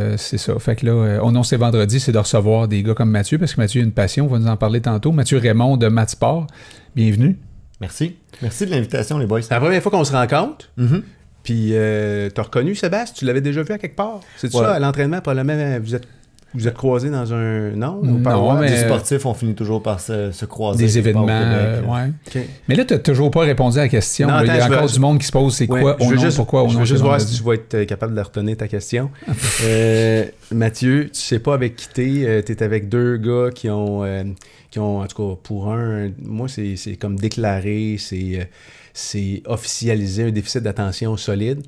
Euh, c'est ça. Fait que là, euh, on annonce vendredi, c'est de recevoir des gars comme Mathieu, parce que Mathieu a une passion, on va nous en parler tantôt. Mathieu Raymond de Matsport, bienvenue. Merci. Merci de l'invitation, les boys. C'est la première fois qu'on se rencontre. Mhm. Puis, euh, t'as reconnu Sébastien? Tu l'avais déjà vu à quelque part? C'est Ouais. ça, à l'entraînement, probablement, vous êtes, vous êtes croisés dans un... Non? Non, parois? mais- Les sportifs, on finit toujours par se, se croiser. Des événements. Québec, euh, ouais. Mais là, tu n'as toujours pas répondu à la question. Non, là. Il y a je encore veux- du monde qui se pose c'est Ouais, quoi je au veux nom, juste, pourquoi au Je nom veux c'est juste voir si tu vas être euh, capable de retenir ta question. Euh, Mathieu, tu sais pas avec qui t'es. tu es avec deux gars qui ont, euh, qui ont, en tout cas, pour un, moi, c'est c'est comme déclaré, c'est euh, c'est officialisé un déficit d'attention solide.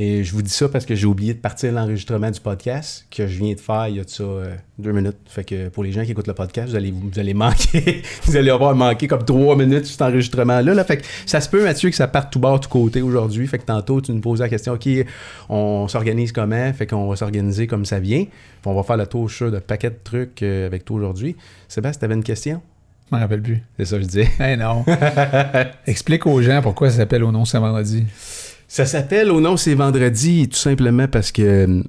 Et je vous dis ça parce que j'ai oublié de partir l'enregistrement du podcast que je viens de faire il y a de ça euh, deux minutes. Fait que pour les gens qui écoutent le podcast, vous allez, vous allez manquer, vous allez avoir manqué comme trois minutes cet enregistrement-là. Là. Fait que ça se peut, Mathieu, que ça parte tout bord, tout côté aujourd'hui. Fait que tantôt, tu nous poses la question, OK, on s'organise comment? Fait qu'on va s'organiser comme ça vient. Puis on va faire le tour, sûr, de paquets de trucs euh, avec toi aujourd'hui. Sébastien, t'avais une question? Je m'en rappelle plus. C'est ça que je disais. Eh non. Explique aux gens pourquoi ça s'appelle au nom c'est vendredi. Ça s'appelle Au nom c'est vendredi tout simplement parce que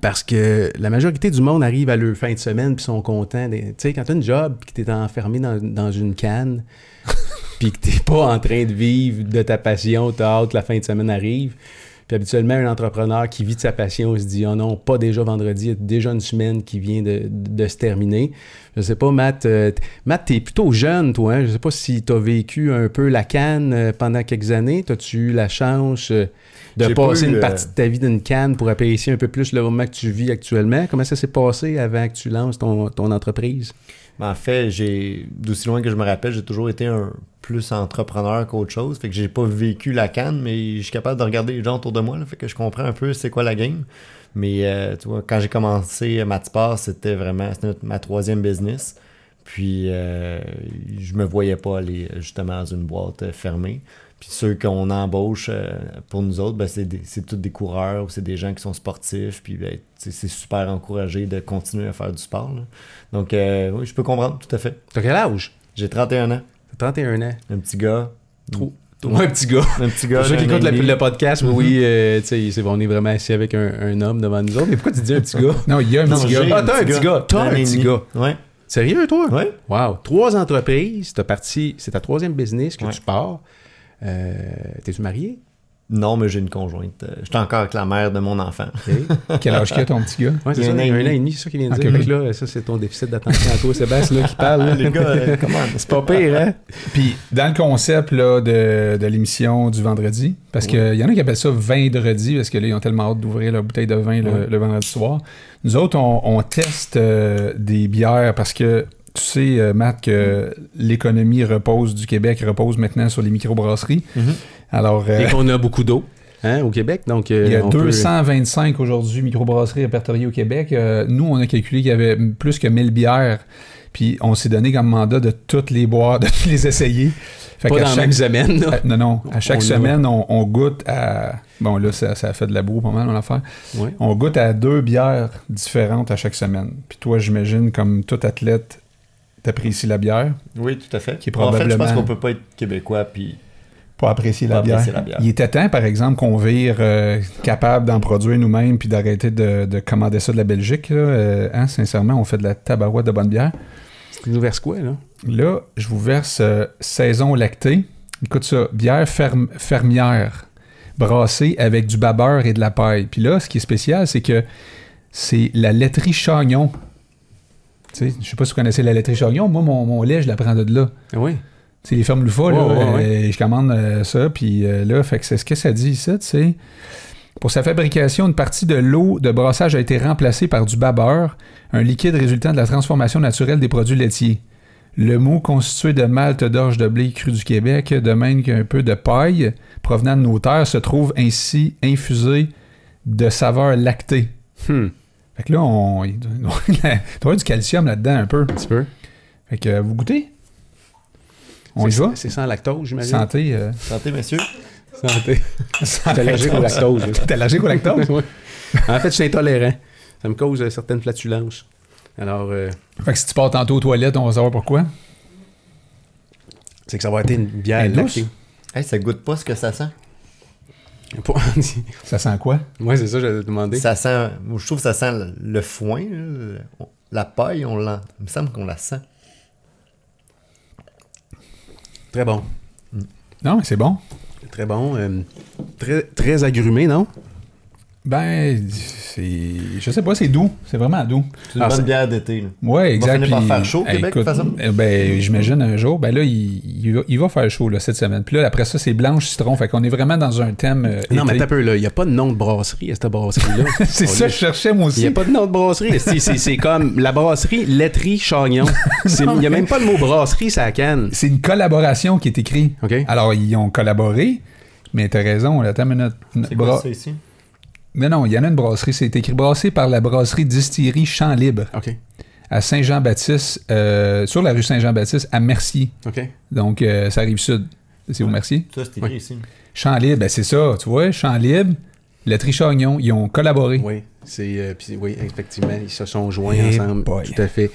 parce que la majorité du monde arrive à leur fin de semaine puis sont contents. Tu sais, quand t'as une job puis que t'es enfermé dans, dans une canne puis que t'es pas en train de vivre de ta passion, t'as hâte que la fin de semaine arrive. Puis habituellement, un entrepreneur qui vit de sa passion se dit « Oh non, pas déjà vendredi, il y a déjà une semaine qui vient de, de se terminer. » Je sais pas, Matt, euh, Matt, t'es plutôt jeune, toi. Hein? Je sais pas si t'as vécu un peu la canne euh, pendant quelques années. T'as-tu eu la chance euh, de passer une euh, partie de ta vie d'une canne pour apprécier un peu plus le moment que tu vis actuellement? Comment ça s'est passé avant que tu lances ton, ton entreprise? En fait, j'ai d'aussi loin que je me rappelle, j'ai toujours été un plus entrepreneur qu'autre chose. Fait que j'ai pas vécu la canne, mais je suis capable de regarder les gens autour de moi. Fait que je comprends un peu c'est quoi la game. Mais euh, tu vois, quand j'ai commencé Matsport, c'était vraiment ma troisième business. Puis euh, je me voyais pas aller justement dans une boîte fermée. Puis ceux qu'on embauche euh, pour nous autres, ben, c'est, des- c'est tous des coureurs ou c'est des gens qui sont sportifs. Puis ben, c'est super encouragé de continuer à faire du sport. là. Donc euh, oui, je peux comprendre, tout à fait. T'as quel âge? J'ai 31 ans, T'as 31 ans. un petit gars. Trop. Toi, un petit gars. Un petit gars. Pour ceux qui écoutent le, podcast, oui, Mhm. oui, euh, tu sais, c'est bon, on est vraiment assis avec un, un homme devant nous autres. Mais pourquoi tu dis un petit gars? Non, il y a un Non, petit gars. Ah, t'as un petit gars. T'as un petit gars. Ouais. Sérieux, toi? Ouais. Wow. Trois entreprises, t'as parti, c'est ta troisième business que Ouais. tu pars. Euh, T'es-tu marié? Non, mais j'ai une conjointe. Euh, J'étais encore avec la mère de mon enfant. Quel âge qu'il a ton petit gars? Ouais, c'est Il ça, un il a un an demi. et demi, c'est ça qu'il vient de dire. là, ça, c'est ton déficit d'attention à toi, Sébastien, là, qui parle. là. Les gars, euh, comment? C'est pas pire, hein? Puis, dans le concept là, de, de l'émission du vendredi, parce qu'il y en a qui appellent ça vendredi, parce que là, ils ont tellement hâte d'ouvrir leur bouteille de vin le, vendredi soir. Nous autres, on, on teste euh, des bières parce que tu sais, euh, Matt, que l'économie repose du Québec repose maintenant sur les microbrasseries. Mhm. Alors, euh, Et qu'on a beaucoup d'eau hein, au Québec. Donc, euh, il y a on peut- 225 aujourd'hui microbrasseries répertoriées au Québec. Euh, nous, on a calculé qu'il y avait plus que 1000 bières. Puis on s'est donné comme mandat de toutes les boire, de toutes les essayer. Fait Pas dans la chaque- même semaine. là. non, non. À chaque On semaine, on, on goûte à. Bon, là, ça, ça fait de la boue pas mal, on l'affaire. Ouais. On goûte à deux bières différentes à chaque semaine. Puis toi, j'imagine, comme tout athlète, t'apprécies la bière? Oui, tout à fait. Qui est En fait, je pense probablement- qu'on peut pas être québécois puis pour apprécier la, bière. la bière. Il était temps, par exemple, qu'on vire euh, capable d'en produire nous-mêmes puis d'arrêter de, de commander ça de la Belgique. Là. Euh, hein, sincèrement, on fait de la tabarouette de bonne bière. Tu nous verses quoi, là? Là, je vous verse euh, saison lactée. Écoute ça, bière ferm- fermière, brassée avec du babeur et de la paille. Puis là, ce qui est spécial, c'est que c'est la laiterie Chagnon. Tu sais, je sais pas si vous connaissez la laiterie Chagnon. Moi, mon, mon lait, je la prends de là. Oui. C'est les fermes Lufa, là. Ouais, ouais, euh, je commande euh, ça, puis euh, là, fait que c'est ce que ça dit ici, tu sais. Pour sa fabrication, une partie de l'eau de brassage a été remplacée par du babeur, un liquide résultant de la transformation naturelle des produits laitiers. Le mou constitué de malt d'orge de blé cru du Québec, de même qu'un peu de paille provenant de nos terres, se trouve ainsi infusé de saveurs lactées. Hmm. Fait que là, on, il doit du calcium là-dedans un peu. Un petit peu. Fait que euh, vous goûtez? On y va? C'est sans lactose, j'imagine. Santé. euh, santé, messieurs. Santé. Santé. T'es allergique au lactose. T'es allergique au lactose? Ouais. En fait, je suis intolérant. Ça me cause euh, certaines flatulences. Alors, euh, Fait que si tu pars tantôt aux toilettes, on va savoir pourquoi. c'est que ça va être une bière douce. lactée. Hey, ça goûte pas ce que ça sent. Pour- Ça sent quoi? ouais, c'est ça, j'allais te demander. Ça sent, je trouve que ça sent le, le foin, le- la paille, on l'en, il me semble qu'on la sent. Très bon. Non, mais c'est bon. Très bon. euh, très, très agrumé, non? Ben, c'est. Je sais pas, c'est doux. C'est vraiment doux. C'est une Ah, bonne bière d'été. là. Ouais, exact. finir par puis- faire chaud au Québec, de toute façon? eh Ben, j'imagine un jour. Ben là, il, il va, il va faire chaud là, cette semaine. Puis là, après ça, c'est blanche citron. Fait qu'on est vraiment dans un thème. euh, Non, mais t'as peu, là. Il n'y a pas de nom de brasserie à cette brasserie-là. c'est ça, je cherchais moi Il n'y a aussi. pas de nom de brasserie. C'est- comme la brasserie Laiterie Chagnon. Il n'y a même pas le mot brasserie, ça canne. C'est une collaboration qui est écrite. OK? Alors, ils ont collaboré. Mais t'as raison, là, attends une. C'est quoi ça ici? Non, non, il y en a une brasserie. C'est écrit brassé par la brasserie Distillerie Champ Libre OK. à Saint-Jean-Baptiste, euh, sur la rue Saint-Jean-Baptiste à Mercier. OK. Donc, euh, ça arrive sud. C'est au Mercier? Ça, c'est écrit Oui. ici. Champ Libre, ben c'est ça, tu vois, Champ Libre, le Trichagnon, ils ont collaboré. Oui, c'est euh, puis oui, effectivement, ils se sont joints Eh ensemble. boy. Tout à fait.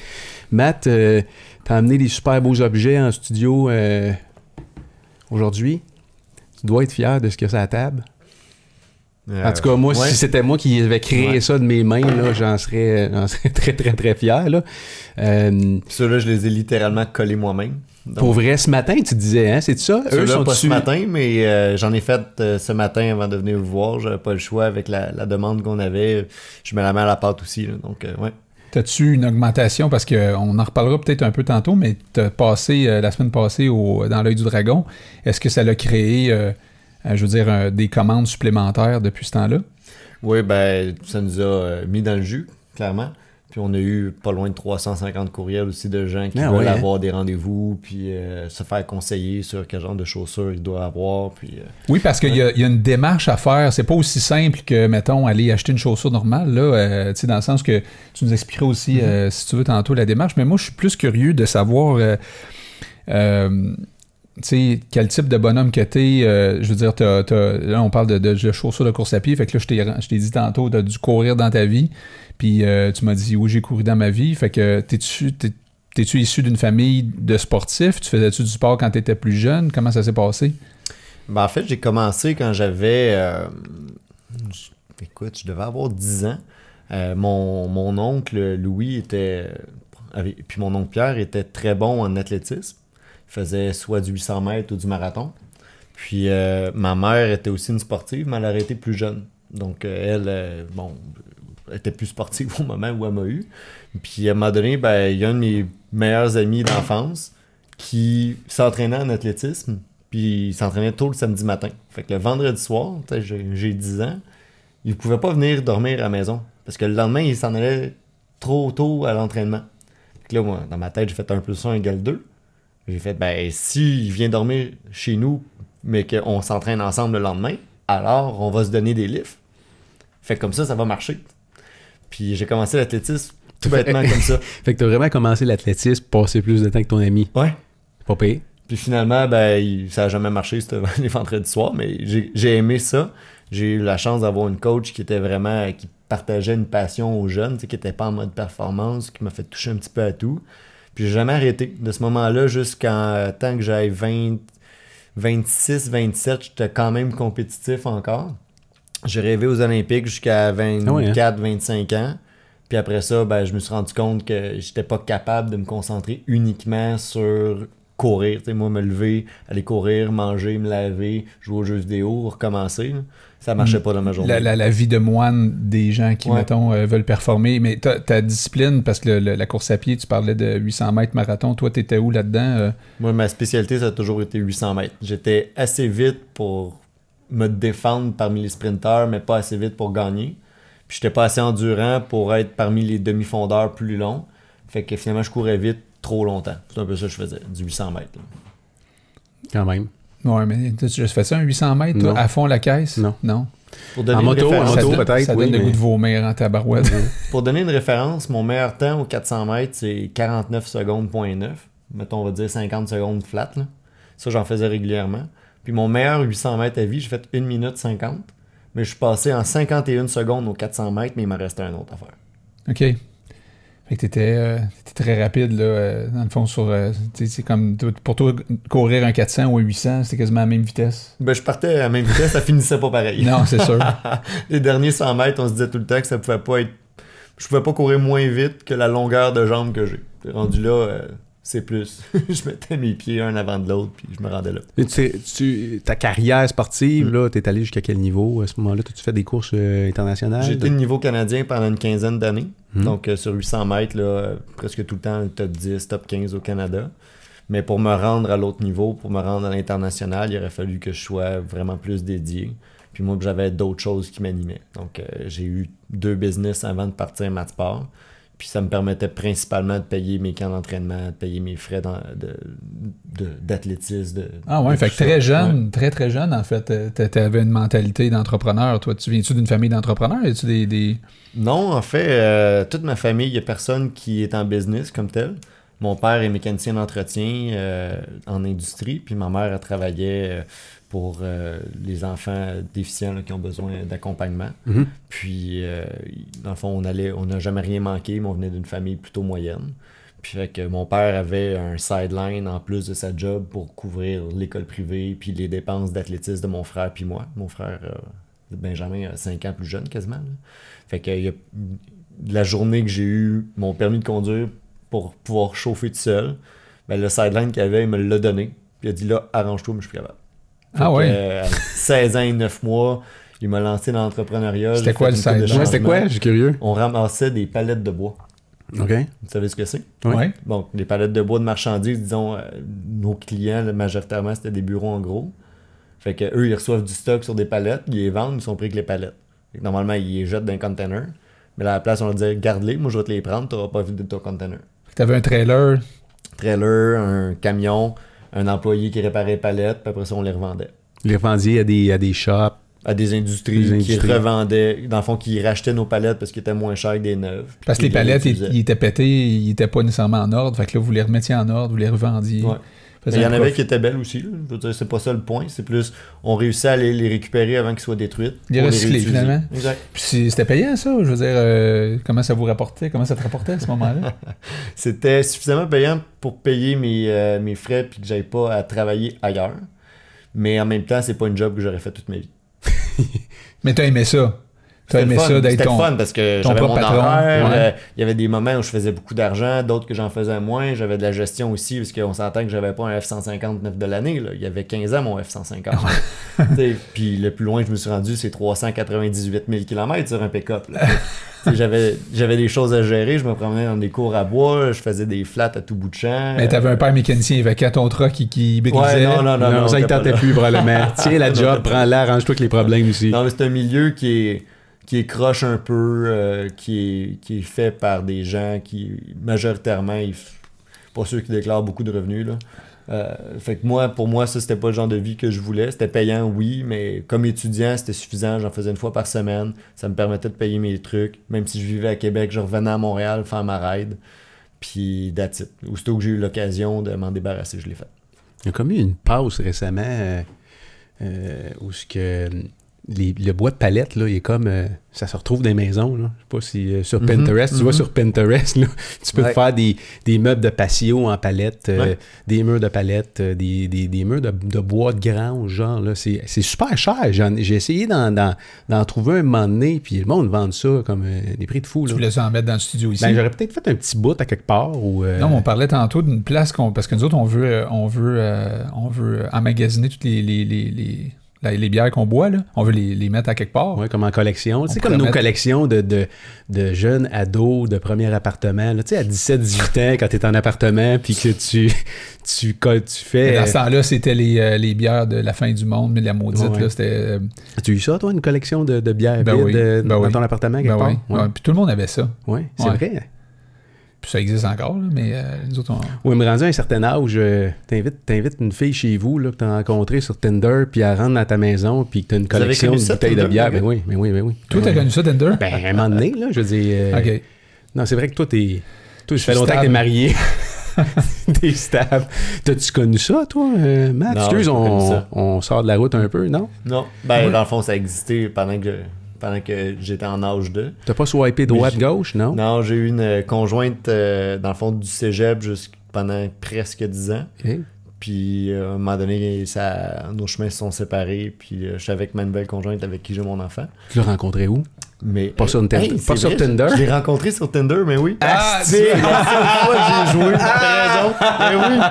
Matt, euh, t'as amené des super beaux objets en studio euh, aujourd'hui. Tu dois être fier de ce qu'il y a sur la table. En tout cas, moi, ouais. si c'était moi qui avais créé Ouais. ça de mes mains, là, j'en serais, j'en serais très, très, très fier. Là. Euh, Puis Ceux-là, je les ai littéralement collés moi-même. Donc, pour vrai, ce matin, tu disais, hein, c'est ça? Eux Ceux-là, sont pas dessus? ce matin, mais euh, j'en ai fait euh, ce matin avant de venir vous voir. J'avais pas le choix avec la, la demande qu'on avait. Je mets la main à la pâte aussi. là. donc, euh, ouais. T'as-tu une augmentation, parce qu'on en reparlera peut-être un peu tantôt, mais t'as passé euh, la semaine passée au, dans l'œil du dragon. Est-ce que ça l'a créé, euh, euh, je veux dire, euh, des commandes supplémentaires depuis ce temps-là? Oui, ben, ça nous a euh, mis dans le jus, clairement. Puis on a eu pas loin de 350 courriels aussi de gens qui Ah veulent ouais, hein? avoir des rendez-vous, puis euh, se faire conseiller sur quel genre de chaussures ils doivent avoir. Puis, euh, Oui, parce qu'il y, a- il y a une démarche à faire. C'est pas aussi simple que, mettons, aller acheter une chaussure normale, là, euh, tu sais, dans le sens que tu nous expliqueras aussi, euh, si tu veux, tantôt la démarche. Mais moi, je suis plus curieux de savoir, euh, euh, sais, quel type de bonhomme que t'es. Euh, je veux dire, t'as- là, on parle de, de, chaussures de course à pied. Fait que là, je t'ai, dit tantôt, t'as dû courir dans ta vie. Puis euh, tu m'as dit, oui, j'ai couru dans ma vie. Fait que t'es-tu, t'es, t'es-tu issu d'une famille de sportifs? Tu faisais-tu du sport quand t'étais plus jeune? Comment ça s'est passé? Ben, en fait, j'ai commencé quand j'avais. euh, écoute, je devais avoir 10 ans. Mon, mon oncle Louis était. puis mon oncle Pierre était très bon en athlétisme. Faisait soit du 800 mètres ou du marathon. Puis euh, ma mère était aussi une sportive, mais elle a arrêté plus jeune. Donc euh, elle, euh, bon, était plus sportive au moment où elle m'a eu. Puis à un donné, ben, il y a un de mes meilleurs amis d'enfance qui s'entraînait en athlétisme. Puis il s'entraînait tôt le samedi matin. Fait que le vendredi soir, j'ai j'ai 10 ans, il pouvait pas venir dormir à la maison. Parce que le lendemain, il s'en allait trop tôt à l'entraînement. Là, moi, dans ma tête, j'ai fait 1 plus 1 égale 2. J'ai fait, ben, s'il vient dormir chez nous, mais qu'on s'entraîne ensemble le lendemain, alors on va se donner des lifts. Fait que comme ça, ça va marcher. Puis j'ai commencé l'athlétisme tout bêtement comme ça. Fait que t'as vraiment commencé l'athlétisme, passer plus de temps que ton ami. Ouais. Pas payé. Puis finalement, ben, ça a jamais marché c'était les vendredis soirs, mais j'ai aimé ça. J'ai eu la chance d'avoir une coach qui était vraiment, qui partageait une passion aux jeunes, tu sais, qui était pas en mode performance, qui m'a fait toucher un petit peu à tout. Puis j'ai jamais arrêté. De ce moment-là jusqu'en tant que j'avais 20, 26, 27, j'étais quand même compétitif encore. J'ai rêvé aux Olympiques jusqu'à 24, Ah hein? 25 ans. Puis après ça, ben, je me suis rendu compte que j'étais pas capable de me concentrer uniquement sur courir. Tu sais, moi, me lever, aller courir, manger, me laver, jouer aux jeux vidéo, recommencer. là. Ça marchait pas dans ma journée. la, la- la vie de moine des gens qui, Ouais. mettons, euh, veulent performer. Mais ta, ta discipline, parce que le- le- la course à pied, tu parlais de 800 mètres marathon. Toi, t'étais où là-dedans? euh? Moi, ma spécialité, ça a toujours été 800 mètres. J'étais assez vite pour me défendre parmi les sprinteurs, mais pas assez vite pour gagner. Puis j'étais pas assez endurant pour être parmi les demi-fondeurs plus longs. Fait que finalement, je courais vite trop longtemps. C'est un peu ça que je faisais, du 800 mètres. là. Quand même. Ouais, mais tu as juste fait ça, un 800 mètres, toi, à fond la caisse? Non. Non. Pour donner En une moto, en moto, peut-être, ça oui, donne le mais- goût de vomir en tabarouette. Pour donner une référence, mon meilleur temps au 400 mètres, c'est 49 secondes, point 9. Mettons, on va dire 50 secondes flat. là. Ça, j'en faisais régulièrement. Puis mon meilleur 800 mètres à vie, j'ai fait 1 minute 50. Mais je suis passé en 51 secondes au 400 mètres, mais il m'en restait un autre à faire. OK. Fait que t'étais, euh, t'étais très rapide, là, euh, dans le fond, sur... euh, c'est comme... Pour toi, courir un 400 ou un 800, c'était quasiment à la même vitesse. Ben, je partais à la même vitesse, ça finissait pas pareil. Non, c'est sûr. Les derniers 100 mètres, on se disait tout le temps que ça pouvait pas être. Je pouvais pas courir moins vite que la longueur de jambe que j'ai. Rendu là, c'est plus. je mettais mes pieds un avant de l'autre, puis je me rendais là. Et tu tu- ta carrière sportive, Mm. là, t'es allé jusqu'à quel niveau à ce moment-là? T'as-tu fait des courses euh, internationales? J'ai été niveau canadien pendant une quinzaine d'années. Mhm. Donc, euh, sur 800 mètres, là, presque tout le temps, top 10, top 15 au Canada. Mais pour me rendre à l'autre niveau, pour me rendre à l'international, il aurait fallu que je sois vraiment plus dédié. Puis moi, j'avais d'autres choses qui m'animaient. Donc, euh, j'ai eu deux business avant de partir à Matsport. Puis ça me permettait principalement de payer mes camps d'entraînement, de payer mes frais d'en- de- de- d'athlétisme. De, Ah ouais, fait que très Ouais. jeune, très très jeune, en fait, euh, t'a- t'avais une mentalité d'entrepreneur. Toi, tu viens-tu d'une famille d'entrepreneurs? Es-tu des... des... Non, en fait, euh, toute ma famille, il n'y a personne qui est en business comme tel. Mon père est mécanicien d'entretien euh, en industrie, puis ma mère, elle travaillait euh, pour euh, les enfants déficients là, qui ont besoin d'accompagnement. Mhm. Puis, euh, dans le fond, on allait, on n'a jamais rien manqué, mais on venait d'une famille plutôt moyenne. Puis, fait que mon père avait un sideline en plus de sa job pour couvrir l'école privée, puis les dépenses d'athlétisme de mon frère, puis moi. Mon frère, euh, Benjamin, a 5 ans plus jeune quasiment. là. Fait que il y a la journée que j'ai eu mon permis de conduire pour pouvoir chauffer tout seul, ben, le sideline qu'il avait, il me l'a donné. Puis il a dit là, arrange-toi, mais je suis plus capable. Ah ouais? euh, à 16 ans et 9 mois, il m'a lancé dans l'entrepreneuriat. C'était quoi le une couple de sideline? Ouais, c'était quoi? Je suis curieux. On ramassait des palettes de bois. OK. Vous savez ce que c'est? Ouais. Bon, les palettes de bois de marchandises, disons, euh, nos clients, majoritairement, c'était des bureaux en gros. Fait que eux, ils reçoivent du stock sur des palettes, ils les vendent, ils sont pris avec les palettes. Fait que normalement, ils les jettent dans un container. Mais là, à la place, on leur dit garde-les, moi je vais te les prendre, tu n'auras pas vidé ton container. Fait que T'avais un trailer. Trailer, un camion, un employé qui réparait les palettes, puis après ça, on les revendait. Les revendiez à des, à des shops. À des industries, Des qui revendaient, dans le fond, qui rachetaient nos palettes parce qu'ils étaient moins chers que des neuves. Parce que les palettes, ils, étaient pétés, ils étaient pas nécessairement en ordre. Fait que là, vous les remettiez en ordre, vous les revendiez. Ouais. Mais il y en avait qui étaient belles aussi. là. Je veux dire, c'est pas ça le point. C'est plus, on réussit à les, les récupérer avant qu'ils soient détruites. Les recycler, finalement. Exact. Puis c'était payant, ça? Je veux dire, euh, comment ça vous rapportait? Comment ça te rapportait à ce moment-là? C'était suffisamment payant pour payer mes, euh, mes frais puis que j'aille pas à travailler ailleurs. Mais en même temps, c'est pas une job que j'aurais fait toute ma vie. Mais t'as aimé ça. C'était le fun. ça ton... fun parce que j'avais mon horaire. Ouais. euh, Il y avait des moments où je faisais beaucoup d'argent, d'autres que j'en faisais moins. J'avais de la gestion aussi parce qu'on s'entend que j'avais pas un F-159 de l'année. Il y avait 15 ans mon F-150. T'sais, Puis le plus loin que je me suis rendu, c'est 398 000 km sur un pick-up. J'avais des choses à gérer. Je me promenais dans des cours à bois. Je faisais des flats à tout bout de champ. Mais t'avais un père mécanicien, il avait ton truck qui, qui brisait. Ouais, non, non, non. Non, non, ça, il tentait plus, probablement. Tiens, la job, prends-la, arrange-toi avec les problèmes aussi. Non, mais c'est un milieu qui est, qui est croche un peu, euh, qui, est, qui est fait par des gens qui, majoritairement, pas ceux qui déclarent beaucoup de revenus. Là. Euh, fait que moi, pour moi, ça, c'était pas le genre de vie que je voulais. C'était payant, oui, mais comme étudiant, c'était suffisant. J'en faisais une fois par semaine. Ça me permettait de payer mes trucs. Même si je vivais à Québec, je revenais à Montréal faire ma ride. Puis, that's it. Aussitôt que j'ai eu l'occasion de m'en débarrasser, je l'ai fait. Il y a comme eu une pause récemment euh, où ce que les- le bois de palette, là, il est comme. euh, ça se retrouve dans les maisons. Là. Je sais pas si euh, sur Mhm, Pinterest, tu vois mhm. sur Pinterest, là, tu peux te faire des, des meubles de patio en palette, euh, Ouais. des murs de palette, des, des, des murs de, de bois de grange, genre. C'est, super cher. J'ai essayé d'en, trouver un moment donné, puis le monde vend ça comme des prix de fou. Tu Là. voulais ça en mettre dans le studio ici? Ben, j'aurais peut-être fait un petit bout à quelque part. Ou, Non, mais on parlait tantôt d'une place qu'on. Parce que nous autres, on veut, on veut, on veut emmagasiner toutes les, les, les, les, la- les bières qu'on boit, là. On veut les, les mettre à quelque part. Ouais, comme en collection. Tu pourrait comme nos mettre- collections de, de, de jeunes ados de premier appartement. là. Tu sais, à 17-18 ans, quand tu es en appartement, puis que tu, tu, tu Mais fais. dans ce temps-là, c'était les, euh, les bières de la fin du monde, mais la maudite, Ouais, ouais. là, c'était. euh, Tu as eu ça, toi, une collection de, de bières Ben oui, euh, ben dans oui. ton appartement, quelque ben part? oui. Ouais, Ouais, Puis tout le monde avait ça. Ouais, c'est vrai. Puis ça existe encore, là, mais euh, nous autres, on. Oui, me rendu à un certain âge, euh, t'invites, t'invites une fille chez vous là, que t'as rencontrée sur Tinder, puis elle rentre dans ta maison, puis que t'as une collection de ça, bouteilles de bière. les Ben oui, ben oui, ben oui. Toi, t'as oui. connu ça, Tinder? Ben, à un moment donné, là, je veux dire. euh, OK. Non, c'est vrai que toi, t'es. Toi, ça fait suis longtemps que t'es marié. t'es stable. T'as-tu connu ça, toi, euh, Matt? Non, Excuse, on, on sort de la route un peu, non? Non. Ben, Ouais. dans le fond, ça a existé pendant que je- pendant que j'étais en âge 2. T'as pas swipé droite-gauche, non? Non, j'ai eu une euh, conjointe euh, dans le fond du cégep pendant presque 10 ans. Puis euh, à un moment donné, ça, nos chemins se sont séparés. Puis euh, je suis avec ma nouvelle conjointe avec qui j'ai mon enfant. Tu l'as rencontré où? Mais, Pas sur Tinder- c'est pas sur vrai, Tinder? Je l'ai rencontré sur Tinder, mais oui. Ah, c'est la seule fois que j'ai joué. T'as raison. Mais oui.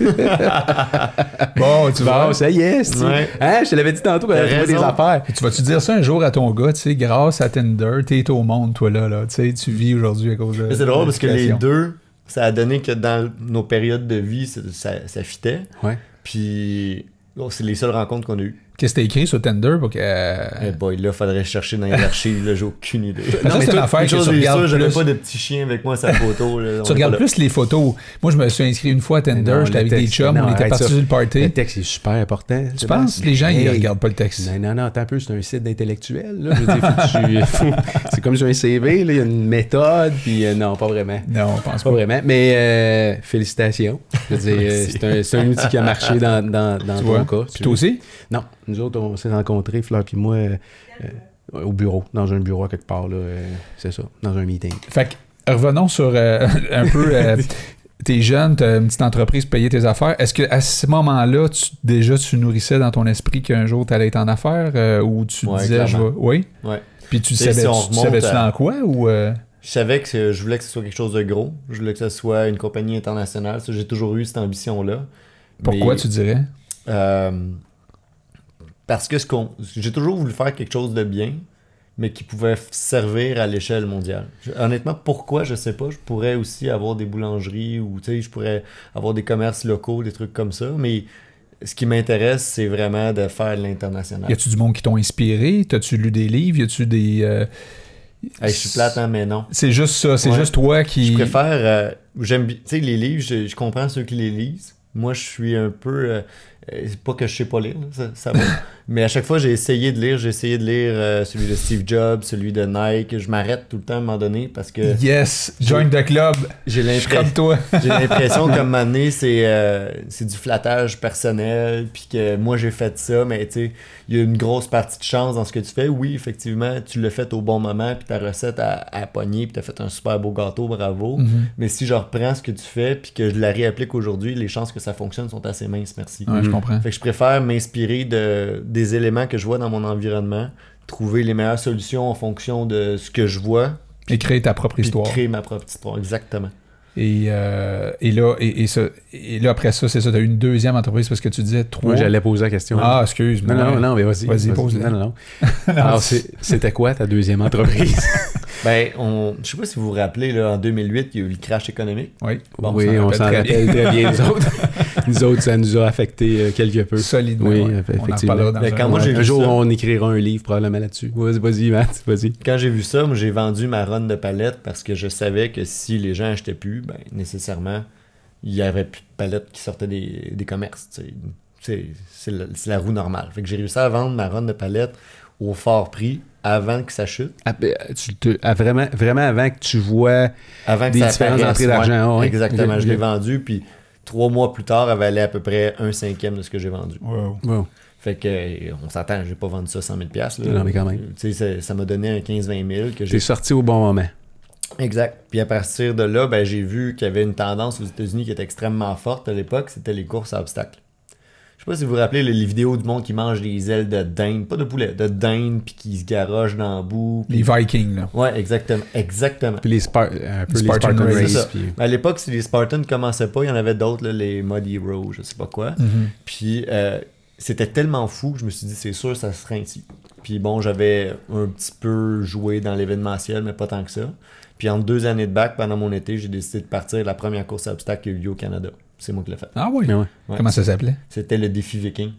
Bon, tu vas. Bon, ça y est, c'est- Ouais. Hein, je te l'avais dit tantôt qu'on T'as avait trouvé des affaires. Tu vas-tu dire ça un jour à ton gars, tu sais, grâce à Tinder, t'es au monde, toi là, là. Tu sais, tu vis aujourd'hui à cause de. Mais C'est drôle parce que les deux, ça a donné que dans nos périodes de vie, ça, ça, ça fitait. Ouais. Puis c'est les seules rencontres qu'on a eues. Qu'est-ce que t'as écrit sur Tinder pour que. Eh boy, là, faudrait chercher dans les archives, là, j'ai aucune idée. Non, mais c'est une affaire Une que chose tu regardes j'avais plus. pas de petit chien avec moi la photo. là. Tu regardes plus les photos. Moi, je me suis inscrit une fois à Tinder, j'étais avec des chums, non, on était partis sur le party. Le texte est super important. Tu penses? Les gens, ils regardent pas le texte. Non, non, non, attends un peu, c'est un site d'intellectuel. là. Je veux dire, faut que tu- faut- c'est comme sur un CV, il y a une méthode, puis euh, non, pas vraiment. Non, je pense Pas pas. vraiment, mais euh, félicitations. Je veux dire, euh, c'est un, outil qui a marché dans, dans, ton cas. Puis toi aussi? Non, nous autres, on s'est rencontrés, Fleur puis moi, euh, euh, au bureau, dans un bureau à quelque part, là, euh, c'est ça, dans un meeting. Fait que, revenons sur un peu. T'es jeune, t'as une petite entreprise, payer tes affaires. Est-ce que à ce moment-là, tu, déjà, tu nourrissais dans ton esprit qu'un jour, tu allais être en affaires euh, ou tu Ouais, disais, je vais. Oui? Ouais. Puis tu Tu sais, savais, si tu remonte savais-tu à- dans quoi ou. euh, Je savais que je voulais que ce soit quelque chose de gros. Je voulais que ce soit une compagnie internationale. J'ai toujours eu cette ambition-là. pourquoi Mais, tu dirais? euh, parce que ce qu'on, j'ai toujours voulu faire quelque chose de bien, mais qui pouvait servir à l'échelle mondiale. Je- honnêtement, pourquoi, je sais pas. Je pourrais aussi avoir des boulangeries ou, tu sais, je pourrais avoir des commerces locaux, des trucs comme ça. Mais ce qui m'intéresse, c'est vraiment de faire de l'international. Y a-tu du monde qui t'ont inspiré? T'as-tu lu des livres? Y a-tu des. euh, Hey, je suis plate, hein, mais non. C'est juste ça, c'est Ouais. juste toi qui. Je préfère. euh, J'aime Tu sais, les livres, je, je comprends ceux qui les lisent. Moi, je suis un peu. euh, c'est pas que je sais pas lire, ça, ça va. Mais à chaque fois, j'ai essayé de lire. J'ai essayé de lire euh, celui de Steve Jobs, celui de Nike. Je m'arrête tout le temps à un moment donné parce que Yes, join the club. j'ai Je suis comme l'impression. toi. J'ai l'impression qu'à un moment donné, c'est euh, c'est du flattage personnel, puis que moi j'ai fait ça, mais tu sais, il y a une grosse partie de chance dans ce que tu fais. Oui, effectivement, tu l'as fait au bon moment, puis ta recette a, a pogné, puis tu as fait un super beau gâteau, bravo. Mhm. Mais si je reprends ce que tu fais, puis que je la réapplique aujourd'hui, les chances que ça fonctionne sont assez minces, merci. Ouais, Mhm. Comprends. Fait que je préfère m'inspirer de, des éléments que je vois dans mon environnement, trouver les meilleures solutions en fonction de ce que je vois, Et créer ta propre puis histoire. créer ma propre histoire. Exactement. Et, euh, et, là, et, et ça, et là, après ça, c'est ça, t'as eu une deuxième entreprise parce que tu disais trois. Moi, j'allais poser la question. Ah, excuse-moi. non, non, non, mais vas-y. Vas-y, pose-la. Non, non, non. Alors, c'est- c'était quoi ta deuxième entreprise? Ben, on, je sais pas si vous vous rappelez, là, en 2008, il y a eu le crash économique. Oui, Bon, oui, on s'en rappelle très bien, nous autres. nous autres, ça nous a affecté euh, quelque peu. solidement. Oui, ouais. On en effectivement. dans Ben, un- quand moi, j'ai un vu jour, ça. on écrira un livre probablement là-dessus. Vas-y, vas-y, Matt, vas-y. Quand j'ai vu ça, moi, j'ai vendu ma run de palette parce que je savais que si les gens achetaient plus, ben, nécessairement, il y avait plus de palettes qui sortaient des, des commerces. C'est c'est la, c'est la roue normale. Fait que j'ai réussi à vendre ma run de palette au fort prix avant que ça chute? Ah, ben, tu te- ah, vraiment, vraiment avant que tu vois. Avant que Des différentes entrées d'argent, ouais. ouais. Exactement. Je l'ai vendu, puis trois mois plus tard, elle valait à peu près un cinquième de ce que j'ai vendu. Wow. Bon, Fait que, euh, on s'entend, j'ai pas vendu ça 100 000 piastres, là. Non, mais quand même. Tu sais, ça- ça m'a donné un 15-20 000 que j'ai t'es sorti au bon moment. Exact. Puis à partir de là, ben, j'ai vu qu'il y avait une tendance aux États-Unis qui était extrêmement forte à l'époque, c'était les courses à obstacles. Je sais pas si vous vous rappelez les, les vidéos du monde qui mange des ailes de dinde, pas de poulet, de dinde, puis qui se garoche dans le bout. Les Vikings, là. Ouais, exactement. Exactement. Puis les, Spar- peu les Spartan Spartan, Race, ça. puis- À l'époque, si les Spartans commençaient pas, il y en avait d'autres, les Muddy Heroes, je sais pas quoi. Mhm. Puis euh, c'était tellement fou que je me suis dit, c'est sûr, ça sera ainsi. Puis bon, j'avais un petit peu joué dans l'événementiel, mais pas tant que ça. Puis en deux années de bac, pendant mon été, j'ai décidé de partir la première course à obstacles qui a eu lieu au Canada. C'est moi qui l'ai fait. Ah oui? Ouais. Comment ça s'appelait? C'était le défi viking.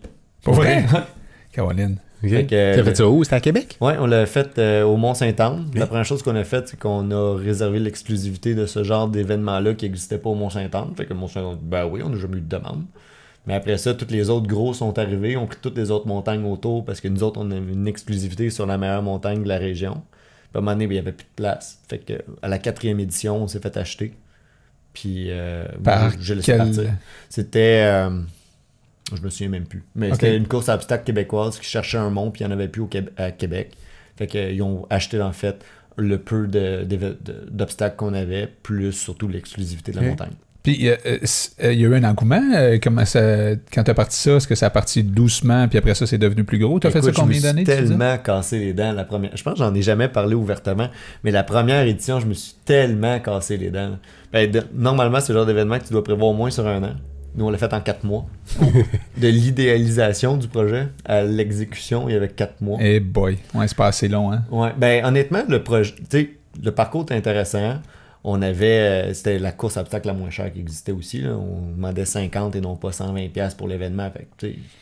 Pour vrai? Caroline. Ok. Fait que- T'as fait ça où? C'était à Québec? Ouais, on l'a fait euh, au Mont-Saint-Anne. La Oui. première chose qu'on a faite, c'est qu'on a réservé l'exclusivité de ce genre d'événement-là qui n'existait pas au Mont-Saint-Anne. Fait que le Mont-Saint-Anne, ben oui, on n'a jamais eu de demande. Mais après ça, toutes les autres gros sont arrivés, ont pris toutes les autres montagnes autour parce que nous autres, on a une exclusivité sur la meilleure montagne de la région. Puis à un moment donné, ben, il n'y avait plus de place. Fait que à la quatrième édition, on s'est fait acheter. Puis euh, moi, je laissé quel- partir. C'était. euh, je me souviens même plus. Mais c'était une course à obstacles québécoise qui cherchait un mont, puis il n'y en avait plus au Québec- à Québec. Fait qu'ils ont acheté, en fait, le peu d'obstacles qu'on avait, plus surtout l'exclusivité de la montagne. Puis, euh, euh, euh, il y a eu un engouement. euh, comment ça, quand tu as parti ça, est-ce que ça a parti doucement, puis après ça, c'est devenu plus gros? Tu as fait ça combien je me d'années? suis tellement cassé les dents la première. Je pense que j'en ai jamais parlé ouvertement, mais la première édition, je me suis tellement cassé les dents. Ben, de- normalement, c'est le genre d'événement que tu dois prévoir au moins sur un an. Nous, on l'a fait en quatre mois. de l'idéalisation du projet à l'exécution, il y avait quatre mois. Eh boy, ouais, c'est pas assez long, hein? Ouais, ben honnêtement, le projet, tu sais, le parcours était intéressant. On avait, euh, c'était la course obstacle la moins chère qui existait aussi. là. On demandait 50 et non pas 120 pièces pour l'événement.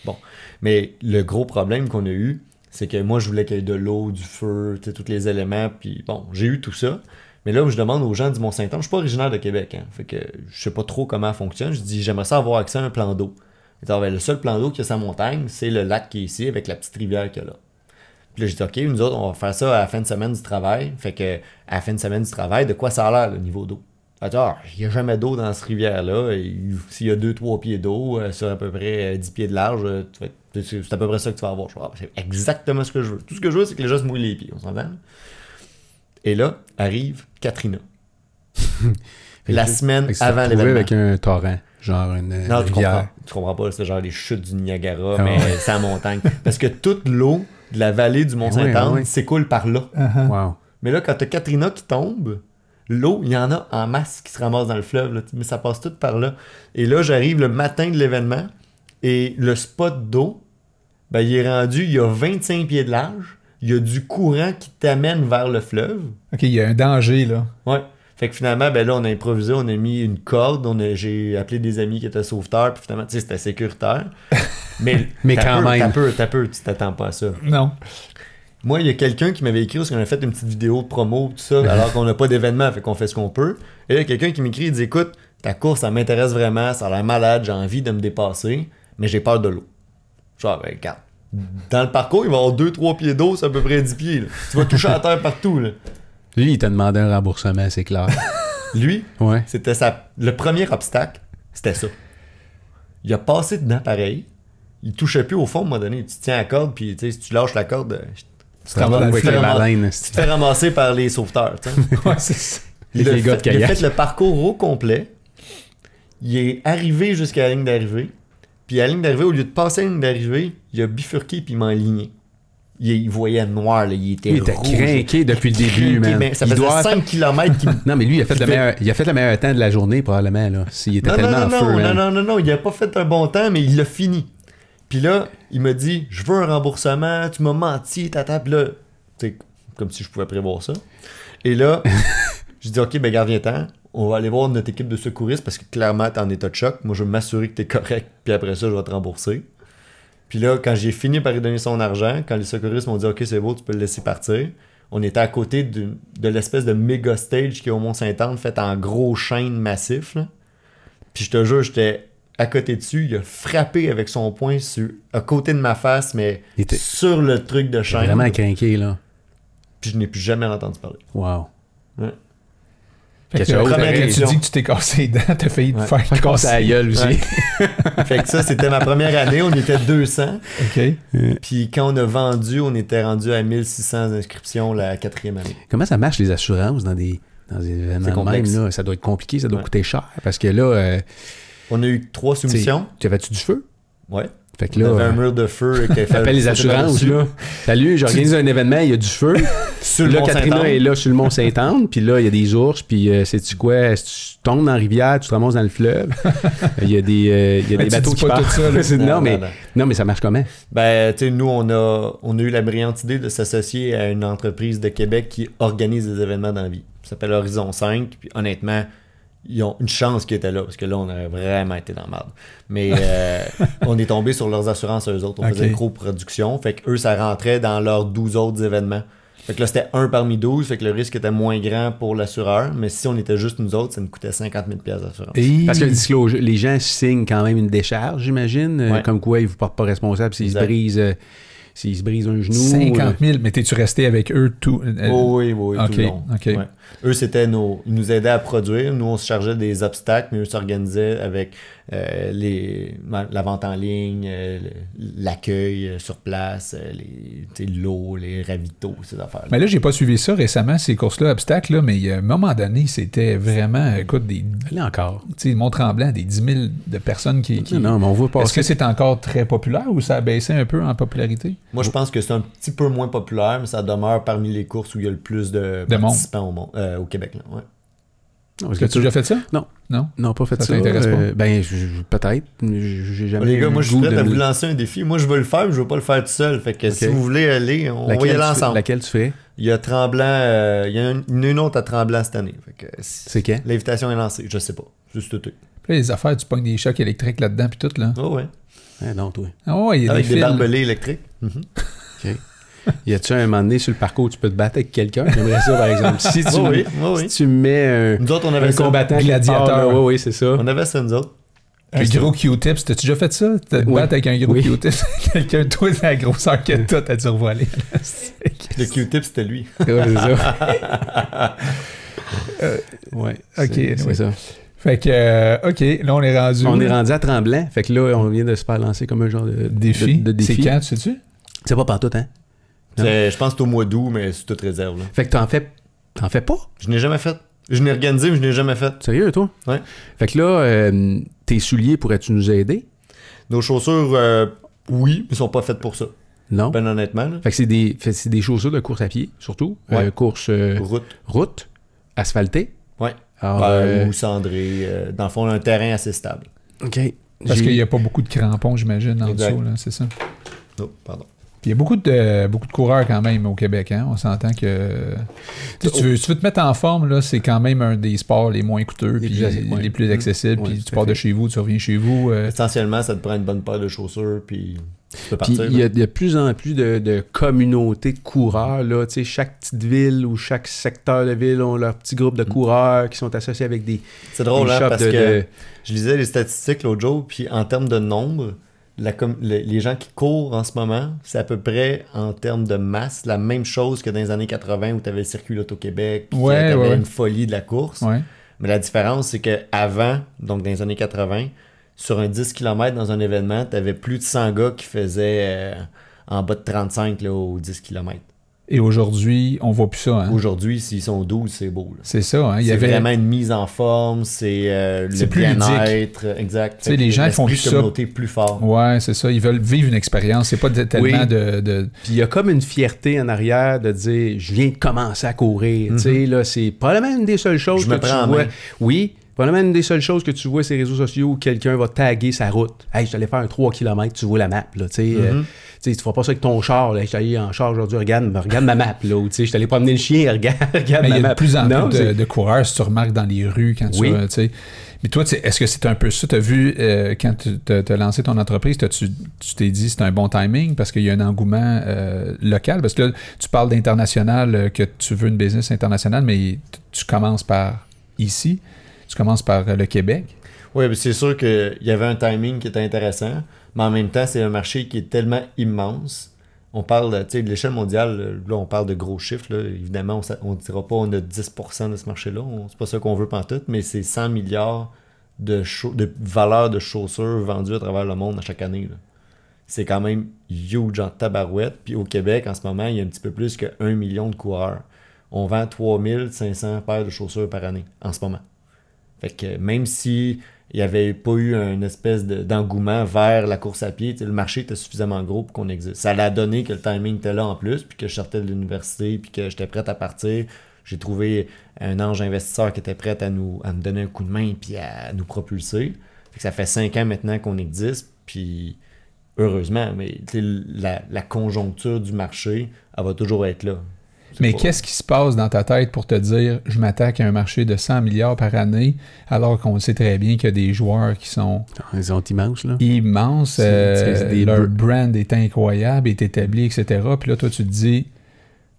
Bon. Mais le gros problème qu'on a eu, c'est que moi, je voulais qu'il y ait de l'eau, du feu, tous les éléments. Puis bon, j'ai eu tout ça. Mais là où je demande aux gens du Mont-Saint-Anne, je suis pas originaire de Québec, hein, fait que je sais pas trop comment ça fonctionne. Je dis, j'aimerais ça avoir accès à un plan d'eau. Alors, ben, le seul plan d'eau qu'il y a la montagne, c'est le lac qui est ici avec la petite rivière qu'il y a là. Puis là, j'ai dit, OK, nous autres, on va faire ça à la fin de semaine du travail. Fait que, à la fin de semaine du travail, de quoi ça a l'air, le niveau d'eau? Ah, il n'y a jamais d'eau dans cette rivière-là. S'il y a 2-3 pieds d'eau euh, sur à peu près euh, 10 pieds de large, euh, c'est à peu près ça que tu vas avoir. Ah, c'est exactement ce que je veux. Tout ce que je veux, c'est que les gens se mouillent les pieds. On s'entend? Et là, arrive Katrina. La que- semaine avant l'événement. avec un torrent, genre une euh, Non, tu comprends. Tu comprends pas, c'est genre les chutes du Niagara, Ah mais c'est en montagne. Parce que toute l'eau de la vallée du Mont-Saint-Anne Ouais, ouais. s'écoule par là. Uh-huh. Wow. Mais là, quand t'as Katrina qui tombe, l'eau, il y en a en masse qui se ramasse dans le fleuve, là, mais ça passe tout par là. Et là, j'arrive le matin de l'événement, et le spot d'eau, ben, il est rendu, il y a 25 pieds de large, il y a du courant qui t'amène vers le fleuve. OK, il y a un danger, là. Ouais. Fait que finalement, ben là, on a improvisé, on a mis une corde, on a- j'ai appelé des amis qui étaient sauveteurs, puis finalement, tu sais, c'était sécuritaire. Mais, quand peu, même. T'as peu, t'as peu, tu t'attends pas à ça. Non. Moi, il y a quelqu'un qui m'avait écrit parce qu'on a fait une petite vidéo de promo, tout ça, alors qu'on n'a pas d'événement, fait qu'on fait ce qu'on peut. Et là, il y a quelqu'un qui m'écrit, il dit Écoute, ta course, ça m'intéresse vraiment, ça a l'air malade, j'ai envie de me dépasser, mais j'ai peur de l'eau. Genre, ben, regarde. Dans le parcours, il va y avoir 2-3 pieds d'eau, c'est à peu près 10 pieds. là. Tu vas toucher à terre partout. Là. Lui, il t'a demandé un remboursement, c'est clair. Lui, Ouais. C'était sa... le premier obstacle, c'était ça. Il a passé dedans pareil. Il touchait plus au fond à un moment donné. Tu tiens la corde, puis si tu lâches la corde, euh, tu te ramasses- tu les ramasses- tu fais ramasser par les sauveteurs. Ouais, ça. Les il, a gars de fait, il a fait le parcours au complet. Il est arrivé jusqu'à la ligne d'arrivée. Puis à la ligne d'arrivée, au lieu de passer à la ligne d'arrivée, il a bifurqué puis il m'a aligné. Il, il voyait noir, là, il était Il était rouge. craqué depuis le début, man. ben, ça Il faisait doit 5 km qu'il Non, mais lui, il a fait, le fait- meilleur, il a fait le meilleur temps de la journée, probablement. Là. S'il était Non, tellement non, en non, feu. non, non, non, non, il a pas fait un bon temps, mais il l'a fini. Puis là, il m'a dit, je veux un remboursement, tu m'as menti, tata, Puis là, tu sais, comme si je pouvais prévoir ça. Et là, je dis, ok, ben garde viens ten on va aller voir notre équipe de secouristes parce que clairement, t'es en état de choc. Moi, je veux m'assurer que t'es correct, puis après ça, je vais te rembourser. Puis là, quand j'ai fini par lui donner son argent, quand les secouristes m'ont dit, ok, c'est beau, tu peux le laisser partir, on était à côté de l'espèce de méga stage qui est au Mont-Saint-Anne, fait en gros chaîne massif. là. Puis je te jure, j'étais à côté dessus, il a frappé avec son poing sur, à côté de ma face, mais Il était- sur le truc de chaîne. Vraiment craqué, là. Puis je n'ai plus jamais entendu parler. Wow. Fait que, euh, première tu dis que tu t'es cassé les dents, t'as failli te Ouais. faire à la casser. gueule aussi. Ouais. fait que ça, c'était ma première année, on était 200. OK. Puis quand on a vendu, on était rendu à 1600 inscriptions la quatrième année. Comment ça marche les assurances dans des, dans des événements même? Là? Ça doit être compliqué, ça doit Ouais. coûter cher. Parce que là, euh, On a eu trois soumissions. tu avais-tu du feu? Ouais. Fait que là, avait un euh, mur de feu. t'appelles les assurances, là. Salut, j'organise un événement, il y a du feu. Sur le là. Katrina est là sur le Mont-Saint-Anne, puis là, il y a des ours, puis euh, sais-tu quoi? Si tu tombes dans la rivière, tu te ramasses dans le fleuve? Il y a des, euh, il y a des bateaux qui partent. non, Non, mais, non, mais ça marche comment? Ben, tu sais, nous, on a, on a eu la brillante idée de s'associer à une entreprise de Québec qui organise des événements dans la vie. Ça s'appelle Horizon 5. Puis honnêtement, ils ont une chance qu'ils étaient là, parce que là, on aurait vraiment été dans la merde. Mais euh, on est tombé sur leurs assurances eux autres. On faisait une co-production. Fait que eux, ça rentrait dans leurs 12 autres événements. Fait que là, c'était un parmi 12. Fait que le risque était moins grand pour l'assureur. Mais si on était juste nous autres, ça nous coûtait 50 000 d'assurance. Et- Parce que le disclosure, les gens signent quand même une décharge, j'imagine, euh, Ouais. comme quoi ils ne vous portent pas responsable s'ils se brisent, euh, s'ils se brisent un genou. 50 000, mais t'es-tu resté avec eux tout. Oh oui, oui, ok, tout le long. Ouais. Eux, c'était nos. Ils nous aidaient à produire. Nous, on se chargeait des obstacles, mais eux s'organisaient avec euh, les, la vente en ligne, euh, l'accueil euh, sur place, euh, l'eau, les ravitaux, ces affaires-là. Mais là, j'ai pas suivi ça récemment, ces courses-là, obstacles, là, mais à un moment donné, c'était vraiment, écoute, des. Là encore. Tu sais, Mont-Tremblant, des 10 000 de personnes qui. qui- Non, non, mais on voit Est-ce passer. que c'est encore très populaire ou ça a baissé un peu en popularité? Moi, je pense que c'est un petit peu moins populaire, mais ça demeure parmi les courses où il y a le plus de, De monde. participants au, monde, euh, au Québec. Là. Ouais. Non, parce que que tu as déjà fait ça? Non. Non? Non, pas fait Ça ça. t'intéresse pas? Euh, ben, je- je- peut-être. J'ai jamais. les gars, moi, je suis prêt de à vous lancer un défi. Moi, je veux le faire, mais je veux pas le faire tout seul. Fait que si vous voulez aller, on va y Laquelle, aller fais- ensemble. laquelle tu fais? Il y a Tremblant, euh, il y a une, une autre à Tremblant cette année. Fait que si- C'est quand? L'invitation est lancée, je sais pas. Juste tout. Puis là, les affaires, tu pognes des chocs électriques là-dedans, puis tout, là. Oh ouais. Ah, Non, toi. Ah ouais, il y a Avec des des, barbelés électriques. Mhm. OK. Y a-tu un moment donné sur le parcours où tu peux te battre avec quelqu'un? J'aimerais ça, par exemple. Si tu, Oh oui, oh si tu mets un, Nous autres, on un avait ça. combattant gladiateur. Oui, oui, c'est ça. On avait ça, nous autres. Un gros Q-tips. T'as-tu déjà fait ça? Te Oui. battre avec un gros Oui. Q-tips? Quelqu'un, toi, de la grosseur que toi, t'as dû revoiler. Le Q-tip, c'était lui. Ouais, c'est ça. ouais, ok, c'est- oui. ça. fait que, euh, OK, là, on est rendu. On est rendu à Tremblant. Fait que là, on vient de se faire lancer comme un genre de Défi. de- de défi. C'est quand, tu sais-tu? C'est pas partout, hein? Je pense que c'est au mois d'août, mais c'est toute réserve. là. Fait que t'en fais, t'en fais pas? Je n'ai jamais fait. Je n'ai organisé, mais je n'ai jamais fait. Sérieux, toi? Ouais. Fait que là, euh, tes souliers, pourrais-tu nous aider? Nos chaussures, euh, oui, mais sont pas faites pour ça. Non? Ben honnêtement. là. Fait que c'est des, c'est des chaussures de course à pied, surtout. Ouais. Euh, course euh, Route. route, asphaltée. Ouais. Alors, Ben, euh, Ou cendré. euh, dans le fond, un terrain assez stable. OK. Parce J'ai- qu'il n'y a pas beaucoup de crampons, j'imagine, en Exact. dessous, là, c'est ça. Oh, pardon. Il y a beaucoup de, beaucoup de coureurs quand même au Québec, hein? On s'entend que. Tu, tu veux, si tu veux te mettre en forme, là, c'est quand même un des sports les moins coûteux, Les puis plus accessibles, ouais. les plus accessibles. Ouais, puis tu pars de chez vous, tu reviens chez vous. euh, Essentiellement, ça te prend une bonne paire de chaussures, puis tu peux Puis partir. il y, a de plus en plus de, de communautés de coureurs. Là. Tu sais, Chaque petite ville ou chaque secteur de ville ont leur petit groupe de coureurs qui sont associés avec des, C'est drôle, des hein, shops parce de- que de- je lisais les statistiques l'autre jour, puis en termes de nombre, la com- le- les gens qui courent en ce moment, c'est à peu près en termes de masse la même chose que dans les années 80 où tu avais le circuit Auto-Québec, puis Ouais, tu avais ouais, ouais. une folie de la course. ouais. Mais la différence, c'est que avant, donc dans les années 80, sur un 10 km dans un événement, tu avais plus de 100 gars qui faisaient euh, en bas de 35 là, au 10 km. Et aujourd'hui, on voit plus ça. Hein? Aujourd'hui, s'ils sont 12, c'est beau. C'est ça. Hein? Il y C'est avait... vraiment une mise en forme, c'est euh, le bien-être, exact. Tu sais, Fait que les gens, font plus ça. communauté plus fort. Ouais, c'est ça. Ils veulent vivre une expérience. C'est pas de- tellement Oui. de, de- Puis il y a comme une fierté en arrière de dire je viens de commencer à courir. Tu sais, là, c'est probablement une des seules choses. Je que me prends en tu vois. main. Oui, probablement une des seules choses que tu vois sur les réseaux sociaux où quelqu'un va taguer sa route. Hey, je allé faire un 3 km, tu vois la map. Là, tu sais, euh, Mhm. tu tu feras pas ça avec ton char. Là. Je suis allé en char aujourd'hui, regarde, regarde ma map. Là, ou, tu sais, je suis allé promener le chien, regarde, regarde Mais il ma y a map. de plus en Non, plus de, de coureurs, si tu remarques dans les rues quand tu Oui. vas. Mais toi, est-ce que c'est un peu ça? Tu as vu, euh, quand tu as lancé ton entreprise, tu t'es dit c'est un bon timing parce qu'il y a un engouement euh, local? Parce que là, tu parles d'international, que tu veux une business internationale, mais tu commences par ici, commences par euh, le Québec? Oui, c'est sûr qu'il y avait un timing qui était intéressant, mais en même temps, c'est un marché qui est tellement immense. On parle, de l'échelle mondiale, là, on parle de gros chiffres. Évidemment, on ne dira pas on a 10% de ce marché-là. C'est pas ça qu'on veut pantoute, mais c'est 100 milliards de, de valeur de chaussures vendues à travers le monde à chaque année. C'est quand même huge en tabarouette. Puis au Québec, en ce moment, il y a un petit peu plus que 1 million de coureurs. On vend 3500 paires de chaussures par année en ce moment. Fait que même si il n'y avait pas eu une espèce de- d'engouement vers la course à pied, le marché était suffisamment gros pour qu'on existe. Ça l'a donné que le timing était là en plus, puis que je sortais de l'université, puis que j'étais prêt à partir. J'ai trouvé un ange investisseur qui était prêt à nous à me donner un coup de main puis à nous propulser. Fait que ça fait cinq ans maintenant qu'on existe, puis heureusement, mais la, la conjoncture du marché, elle va toujours être là. Mais pas- qu'est-ce qui se passe dans ta tête pour te dire je m'attaque à un marché de 100 milliards par année alors qu'on sait très bien qu'il y a des joueurs qui sont Ils sont immenses, là. immense, C'est- euh, des leur br- brand est incroyable, est établi, etc. Puis là, toi, tu te dis,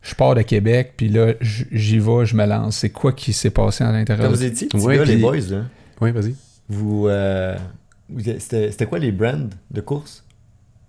je pars de Québec, puis là, j'y vais, je me lance. C'est quoi qui s'est passé à l'intérieur? Quand vous étiez petits Ouais, gars, les boys, là, Oui, vas-y. vous, euh, vous- c'était quoi les brands de course?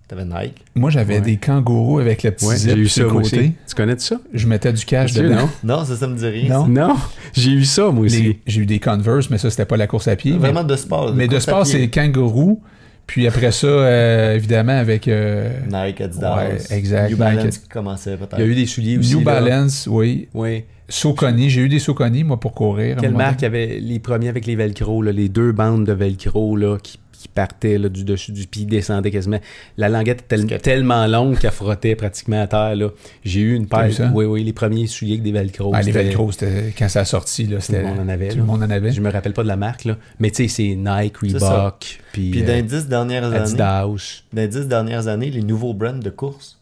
T'avais Nike. Moi, j'avais Ouais. des kangourous avec le petit Ouais, zip j'ai eu sur le côté. aussi. Tu connais ça? Je mettais du cash dedans. Non, ça, ça me dit rien. Non? Non, j'ai eu ça moi aussi. J'ai eu des Converse, mais ça, c'était pas la course à pied. mais- Vraiment de sport. mais de sport, c'est kangourou. Puis après ça, euh, évidemment, avec euh, Nike, Adidas. Ouais, exact, New Nike, Balance qui commençait peut-être. Il y a eu des souliers aussi. New là. Balance, oui. Oui. Soconi, j'ai eu des Soconi, moi, pour courir. Quelle marque avait les premiers avec les velcro, là, les deux bandes de velcro là, qui, qui partaient là, du dessus du pied, descendaient quasiment. La languette était tel- tellement longue qu'elle frottait pratiquement à terre. là. J'ai eu une paire. Oui, oui, les premiers souliers avec des velcro. Ah, les Velcro, quand ça a sorti, là, Tout c'était le monde en avait. tout le monde en avait. Je me rappelle pas de la marque, là. mais tu sais, c'est Nike. Reebok, puis Puis dans euh, les dix dernières années, dans les dix dernières années, les nouveaux brands de course,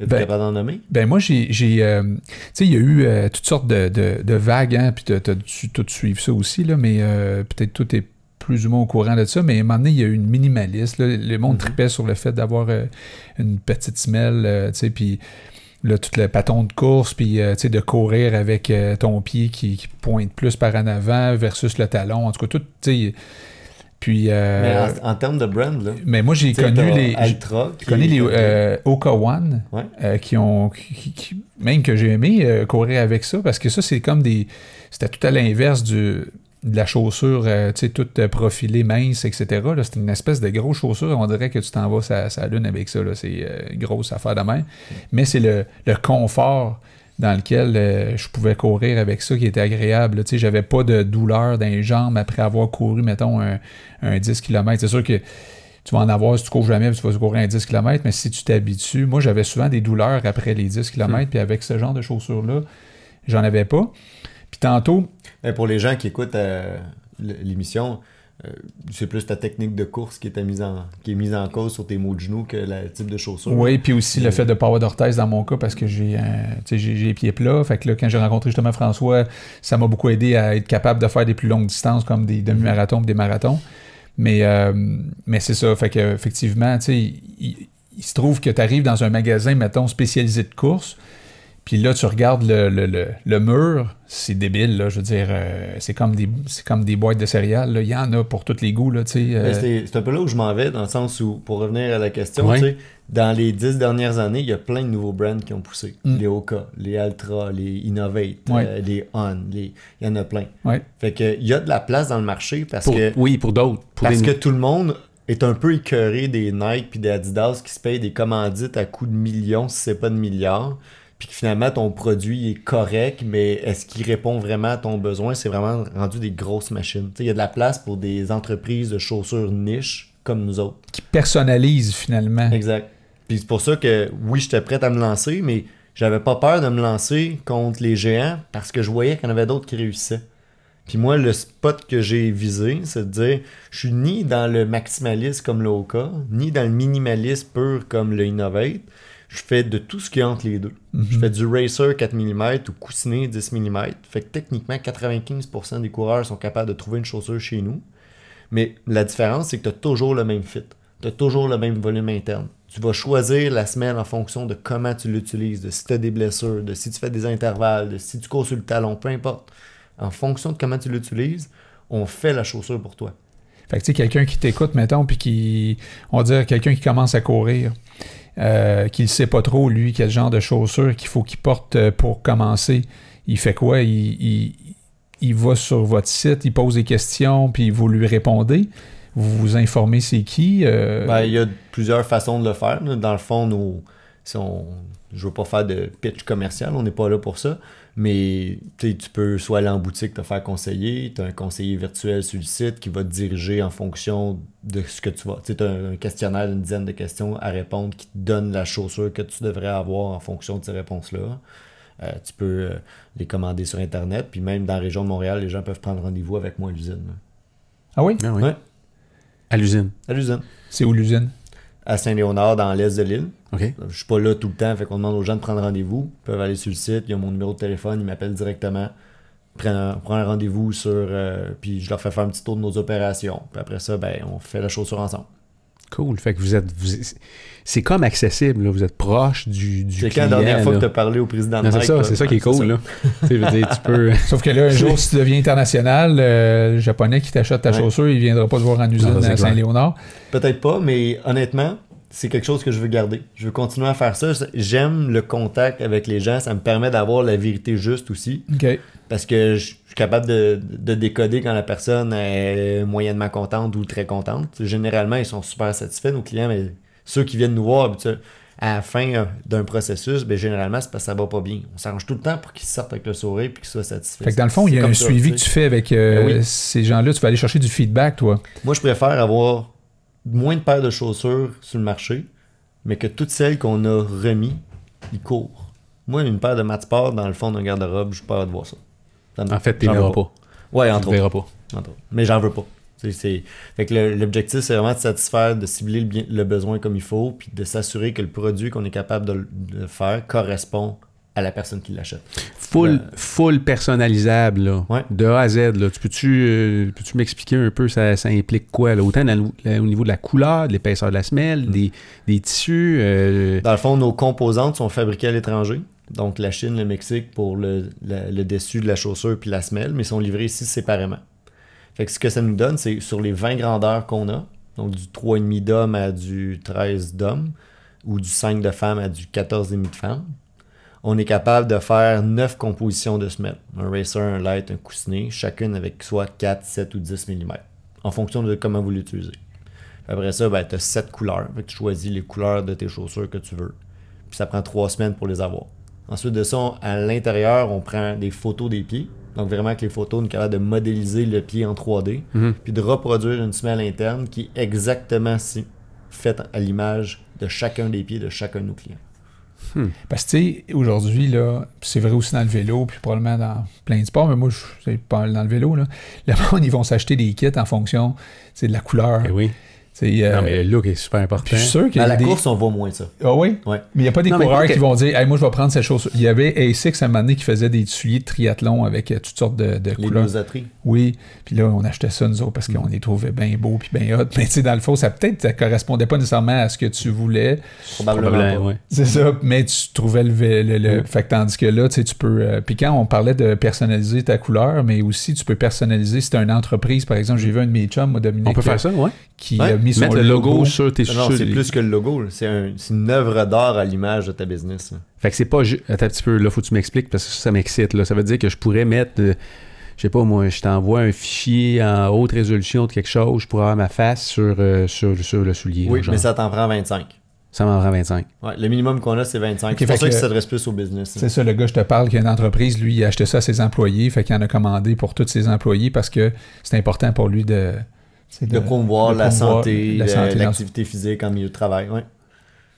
Ben, d'en nommer? Ben moi, j'ai... euh, tu sais, il y a eu euh, toutes sortes de, de- de vagues, hein, puis t'as t'as dû tout suivre ça aussi, là, mais euh, peut-être tout est plus ou moins au courant de ça, mais à un moment donné, il y a eu une minimaliste. là. le monde Mhm. tripait sur le fait d'avoir euh, une petite semelle, euh, tu sais, puis là, tout le bâton de course, puis euh, tu sais, de courir avec ton pied qui, qui pointe plus par en avant versus le talon. En tout cas, tout, tu sais... Puis... euh, Mais en, en termes de brand, là. mais moi, j'ai connu les... Altra. Je connais les Oka One, Ouais. qui ont. qui- qui- même que j'ai aimé courir avec ça, parce que ça, c'est comme des. C'était tout à l'inverse du de la chaussure, euh, tu sais, toute euh, profilée, mince, etc. C'était une espèce de grosse chaussure. On dirait que tu t'en vas sa, sa lune avec ça. C'est euh, une grosse affaire de main. Mais c'est le, le confort dans lequel euh, je pouvais courir avec ça qui était agréable. Tu sais, j'avais pas de douleur dans les jambes après avoir couru, mettons, un, un 10 km. C'est sûr que tu vas en avoir si tu cours jamais, puis tu vas courir un 10 km, mais si tu t'habitues, moi j'avais souvent des douleurs après les 10 km, puis avec ce genre de chaussures-là, j'en avais pas. Puis tantôt, Mais pour les gens qui écoutent euh, l'émission, euh, c'est plus ta technique de course qui est, mise en, qui est mise en cause sur tes mots de genoux que le type de chaussure. oui, puis aussi le Euh, fait de pas avoir d'orthèse dans mon cas parce que j'ai les pieds plats. Fait que là, quand j'ai rencontré justement François, ça m'a beaucoup aidé à être capable de faire des plus longues distances comme des demi-marathons des marathons. Mais, euh, mais c'est ça. Fait que effectivement, tu sais, il, il- il se trouve que tu arrives dans un magasin, mettons, spécialisé de course. Puis là, tu regardes le, le, le, le mur, c'est débile, là. Je veux dire, euh, c'est comme des c'est comme des boîtes de céréales. là. Il y en a pour tous les goûts, là, sais. euh, c'est un peu là où je m'en vais, dans le sens où, pour revenir à la question, Ouais. tu sais, dans les dix dernières années, il y a plein de nouveaux brands qui ont poussé. Mm. Les Oka, les Altra, les Innovate, Ouais. euh, les On, les... il y en a plein. Ouais. Fait que il y a de la place dans le marché parce Pour- que Oui, pour d'autres. Parce que tout le monde est un peu écœuré des Nike puis des Adidas qui se payent des commandites à coups de millions, si c'est pas de milliards. Puis que finalement, ton produit est correct, mais est-ce qu'il répond vraiment à ton besoin? C'est vraiment rendu des grosses machines. Tu sais, Il y a de la place pour des entreprises de chaussures niche comme nous autres. qui personnalise finalement. Exact. Puis c'est pour ça que oui, j'étais prêt à me lancer, mais j'avais pas peur de me lancer contre les géants parce que je voyais qu'il y en avait d'autres qui réussissaient. Puis moi, le spot que j'ai visé, c'est de dire, je suis ni dans le maximalisme comme le Oka, ni dans le minimalisme pur comme le Innovate. Je fais de tout ce qui est entre les deux. Mhm. Je fais du racer 4 mm ou coussinet 10 mm. Fait que techniquement, 95% des coureurs sont capables de trouver une chaussure chez nous. Mais la différence, c'est que tu as toujours le même fit. Tu as toujours le même volume interne. Tu vas choisir la semelle en fonction de comment tu l'utilises, de si tu as des blessures, de si tu fais des intervalles, de si tu cours sur le talon, peu importe. En fonction de comment tu l'utilises, on fait la chaussure pour toi. Fait que tu sais, quelqu'un qui t'écoute, mettons, puis qui. On va dire quelqu'un qui commence à courir, euh, qui ne sait pas trop, lui, quel genre de chaussures qu'il faut qu'il porte euh, pour commencer. Il fait quoi? Il, il, va sur votre site, il pose des questions, puis vous lui répondez. Vous vous informez c'est qui. euh, Ben, il y a plusieurs façons de le faire. Dans le fond, nous, si on, je veux pas faire de pitch commercial, on n'est pas là pour ça. Mais tu peux soit aller en boutique te faire conseiller, tu as un conseiller virtuel sur le site qui va te diriger en fonction de ce que tu vas. Tu as un questionnaire d'une dizaine de questions à répondre qui te donne la chaussure que tu devrais avoir en fonction de ces réponses-là. Euh, tu peux euh, les commander sur Internet. Puis même dans la région de Montréal, les gens peuvent prendre rendez-vous avec moi à l'usine. Ah oui? Ah oui. Ouais. À l'usine. À l'usine. C'est où l'usine? À Saint-Léonard, dans l'est de l'île. OK. Je suis pas là tout le temps, fait qu'on demande aux gens de prendre rendez-vous. Ils peuvent aller sur le site, il y a mon numéro de téléphone, ils m'appellent directement. Prennent un, prennent un rendez-vous sur. euh, puis je leur fais faire un petit tour de nos opérations. Puis après ça, ben, on fait la chaussure ensemble. Cool. Fait que vous êtes. vous- c'est comme accessible, là. Vous êtes proche du, du C'est quand la dernière fois là. que tu as parlé au président de c'est ça, c'est ça qui est Ouais, cool, là. tu sais, je veux dire, tu peux. Sauf que là, un jour, si tu deviens international, euh, le japonais qui t'achète ta Ouais. chaussure, il viendra pas te voir en usine Non, à. Saint-Léonard. Peut-être pas, mais honnêtement, c'est quelque chose que je veux garder. Je veux continuer à faire ça. J'aime le contact avec les gens. Ça me permet d'avoir la vérité juste aussi. Parce que je suis capable de, de décoder quand la personne est moyennement contente ou très contente. Généralement, ils sont super satisfaits, nos clients, mais ceux qui viennent nous voir à la fin euh, d'un processus, ben, généralement, c'est parce que ça va pas bien. On s'arrange tout le temps pour qu'ils sortent avec le sourire et qu'ils soient satisfaits. Fait que dans le fond, il y a un ça, suivi que tu fais avec euh, Ben oui. ces gens-là. Tu vas aller chercher du feedback, toi. Moi, je préfère avoir moins de paires de chaussures sur le marché, mais que toutes celles qu'on a remis, ils courent. Moi, une paire de mat sport dans le fond d'un garde-robe, je suis pas de voir ça. En fait, tu verras pas. Ouais, Tu entre autres. pas. entre autres. Mais j'en veux pas. Fait que l'objectif, c'est vraiment de satisfaire, de cibler le, bien- le besoin comme il faut, puis de s'assurer que le produit qu'on est capable de, de faire correspond à la personne qui l'achète. Full, full personnalisable, là. Ouais. De A à Z, là. Tu peux-tu euh, peux-tu m'expliquer un peu ça, ça implique quoi, là? Autant dans le- là, au niveau de la couleur, de l'épaisseur de la semelle, des, des tissus. euh, Dans le fond, nos composantes sont fabriquées à l'étranger. Donc la Chine, le Mexique pour le, la- le dessus de la chaussure puis la semelle, mais sont livrés ici séparément. Fait que ce que ça nous donne, c'est sur les 20 grandeurs qu'on a, donc du 3,5 d'homme à du 13 d'homme, ou du 5 de femmes à du 14,5 de femmes, on est capable de faire 9 compositions de semelles. Un racer, un light, un coussinet, chacune avec soit 4, 7 ou 10 mm, en fonction de comment vous l'utilisez. Après ça, ben, tu as 7 couleurs. Fait que tu choisis les couleurs de tes chaussures que tu veux. Puis ça prend 3 semaines pour les avoir. Ensuite de ça, on- à l'intérieur, on prend des photos des pieds. Donc vraiment avec les photos, on est capable de modéliser le pied en 3D. Mhm. Puis de reproduire une semelle interne qui est exactement si- faite à l'image de chacun des pieds de chacun de nos clients. Parce que, tu sais, aujourd'hui, là, c'est vrai aussi dans le vélo, puis probablement dans plein de sports, mais moi, je c'est pas dans le vélo, là. Le monde, ils vont s'acheter des kits en fonction, c'est de la couleur. eh oui. Euh, non, mais le look est super important. je suis sûr qu'il y À a la des... course, on voit moins ça. Ah oui? Ouais. Mais il n'y a pas des Non, coureurs qui vont dire hey, moi, je vais prendre cette chose. Il y avait ASICS à un moment donné qui faisait des souliers de triathlon avec euh, toutes sortes de, de Les couleurs. dosateries. Oui, puis là, on achetait ça, nous autres, parce qu'on les trouvait bien beaux puis bien hot. Mais tu sais, dans le fond, ça peut-être ça correspondait pas nécessairement à ce que tu voulais. Probablement. C'est ça, mais tu trouvais le... le, le- Mm. Fait que tandis que là, tu sais, tu peux... euh, puis quand on parlait de personnaliser ta couleur, mais aussi, tu peux personnaliser si t'as une entreprise, par exemple, j'ai vu un de mes chums, moi, Dominique, On peut faire ça, ouais. qui Ouais. A mis son Mettre le logo sur tes Non, c'est plus que le logo. C'est un- c'est une œuvre d'art à l'image de ta business. là. Fait que c'est pas ju- Attends un petit peu, là, faut que tu m'expliques parce que ça, ça m'excite. Là. Ça veut dire que je pourrais mettre, euh, je sais pas moi, je t'envoie un fichier en haute résolution de quelque chose, je pourrais avoir ma face sur, euh, sur, sur le soulier. Oui, genre. mais ça t'en prend 25. Ça m'en prend 25. Ouais, le minimum qu'on a, c'est 25. Ok, c'est pour ça que- qu'il s'adresse plus au business. C'est ça, le gars, je te parle, qui a une entreprise, lui, il a acheté ça à ses employés, fait qu'il en a commandé pour tous ses employés parce que c'est important pour lui de... De promouvoir de la promouvoir santé, la santé dans- l'activité physique en milieu de travail. Ouais.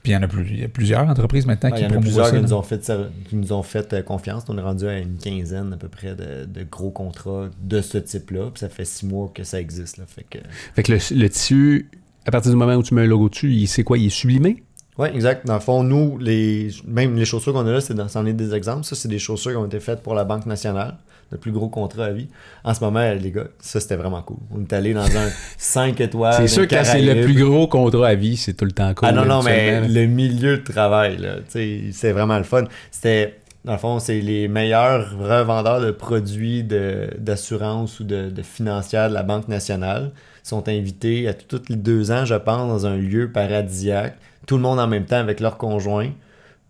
Puis il y en a, plus, il y a plusieurs entreprises maintenant Ouais, qui il y en a plusieurs ça. qui nous ont fait, qui nous ont fait confiance. On est rendu à une quinzaine à peu près de, de gros contrats de ce type-là. Puis ça fait six mois que ça existe. Là. Fait que... Fait que le, le tissu, à partir du moment où tu mets un logo dessus, il- c'est quoi? Il est sublimé? Oui, exact. Dans le fond, nous, les, même les chaussures qu'on a là, c'est dans- c'en est des exemples. Ça, c'est des chaussures qui ont été faites pour la Banque nationale, le plus gros contrat à vie. En ce moment, les gars, ça, c'était vraiment cool. On est allé dans un 5 étoiles. C'est sûr que quand c'est le plus gros contrat à vie, c'est tout le temps cool. Ah non, non, mais le milieu de travail, là, tu sais, c'est vraiment le fun. C'était, dans le fond, c'est les meilleurs revendeurs de produits de- d'assurance ou de, de financière de la Banque nationale sont invités à tous les deux ans, je pense, dans un lieu paradisiaque, tout le monde en même temps avec leurs conjoints,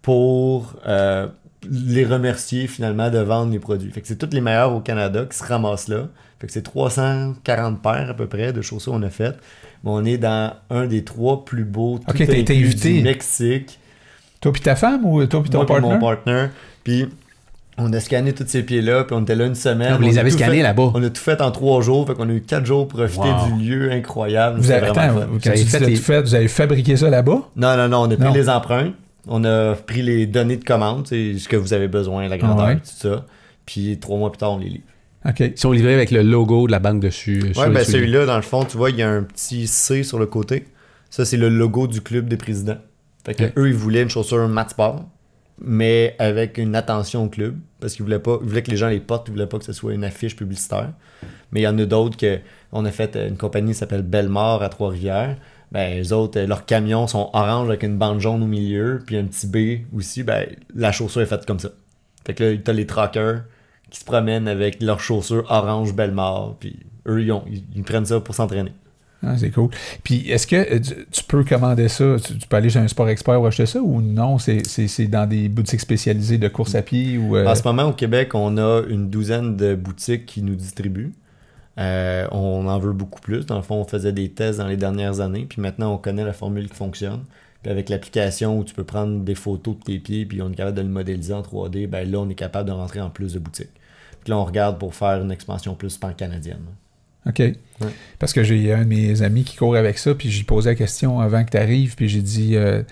pour euh, les remercier finalement de vendre les produits. Fait que c'est tous les meilleurs au Canada qui se ramassent là. Fait que c'est 340 paires à peu près de chaussures qu'on a faites. Mais on est dans un des trois plus beaux tout Ok, t'as été inclus invité. du Mexique. Toi puis ta femme ou toi puis ton Moi puis partner? mon partner? Puis on a scanné tous ces pieds-là, puis on était là une semaine. Ah, vous On les a avez tout scannés fait- là-bas. On a tout fait en trois jours, fait qu'on a eu quatre jours pour profiter Wow. du lieu incroyable. Vous C'était avez, attends, dis fait les- tu fais, vous avez fabriqué ça là-bas? Non, non, non, on a pris Non. les empreintes, on a pris les données de commande, c'est ce que vous avez besoin, la grandeur, Ouais. tout ça. Puis trois mois plus tard, on les livre. OK. Ils sont livrés avec le logo de la banque dessus. euh, les ben celui-là, dans le fond, tu vois, il y a un petit C sur le côté. Ça, c'est le logo du club des présidents. Fait que eux, ils voulaient une chaussure mat sport, mais avec une attention au club. Parce qu'ils voulaient que les gens les portent, ils voulaient pas que ce soit une affiche publicitaire. Mais il y en a d'autres que on a fait une compagnie qui s'appelle Bellemare à Trois-Rivières. Ben, les autres, leurs camions sont orange avec une bande jaune au milieu, puis un petit B aussi. Ben, la chaussure est faite comme ça. Fait que là, t'as les trackers qui se promènent avec leurs chaussures orange Bellemare, puis eux, ils, ont- ils prennent ça pour s'entraîner. Ah, c'est cool. Puis, est-ce que euh, tu, peux commander ça? Tu, peux aller chez un sport expert ou acheter ça? Ou non? C'est dans des boutiques spécialisées de course à pied ou. euh, En ce moment, au Québec, on a une douzaine de boutiques qui nous distribuent. Euh, on en veut beaucoup plus. Dans le fond, on faisait des tests dans les dernières années. Puis maintenant, on connaît la formule qui fonctionne. Puis avec l'application où tu peux prendre des photos de tes pieds, puis on est capable de le modéliser en 3D, ben là, on est capable de rentrer en plus de boutiques. Puis là, on regarde pour faire une expansion plus pan-canadienne. OK? Parce que j'ai un de mes amis qui court avec ça, puis j'ai posé la question avant que tu arrives, puis j'ai dit, euh,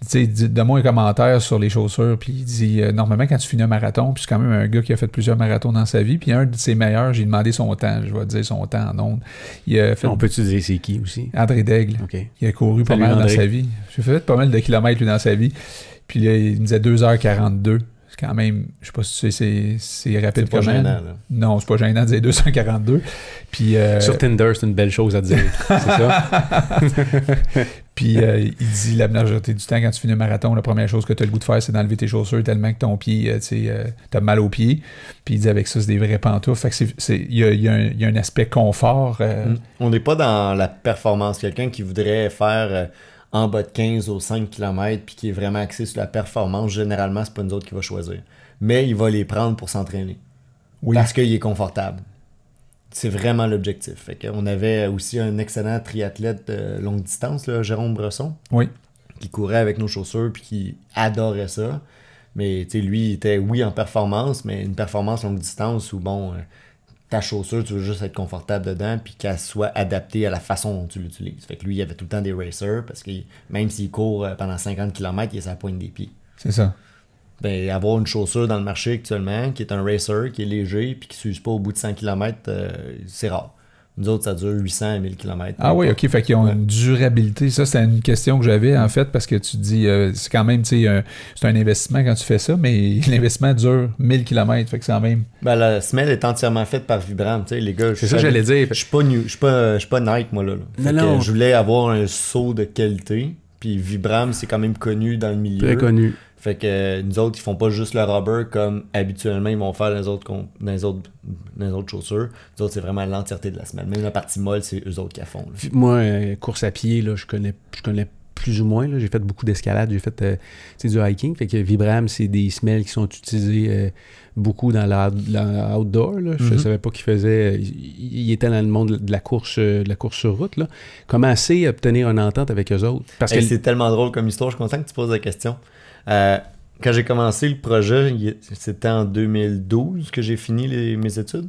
tu sais, dis- donne-moi un commentaire sur les chaussures, puis il dit, euh, normalement, quand tu finis un marathon, puis c'est quand même un gars qui a fait plusieurs marathons dans sa vie, puis un de ses meilleurs, j'ai demandé son temps, je vais te dire son temps en ondes. Il a fait On peut utiliser c'est qui aussi? André Daigle. OK. Il a couru pas mal André. dans sa vie. J'ai fait pas mal de kilomètres lui, dans sa vie. Puis là, il me disait 2h42. C'est quand même, je sais pas si tu sais, c'est, c'est rapide C'est pas comment. gênant, là. Non, c'est pas gênant de dire 242. Puis, euh, Sur Tinder, c'est une belle chose à dire. c'est ça? puis euh, il dit la majorité du temps, quand tu finis un marathon, la première chose que tu as le goût de faire, c'est d'enlever tes chaussures tellement que ton pied, euh, tu sais, euh, t'as mal aux pieds. Puis il dit avec ça, c'est des vrais pantoufles. Fait que c'est, c'est- il y a, il y a un, il y a un aspect confort. euh, Mm. On n'est pas dans la performance. Quelqu'un qui voudrait faire euh, en bas de 15 ou 5 km puis qui est vraiment axé sur la performance, généralement, c'est pas nous autres qui va choisir. Mais il va les prendre pour s'entraîner. Oui. Parce qu'il est confortable. C'est vraiment l'objectif. On avait aussi un excellent triathlète de longue distance, là, Jérôme Bresson, Oui. qui courait avec nos chaussures puis qui adorait ça. Mais lui, il était, oui, en performance, mais une performance longue distance où, bon, euh, ta chaussure, tu veux juste être confortable dedans puis qu'elle soit adaptée à la façon dont tu l'utilises. Fait que lui, il avait tout le temps des racers parce que même s'il court euh, pendant 50 km, il est à la pointe des pieds. C'est ça. Ben, avoir une chaussure dans le marché actuellement qui est un racer, qui est léger puis qui ne s'use pas au bout de 100 km, c'est rare. Nous autres, ça dure 800 à 1000 km. Ah oui, ok. Fait qu'ils ont une durabilité. Ça, c'est une question que j'avais, en fait, parce que tu dis, euh, c'est quand même, tu sais, un- c'est un investissement quand tu fais ça, mais l'investissement dure 1000 km. Fait que c'est quand même. Ben, la semelle est entièrement faite par Vibram. Tu sais, les gars, C'est ça que j'allais dire. Je suis pas, new- je suis pas, je suis pas Nike, moi, là. là. Fait Non, que non. Je voulais avoir un saut de qualité. Puis Vibram, c'est quand même connu dans le milieu. Très connu. Fait que nous autres, ils font pas juste le rubber comme habituellement ils vont faire dans les autres, dans les autres, dans les autres chaussures. Nous autres, c'est vraiment l'entièreté de la semelle. Même la partie molle, c'est eux autres qui la font. là. Moi, euh, course à pied, là, je connais, je connais plus ou moins. J'ai fait beaucoup d'escalade, j'ai fait euh, du hiking. Fait que Vibram, c'est des semelles qui sont utilisées euh, beaucoup dans la, la outdoor. là. Je Mhm. savais pas qu'il faisait. Il, il était dans le monde de la course, de la course sur route. Là. Comment c'est obtenir une entente avec eux autres? Parce Hey, que c'est tellement drôle comme histoire. Je suis content que tu poses la question. Euh, quand j'ai commencé le projet, c'était en 2012 que j'ai fini mes études.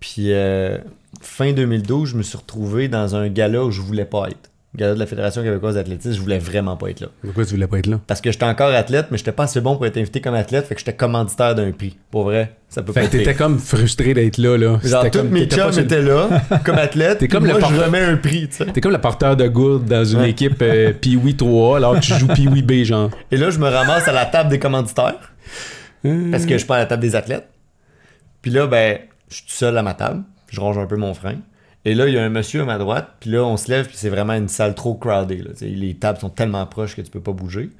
Puis euh, fin 2012, je me suis retrouvé dans un gala où je voulais pas être. Gala de la Fédération québécoise d'athlétisme, je voulais vraiment pas être là. pourquoi tu voulais pas être là? Parce que j'étais encore athlète, mais j'étais pas assez bon pour être invité comme athlète, fait que j'étais commanditaire d'un prix. Pour vrai, ça peut Fait pas que être t'étais comme frustré d'être là. là. Genre, tous mes chums étaient là, comme athlète. T'es comme le moi, je porte- remets un prix, tu sais. T'es comme le porteur de gourde dans une Ouais. équipe euh, Pee-Wee 3 alors que tu joues Pee-Wee B, genre. Et là, je me ramasse à la table des commanditaires. Parce que je suis pas à la table des athlètes. Puis là, ben, je suis tout seul à ma table. Je range un peu mon frein. Et là, il y a un monsieur à ma droite. Puis là, on se lève. Puis c'est vraiment une salle trop crowded. là. Les tables sont tellement proches que tu peux pas bouger.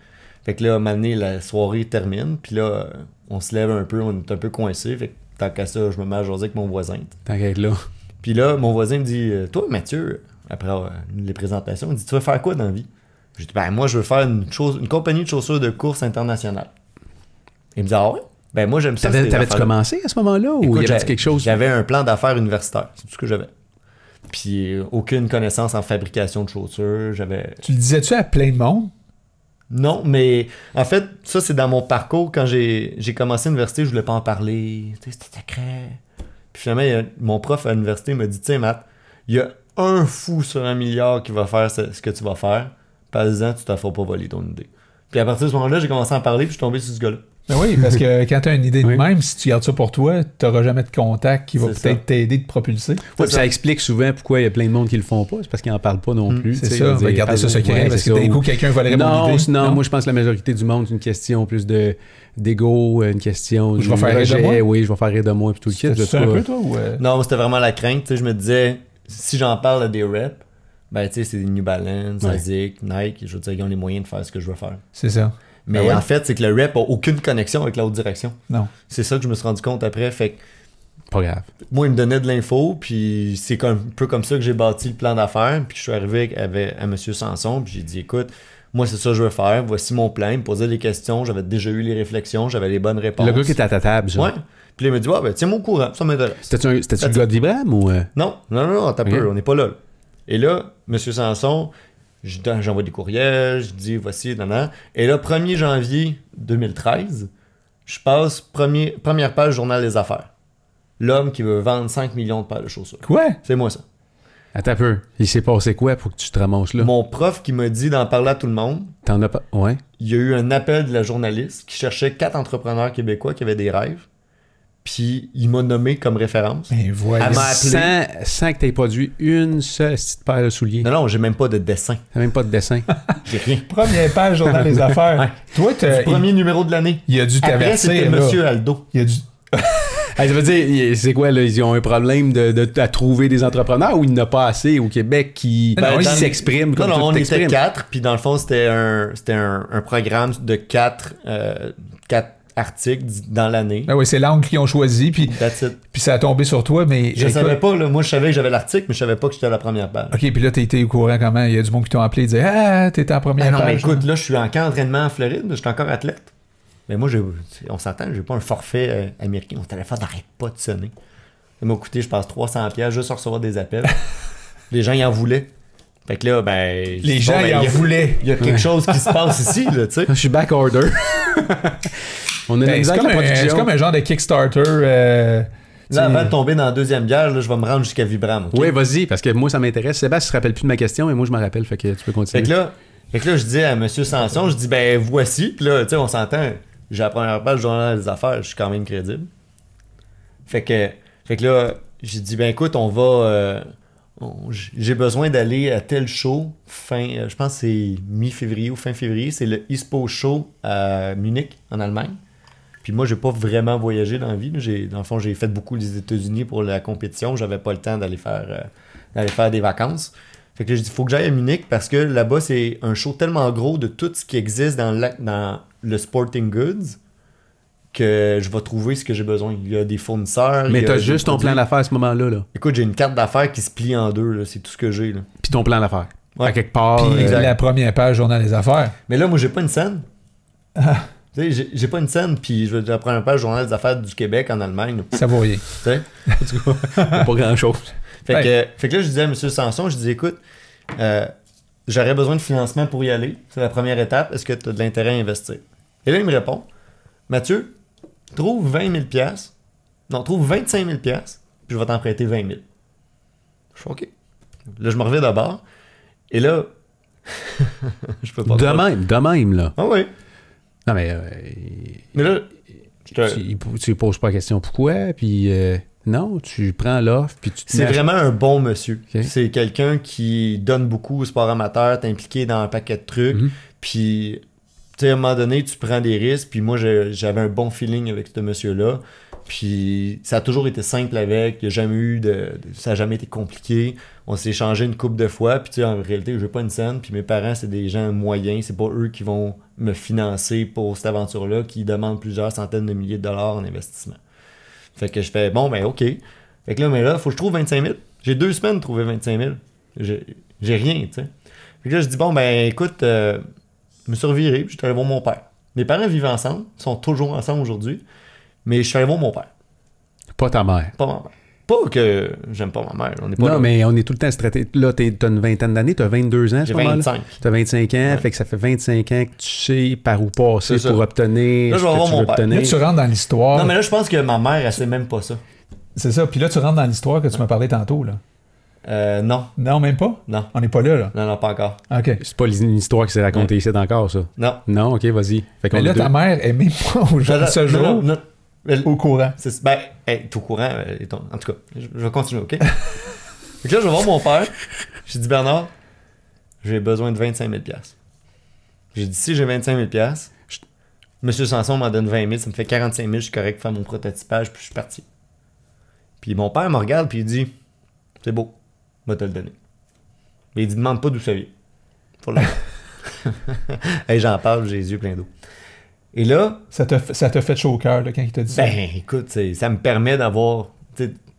Fait que là, à un moment donné, la soirée termine. Puis là, on se lève un peu. On est un peu coincé. Fait que tant qu'à ça, je me mets à jaser avec mon voisin. Tant qu'à là. Puis là, mon voisin me dit Toi, Mathieu, après euh, les présentations, il dit Tu veux faire quoi dans la vie J'ai dit Ben, moi, je veux faire une, chose, une compagnie de chaussures de course internationale. Il me dit Ah ouais? Ben, moi, j'aime ça. T'avais-tu commencé à ce moment-là ou il y avait quelque chose? J'avais un plan d'affaires universitaire. C'est tout ce que j'avais. Puis euh, aucune connaissance en fabrication de chaussures. J'avais. Tu le disais-tu à plein de monde? Non, mais en fait, ça, c'est dans mon parcours. Quand j'ai j'ai commencé à l'université, je voulais pas en parler. C'était secret. Puis finalement, mon prof à l'université m'a dit Tu sais, Matt, il y a un fou sur un milliard qui va faire ce, que tu vas faire. Pas-en, tu t'en feras pas voler ton idée. Puis à partir de ce moment-là, j'ai commencé à en parler, puis je suis tombé sur ce gars-là. Ben oui, parce que quand tu as une idée de Oui. même, si tu gardes ça pour toi, tu n'auras jamais de contact qui va C'est peut-être t'aider de propulser. Ça. ça explique souvent pourquoi il y a plein de monde qui le font pas. C'est parce qu'ils en parlent pas non Mm, plus. C'est ça, va dire, garder ça parle- secret ouais, parce c'est que d'un coup, quelqu'un volerait mon Non, idée. non, moi je pense que la majorité du monde, c'est une question plus de d'ego, une question Je vais faire rire de moi. Oui, je vais faire rire de moi puis tout le kit. Sais un peu, toi? Ou, Non, c'était vraiment la crainte. Tu sais, je me disais, si j'en parle à des reps, ben, tu sais, c'est New Balance, Ouais. Asics, Nike. Je veux dire, ils ont les moyens de faire ce que je veux faire. C'est ça. Mais Ben ouais. en fait, c'est que le rep a aucune connexion avec l'autre direction. Non. C'est ça que je me suis rendu compte après. Fait que Pas grave. Moi, il me donnait de l'info, puis c'est un peu comme ça que j'ai bâti le plan d'affaires. Puis je suis arrivé avec, à M. Sanson, puis j'ai dit écoute, moi, c'est ça que je veux faire. Voici mon plan. Il me posait des questions. J'avais déjà eu les réflexions. J'avais les bonnes réponses. Le gars qui était à ta table, genre. Ouais. Puis il m'a dit ouais, ben, tiens-moi au courant. Ça m'intéresse. C'était-tu un- le gars de Vibram ou. euh? Non, non, non, non, t'as Ok. peu, on n'est pas là. Et là, M. Sanson, j'envoie des courriels, je dis voici, nan, nan. Et là, 1er janvier 2013, je passe premier, première page Journal des Affaires. L'homme qui veut vendre 5 millions de paires de chaussures. Quoi? C'est moi ça. Attends un peu. Il s'est passé quoi pour que tu te ramasses là? Mon prof qui m'a dit d'en parler à tout le monde, T'en as pas. Ouais. il y a eu un appel de la journaliste qui cherchait quatre entrepreneurs québécois qui avaient des rêves. Puis il m'a nommé comme référence. Ben voyons. Elle m'a appelé. Sans, sans que t'aies produit une seule petite paire de souliers. Non, non, j'ai même pas de dessin. T'as même pas de dessin. J'ai rien. Première page Journal des Affaires. Ouais. Toi, t'as- Du premier numéro de l'année. il, il a dû Après, t'avertir. c'était là. Monsieur Aldo. Il a dû... Hey, ça veut dire, c'est quoi, là? Ils ont un problème de, de- à trouver des entrepreneurs ou il n'y en a pas assez au Québec qui, Ben, s'expriment Non, comme non, tu on était quatre, puis dans le fond, c'était un, c'était un, un programme de quatre, euh, quatre articles d- dans l'année. Ben oui, c'est l'angle qu'ils ont choisi, puis, puis ça a tombé sur toi, mais... Je écoute- savais pas, là, moi je savais que j'avais l'article, mais je savais pas que j'étais à la première page. OK, puis là, été au courant comment? Il y a du monde qui t'ont appelé et dit Ah, t'étais en première Ben non, mais page. écoute, là, je suis encore en entraînement en Floride, je suis encore athlète. Mais moi, on s'entend, j'ai pas un forfait euh, américain. Mon téléphone n'arrête pas de sonner. Ça m'a coûté, je pense, 300$ piastres juste à recevoir des appels. Les gens, ils en voulaient. Fait que là, ben. je Les gens, bon, ben, ils en il y a- voulaient. Il y a quelque chose qui se passe ici, là, tu sais. Je suis back order. on a Ben, c'est, comme un, c'est comme un genre de Kickstarter. euh, tu Là, avant de tomber dans la deuxième guerre, là, je vais me rendre jusqu'à Vibram. Oui, vas-y, parce que moi, ça m'intéresse. Sébastien se rappelle plus de ma question, mais moi, je me rappelle, fait que tu peux Fait continuer. que là, fait que là, je dis à M. Sanson, je dis, ben voici. Puis là, tu sais, on s'entend, j'ai la première page du journal des affaires, je suis quand même crédible. Fait que, fait que là, j'ai dit, ben écoute, on va. euh, j'ai besoin d'aller à tel show, fin, euh, je pense c'est mi-février ou fin février, c'est le ISPO Show à Munich, en Allemagne. Puis moi, j'ai pas vraiment voyagé dans la vie. dans le fond, j'ai fait beaucoup les États-Unis pour la compétition. J'avais pas le temps d'aller faire, euh, d'aller faire des vacances. Fait que là, j'ai dit, faut que j'aille à Munich parce que là-bas, c'est un show tellement gros de tout ce qui existe dans le sporting goods que je vais trouver ce que j'ai besoin. Il y a des fournisseurs. mais t'as juste ton plan d'affaires à ce moment-là. Là. Écoute, j'ai une carte d'affaires qui se plie en deux. C'est tout ce que j'ai. Puis ton plan d'affaires. Ouais. À quelque part. Puis euh, la première page Journal des Affaires. Mais là, moi, j'ai pas une scène. Ah. Tu sais, j'ai- j'ai pas une scène, puis je vais la première page Journal des affaires du Québec en Allemagne. Ça vaut rien. Tu sais? pas grand chose. Fait, Ouais. que, fait que là, je disais à M. Sanson, je disais, écoute, euh, j'aurais besoin de financement pour y aller. C'est la première étape. Est-ce que tu as de l'intérêt à investir? Et là, il me répond, Mathieu, trouve 20 000 piastres. Non, trouve 25 000 piastres, puis je vais t'en prêter 20 000. Je fais OK. Là, je me reviens d'abord. Et là, je peux pas. De même, de même, là. Ah oui. Non, mais. euh, Mais là, je te- tu, lui poses pas la question pourquoi, puis. euh, non, tu prends l'offre, puis tu te C'est vraiment un bon monsieur. C'est quelqu'un qui donne beaucoup au sport amateur, t'es impliqué dans un paquet de trucs. Mhm. Puis, tu sais, à un moment donné, tu prends des risques. Puis moi, j'avais un bon feeling avec ce monsieur-là. Puis ça a toujours été simple avec. Il a jamais eu de, Ça n'a jamais été compliqué. On s'est échangé une couple de fois. Puis tu sais, en réalité, je veux pas une scène. Puis mes parents, c'est des gens moyens. C'est pas eux qui vont me financer pour cette aventure-là, qui demandent plusieurs centaines de milliers de dollars en investissement. Fait que je fais, bon, ben ok. Fait que là, mais là, faut que je trouve 25 000. J'ai deux semaines de trouver 25 000. J'ai j'ai rien, tu sais. Fait que là, je dis, bon, ben écoute, euh, je me suis reviré, puis je suis allé voir mon père. Mes parents vivent ensemble, ils sont toujours ensemble aujourd'hui, mais je suis allé voir mon père, Pas ta mère. pas ma mère. Pas que j'aime pas ma mère, on n'est pas Non, là. mais on est tout le temps stratégique. Là, t'as une vingtaine d'années, t'as 22 ans J'ai moment-là. 25. T'as 25 ans, Ouais. fait que ça fait 25 ans que tu sais par où passer pour obtenir Là, je ce vais que voir tu mon père. obtenir. Là, tu rentres dans l'histoire. Non, mais là, je pense que ma mère, elle sait même pas ça. C'est ça. Puis là, tu rentres dans l'histoire que tu m'as parlé tantôt. Là. Euh, non, Non, même pas? non, On n'est pas là. là? non, non, pas encore. OK. C'est pas une histoire qui s'est racontée ici encore, ça? Non. Non, ok, vas-y. Mais là, est deux. ta mère est même pas au jour, Non, ce non, jour non, non. Elle- au courant. C'est- Ben, hey, t'es au courant. euh, et ton- En tout cas, je, je vais continuer, OK? fait que là, je vais voir mon père. J'ai dit, Bernard, j'ai besoin de 25 000 J'ai dit, si j'ai 25 000 je- Monsieur Sanson m'en donne 20 000, ça me fait 45 000, je suis correct pour faire mon prototypage, puis je suis parti. Puis mon père me regarde, puis il dit, c'est beau, vais te le donner. Mais il dit, demande pas d'où ça vient. Faut l'avoir. hey, j'en parle, j'ai les yeux pleins d'eau. Et là, Ça t'a fait- ça t'a fait chaud au cœur quand il t'a dit ça? ben, écoute, c'est- ça me permet d'avoir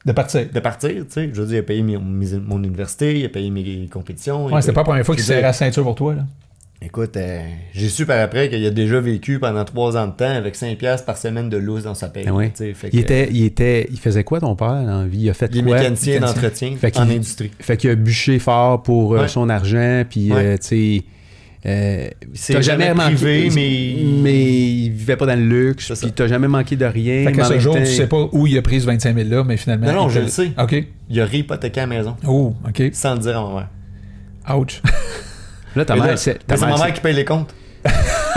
De partir. de partir, tu sais. Je veux dire, il a payé mes- mes- mon université, il a payé mes compétitions. Ouais, c'était pas la première fois qu'il serrait la ceinture pour toi, là. Écoute, euh, j'ai su par après qu'il a déjà vécu pendant trois ans de temps avec 5 piastres par semaine de loose dans sa paye. Ouais. sais, fait Il que- était, il était, il faisait quoi ton père dans la vie? Il a fait il est quoi? mécanicien d'entretien en industrie. Fait qu'il a bûché fort pour euh, Ouais. son argent, puis Ouais. euh, tu sais. euh, C'est jamais manqué- privé, mais- mais il vivait pas dans le luxe, puis t'as jamais manqué de rien. Fait que en ce jour, tu sais pas où il a pris ce 25 000 là, mais finalement. Non, je le sais. OK. Il a réhypothéqué la maison Oh, OK. sans le dire à ma mère. Ouch. Là, ta mère, c'est c'est ma mère qui paye les comptes.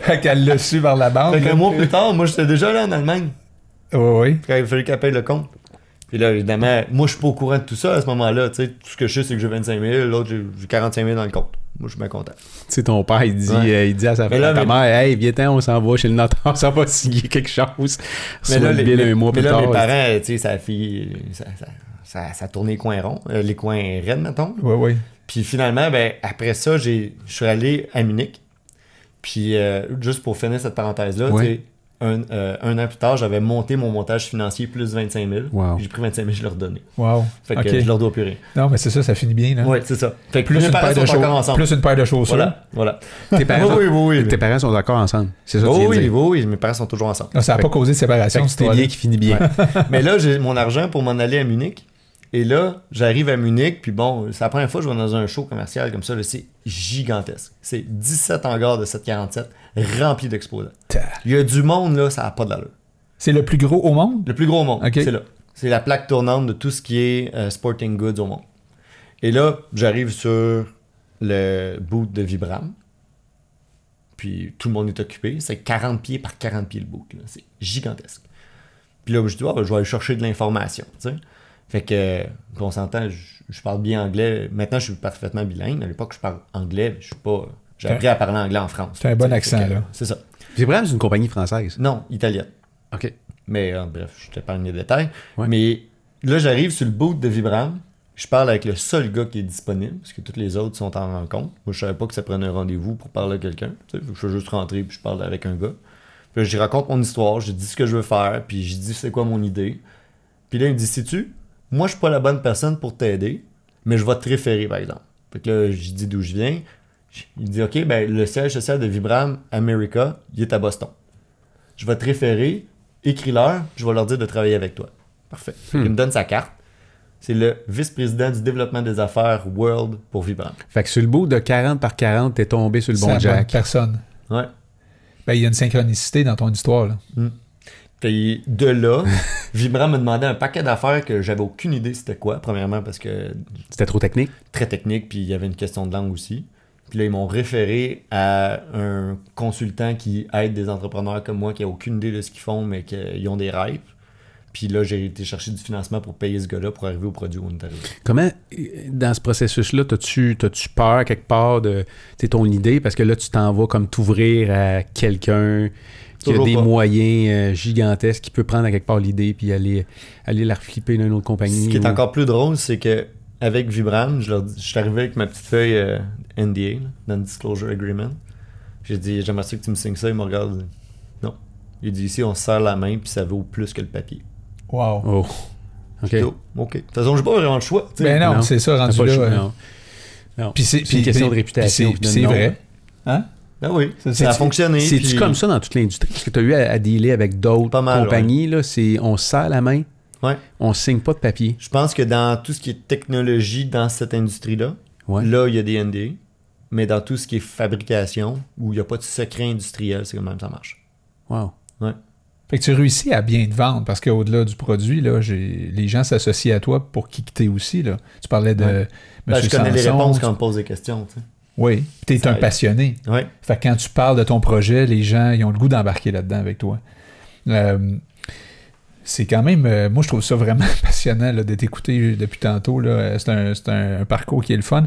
fait qu'elle l'a su vers la banque. Fait qu'un mois plus tard, moi, j'étais déjà là en Allemagne. Oui, oui. Quand il a fallu qu'elle paye le compte. Puis là, évidemment, moi, je suis pas au courant de tout ça à ce moment-là. Tu sais, tout ce que je sais, c'est que j'ai 25 000, l'autre, j'ai j'ai 45 000 dans le compte. Moi, je suis bien content. tu sais, ton père, il dit, Ouais. euh, il dit à, sa, à ta mais- mère, hey, viens-t'en, on s'en va chez le notaire, on s'en va signer quelque chose. Mais là, le les- mais- un mois mais plus là, tard. mes parents, tu sais, ça a fait. Ça, ça, ça, ça les coins ronds, euh, les coins raides, mettons. Oui, oui. Puis finalement, ben, après ça, je suis allé à Munich. Puis euh, juste pour finir cette parenthèse-là, un, euh, un an plus tard, j'avais monté mon montage financier plus 25 000. Wow. Puis J'ai pris 25 000, je leur donné. Wow. Fait que je leur dois plus rien. Non, mais c'est ça, ça finit bien. Ouais, c'est ça. Fait que Plus une, paire de ensemble. plus une paire de chaussures. Voilà, voilà. Tes parents, oui, oui, oui. oui. tes parents sont d'accord ensemble. C'est ça que tu oui, dire. oui, oui, mes parents sont toujours ensemble. Non, ça n'a pas causé de séparation, c'était bien qui finit bien. Mais là, j'ai mon argent pour m'en aller à Munich. Et là, j'arrive à Munich, puis bon, c'est la première fois que je vais dans un show commercial comme ça, c'est gigantesque. C'est 17 hangars de 747 remplis d'exposants. Il y a du monde, là, ça n'a pas d'allure. C'est le plus gros au monde? Le plus gros au monde, Ok. c'est là. C'est la plaque tournante de tout ce qui est euh, sporting goods au monde. Et là, j'arrive sur le boot de Vibram. Puis tout le monde est occupé. C'est 40 pieds par 40 pieds le boot. C'est gigantesque. Puis là, je dis, Ah, ben, je vais aller chercher de l'information. Fait que, on s'entend, je, je parle bien anglais. Maintenant, je suis parfaitement bilingue. À l'époque, je parle anglais. Je suis pas. J'ai appris à parler anglais en France. c'est un bon accent, que, là. C'est ça. Vibram, c'est une compagnie française. Non, italienne. OK. Mais euh, bref, je t'épargne les détails. Ouais. Mais là, j'arrive sur le boot de Vibram. Je parle avec le seul gars qui est disponible, parce que tous les autres sont en rencontre. Moi, je savais pas que ça prenait un rendez-vous pour parler à quelqu'un. Tu sais, je fais juste rentrer puis je parle avec un gars. Puis là, je raconte mon histoire, je dis ce que je veux faire, puis je dis c'est quoi mon idée. Puis là, il me dit Sais-tu, moi, je suis pas la bonne personne pour t'aider, mais je vais te référer, par exemple. Fait que là, je dis d'où je viens. Il dit Ok, ben, le siège social de Vibram America, il est à Boston. Je vais te référer, écris-leur, je vais leur dire de travailler avec toi. Parfait. Fait qu'il Hmm. me donne sa carte. C'est le vice-président du développement des affaires World pour Vibram. Fait que sur le bout de 40 par 40, t'es tombé sur le bon Jack. personne. Ouais. Ben, il y a une synchronicité dans ton histoire, là. Puis de là, Vibram me demandait un paquet d'affaires que j'avais aucune idée c'était quoi. Premièrement parce que C'était trop technique? très technique, puis il y avait une question de langue aussi. Puis là, ils m'ont référé à un consultant qui aide des entrepreneurs comme moi qui a aucune idée de ce qu'ils font, mais qui ont des rêves. Puis là, j'ai été chercher du financement pour payer ce gars-là pour arriver au produit où on est arrivé. Comment, dans ce processus-là, t'as-tu, peur quelque part de ton idée? Parce que là, tu t'en vas comme t'ouvrir à quelqu'un qui a des pas. moyens euh, gigantesques, qui peut prendre à quelque part l'idée puis aller, aller la reflipper dans une autre compagnie. Ce qui est encore plus drôle, c'est que avec Vibram, je, leur dis- je suis arrivé avec ma petite feuille euh, NDA, Non-Disclosure Agreement. J'ai dit, j'aimerais ça que tu me signes ça. Il me regarde. Non. Il dit, ici, on se serre la main, puis ça vaut plus que le papier. Wow. Oh. OK. Oh, OK. De toute façon, j'ai pas vraiment le choix. tu sais. Ben non, non. c'est ça, rendu là. Puis c'est une puis- question de puis- réputation, puis c'est vrai. Hein? Ben oui. Ça a c'est- fonctionné. C'est-tu puis- comme ça dans toute l'industrie? Parce que tu as eu à, à dealer avec d'autres compagnies. Là, c'est, on se serre la main, Ouais. on signe pas de papier. Je pense que dans tout ce qui est technologie dans cette industrie-là, Ouais. là, il y a des NDA. Mais dans tout ce qui est fabrication, où il n'y a pas de secret industriel, c'est quand même ça marche. Wow. Fait que tu réussis à bien te vendre parce qu'au-delà du produit, là, les gens s'associent à toi pour qui que t'es aussi. Là. Tu parlais de Ouais. Ben, je connais les réponses tu- quand on me pose des questions. tu sais. Oui, tu es un passionné. Ouais. Fait que quand tu parles de ton projet, les gens ils ont le goût d'embarquer là-dedans avec toi. Euh, c'est quand même, euh, moi je trouve ça vraiment passionnant de t'écouter depuis tantôt. Euh, C'est un, un- parcours qui est le fun.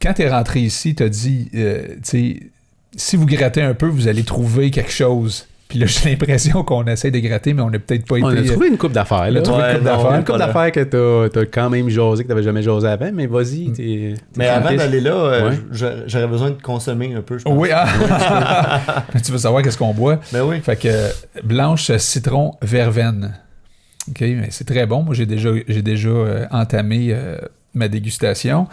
Quand tu es rentré ici, tu as dit, euh, si vous grattez un peu, vous allez trouver quelque chose. Puis là, j'ai l'impression qu'on essaie de gratter, mais on n'a peut-être pas On a été. trouvé une coupe d'affaires. là. On a trouvé Ouais, une couple non, d'affaires. Une coupe d'affaires que t'as as quand même jasé, que t'avais jamais jasé avant, mais vas-y. t'es- t'es Mais avant d'aller là, euh, Ouais. j'aurais besoin de consommer un peu, je pense. Oui, ah! tu veux savoir qu'est-ce qu'on boit? Ben oui. Fait que euh, blanche citron verveine. OK, mais c'est très bon. Moi, j'ai déjà, j'ai déjà euh, entamé euh, ma dégustation.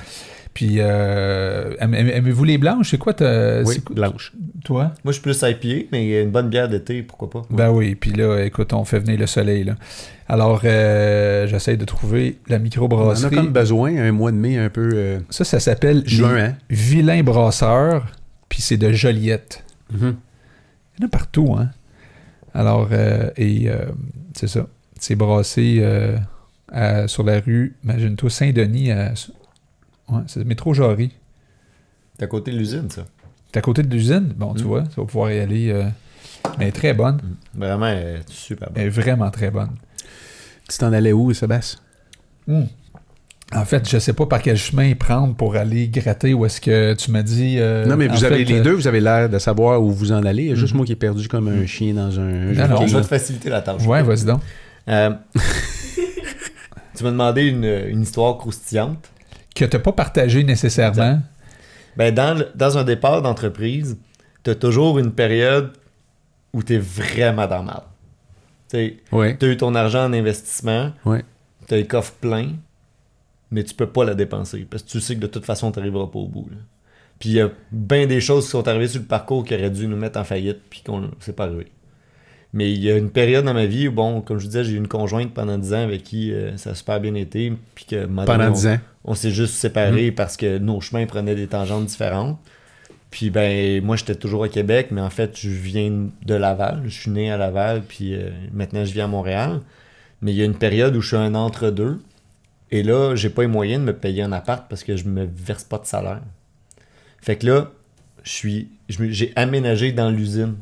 Puis, euh, aime- aime- aimez-vous les blanches? C'est quoi, ta- Oui, blanche. toi? Moi, je suis plus IPA, mais une bonne bière d'été, pourquoi pas. Ben oui, puis là, écoute, on fait venir le soleil. Là. Alors, euh, j'essaie de trouver la On en a microbrasserie. comme besoin, un mois de mai un peu euh, Ça, ça s'appelle juin, hein? Vilain Brasseur, puis c'est de Joliette. Mhm. Il y en a partout, hein? Alors, euh, et euh, c'est ça. C'est brassé euh, à- sur la rue, imagine-toi, Saint-Denis. À, ouais, c'est le métro Jarry. C'est à côté de l'usine, ça. T'es à côté de l'usine? Bon, tu Mm. vois, tu vas pouvoir y aller. euh, mais elle est très bonne. Vraiment, euh, super bon. Elle est vraiment très bonne. Tu t'en allais où, Sébastien? Mm. En fait, je sais pas par quel chemin prendre pour aller gratter ou est-ce que tu m'as dit. euh, non, mais vous avez fait, les euh, deux, vous avez l'air de savoir où vous en allez. Il y a juste Mhm. moi qui est perdu comme un chien dans un. Non, non, je je- vais te faciliter la tâche. Ouais, vas-y donc. Euh, tu m'as demandé une, une histoire croustillante. Que t'as pas partagé nécessairement. Ben, dans, le- dans un départ d'entreprise, tu as toujours une période où tu es vraiment dans le mal. Tu as eu ton argent en investissement, Ouais. tu as les coffres pleins, mais tu peux pas la dépenser parce que tu sais que de toute façon, tu n'arriveras pas au bout. là. Puis il y a bien des choses qui sont arrivées sur le parcours qui auraient dû nous mettre en faillite, puis qu'on c'est pas arrivé. Mais il y a une période dans ma vie où, bon, comme je vous disais, j'ai eu une conjointe pendant 10 ans avec qui euh, ça a super bien été, puis que à Pendant on- 10 ans. on s'est juste séparés parce que nos chemins prenaient des tangentes différentes. Puis ben moi j'étais toujours au Québec, mais en fait je viens de Laval. Je suis né à Laval, puis euh, maintenant je vis à Montréal. Mais il y a une période où je suis un entre-deux. Et là, j'ai pas les moyens de me payer un appart parce que je me verse pas de salaire. Fait que là, je suis, j'ai aménagé dans l'usine,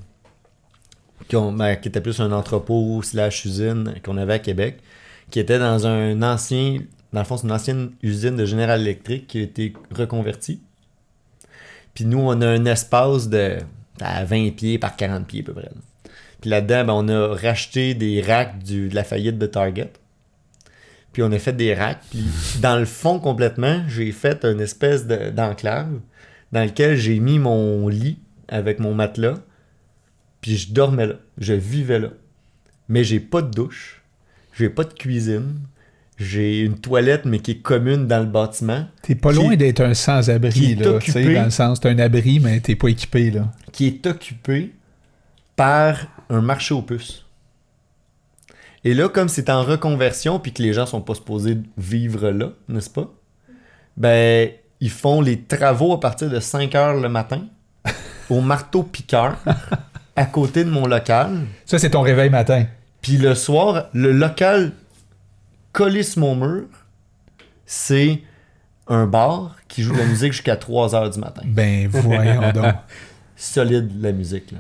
ben, qui était plus un entrepôt slash usine qu'on avait à Québec, qui était dans un ancien, dans le fond, une ancienne usine de General Electric qui a été reconvertie. Puis nous, on a un espace de à 20 pieds par 40 pieds à peu près. Puis là-dedans, ben, on a racheté des racks de la faillite de Target. Puis on a fait des racks. Puis dans le fond complètement, j'ai fait une espèce de- d'enclave dans lequel j'ai mis mon lit avec mon matelas. Puis je dormais là. Je vivais là. Mais j'ai pas de douche. J'ai pas de cuisine. J'ai une toilette, mais qui est commune dans le bâtiment, T'es pas loin d'être un sans-abri, là. Tu sais, occupé. dans le sens, t'as un abri, mais t'es pas équipé, là. qui est occupé par un marché aux puces. Et là, comme c'est en reconversion, puis que les gens sont pas supposés vivre là, n'est-ce pas? Ben, ils font les travaux à partir de 5 heures le matin au marteau piqueur à côté de mon local. Ça, c'est ton réveil matin. Puis le soir, le local collé sur mon mur, c'est un bar qui joue de la musique jusqu'à 3 heures du matin. Ben, voyons donc. Solide la musique, là.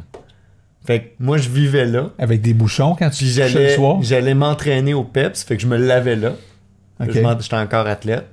Fait que moi, je vivais là. Avec des bouchons quand tu couchais le j'allais, soir? j'allais m'entraîner au PEPS, fait que je me lavais là. J'étais encore athlète.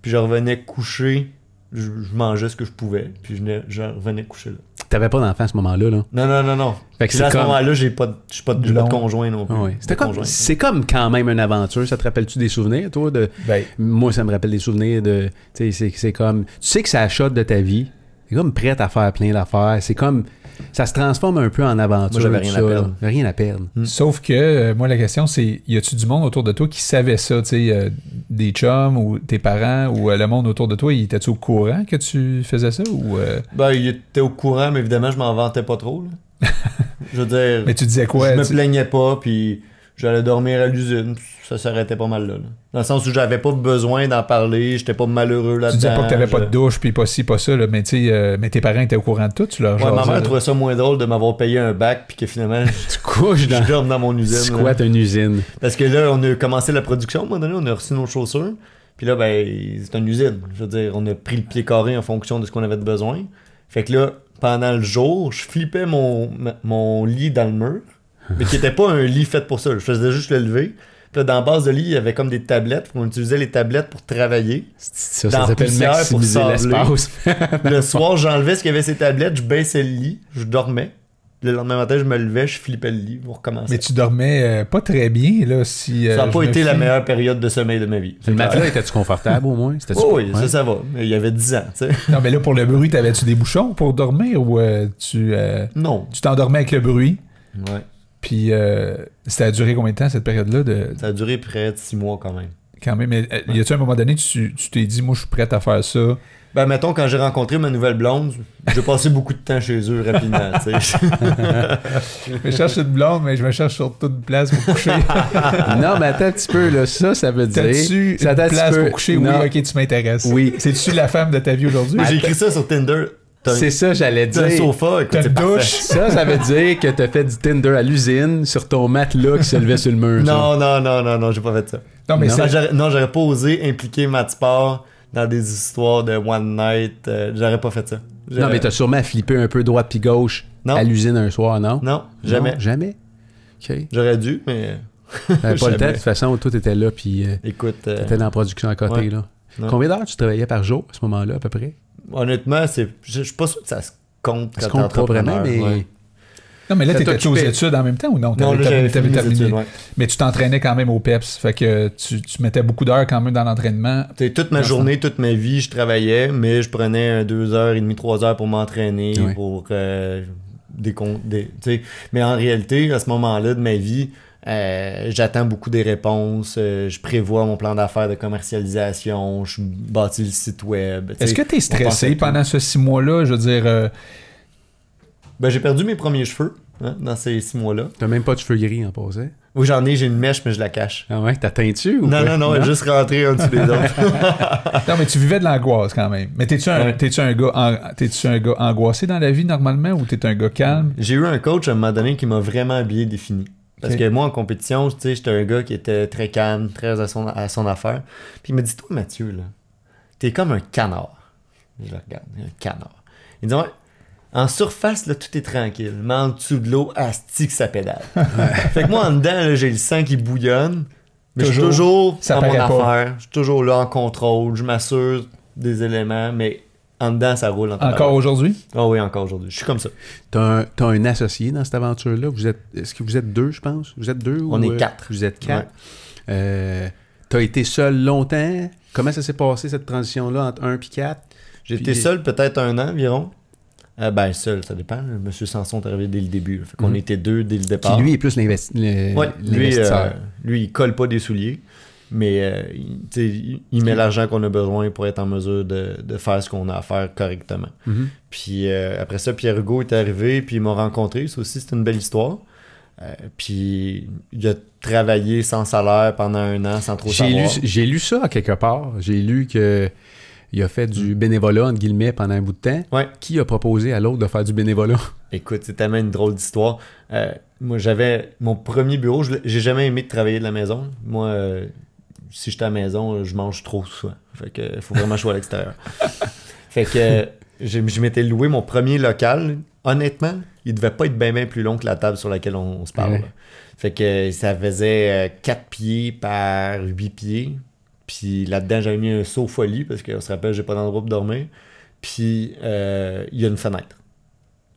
Puis je revenais coucher, je, je mangeais ce que je pouvais, puis je revenais coucher là. T'avais pas d'enfant à ce moment-là, là. Non, non, non, non. Fait que Puis c'est là, à ce comme- moment-là, j'ai pas de, j'ai pas de, j'ai pas de Long. conjoint non plus. Ah ouais. C'était De comme, c'est comme quand même une aventure. Ça te rappelle-tu des souvenirs, toi? De... Ben, Moi, ça me rappelle des souvenirs de. Tu sais, c'est- c'est comme. Tu sais que c'est la shot de ta vie. C'est comme prête à faire plein d'affaires. C'est comme. Ça se transforme un peu en aventure. Moi, rien ça, à perdre. Rien à perdre. Mm. Sauf que, euh, moi, la question, c'est y a-tu du monde autour de toi qui savait ça, tu sais, euh, des chums ou tes parents ou euh, le monde autour de toi, il était-tu au courant que tu faisais ça ou. euh, Ben, il était au courant, mais évidemment, je m'en vantais pas trop. là. je veux dire, Mais tu disais quoi? je me plaignais pas, puis j'allais dormir à l'usine. Ça s'arrêtait pas mal là, là. Dans le sens où j'avais pas besoin d'en parler, j'étais pas malheureux Tu là-dedans. disais pas que t'avais je- pas de douche, puis pas ci, pas ça, là, mais tu sais, euh, mais tes parents étaient au courant de tout, tu leur Ouais, ma mère trouvait ça moins drôle de m'avoir payé un bac, puis que finalement, je, Tu couches dans. je dorme dans mon Tu usine. là. squattes une usine. Parce que là, on a commencé la production, à un moment donné, on a reçu nos chaussures. Puis là, ben, c'est une usine. Je veux dire, on a pris le pied carré en fonction de ce qu'on avait de besoin. Fait que là, pendant le jour, je flippais mon, mon lit dans le mur, mais qui était pas un lit fait pour ça. Je faisais juste le lever. Puis là, dans la base de lit, il y avait comme des tablettes. On utilisait les tablettes pour travailler. Ça, Dans ça la s'appelle maximiser l'espace. le soir, j'enlevais ce qu'il y avait ces tablettes, je baissais le lit, je dormais. Le lendemain matin, je me levais, je flippais le lit pour recommencer. Mais tu dormais euh, pas très bien, là, si... euh, ça n'a pas été la meilleure période de sommeil de ma vie. Le matelas, était-tu confortable au moins? Oh, oui, Ouais. ça, ça va. Mais il y avait 10 ans, tu sais. Non, mais là, pour le bruit, t'avais-tu des bouchons pour dormir ou euh, tu euh, Non. tu t'endormais avec le bruit? Ouais. Puis euh, ça a duré combien de temps, cette période-là? De, Ça a duré près de 6 mois quand même. quand même, mais, euh, y a-tu un moment donné, tu tu t'es dit, moi, je suis prête à faire ça? Ben, mettons, quand j'ai rencontré ma nouvelle blonde, j'ai passé beaucoup de temps chez eux rapidement, tu sais. Je me cherche une blonde, mais je me cherche surtout une place pour coucher. non, mais attends un petit peu, là. Ça, ça veut dire. T'as-tu Ça une place pour coucher? Non. Oui, ok, tu m'intéresses. Oui. C'est-tu la femme de ta vie aujourd'hui? J'ai écrit ça sur Tinder. C'est ça, j'allais t'as un dire. sofa, écoute, douche? Ça, ça veut dire que t'as fait du Tinder à l'usine sur ton matelas qui se levait sur le mur. ça. Non, non, non, non, non, j'ai pas fait ça. Non, mais Non. j'aurais- pas osé impliquer Matt Sport dans des histoires de One Night. euh, j'aurais pas fait ça. Non, mais t'as sûrement flippé un peu droite puis gauche Non. à l'usine un soir, non? Non, jamais. Non, jamais? OK. J'aurais dû, mais T'avais pas le temps, de toute façon, tout était là, puis euh, écoute, euh, t'étais dans la production à côté, ouais. là. Non. Combien d'heures tu travaillais par jour à ce moment-là, à peu près? Honnêtement, c'est, je je suis pas sûr que ça se compte Est-ce quand qu'on t'es pas vraiment, entrepreneur, mais... ouais. Non, mais là, Ça t'étais aux études en même temps ou non? Non, là, terminé. études, ouais. Mais tu t'entraînais quand même au PEPS. Fait que tu, tu mettais beaucoup d'heures quand même dans l'entraînement. T'sais, toute ma journée, toute ma vie, je travaillais, mais je prenais deux heures et demie, trois heures pour m'entraîner, Ouais. pour euh, des, des. Mais en réalité, à ce moment-là de ma vie, euh, j'attends beaucoup des réponses, euh, je prévois mon plan d'affaires de commercialisation, je bâtis le site web. Est-ce que pense à stressé pendant ce six mois-là? Je veux dire, euh, Ben, j'ai perdu mes premiers cheveux hein, dans ces six mois-là. T'as même pas de cheveux gris en passant? Oui, j'en ai, j'ai une mèche, mais je la cache. Ah ouais, t'as teintu ou Non, non, non, elle est juste rentrée en dessous des autres. non, mais tu vivais de l'angoisse quand même. Mais t'es-tu un, Ouais. t'es-tu un, gars, an- t'es-tu un gars angoissé dans la vie normalement ou t'es un gars calme? J'ai eu un coach à un moment donné qui m'a vraiment bien défini. Parce que moi, en compétition, tu sais, j'étais un gars qui était très calme, très à son, à son affaire. Puis il m'a dit, toi, Mathieu, là, t'es comme un canard. Je le regarde, un canard. Il dit, ouais, en surface, là, tout est tranquille. Mais en dessous de l'eau, asti que ça pédale. fait que moi, en dedans, là, j'ai le sang qui bouillonne. Mais je suis Toujours. Ça dans mon pas. affaire. Je suis toujours là en contrôle. Je m'assure des éléments, mais en dedans, ça roule. En Encore aujourd'hui? Ah oui, encore aujourd'hui. Je suis comme ça. T'as un, t'as un associé dans cette aventure-là? Vous êtes, est-ce que vous êtes deux, je pense? Vous êtes deux? On ou, est euh, quatre. Vous êtes quatre? Euh, t'as été seul longtemps? Comment ça s'est passé, cette transition-là, entre un et quatre? Puis- été seul peut-être un an environ. Euh, ben, seul, ça dépend. Monsieur Sanson est arrivé dès le début. Fait qu'on Mhm. était deux dès le départ. lui est plus l'investi- le- Ouais, lui, l'investisseur. euh, lui, il colle pas des souliers. Mais euh, il, met l'argent qu'on a besoin pour être en mesure de, de faire ce qu'on a à faire correctement. Mhm. Puis euh, après ça, Pierre Hugo est arrivé, puis il m'a rencontré. Ça aussi, c'est une belle histoire. Euh, puis il a travaillé sans salaire pendant un an sans trop savoir. j'ai lu ça quelque part. J'ai lu que il a fait du bénévolat, entre guillemets, pendant un bout de temps. Ouais. Qui a proposé à l'autre de faire du bénévolat? Écoute, c'est tellement une drôle d'histoire. Euh, moi, j'avais mon premier bureau. J'ai jamais aimé de travailler de la maison. Moi, euh, si j'étais à la maison, je mange trop souvent. Fait que faut vraiment sois à l'extérieur. fait que euh, je, m'étais loué mon premier local. Honnêtement, il devait pas être bien bien plus long que la table sur laquelle on, on se parle. Ouais. Fait que ça faisait 4 pieds par 8 pieds. Puis là-dedans, j'avais mis un seau folie parce qu'on se rappelle, j'ai pas d'endroit pour dormir. Puis euh, il y a une fenêtre.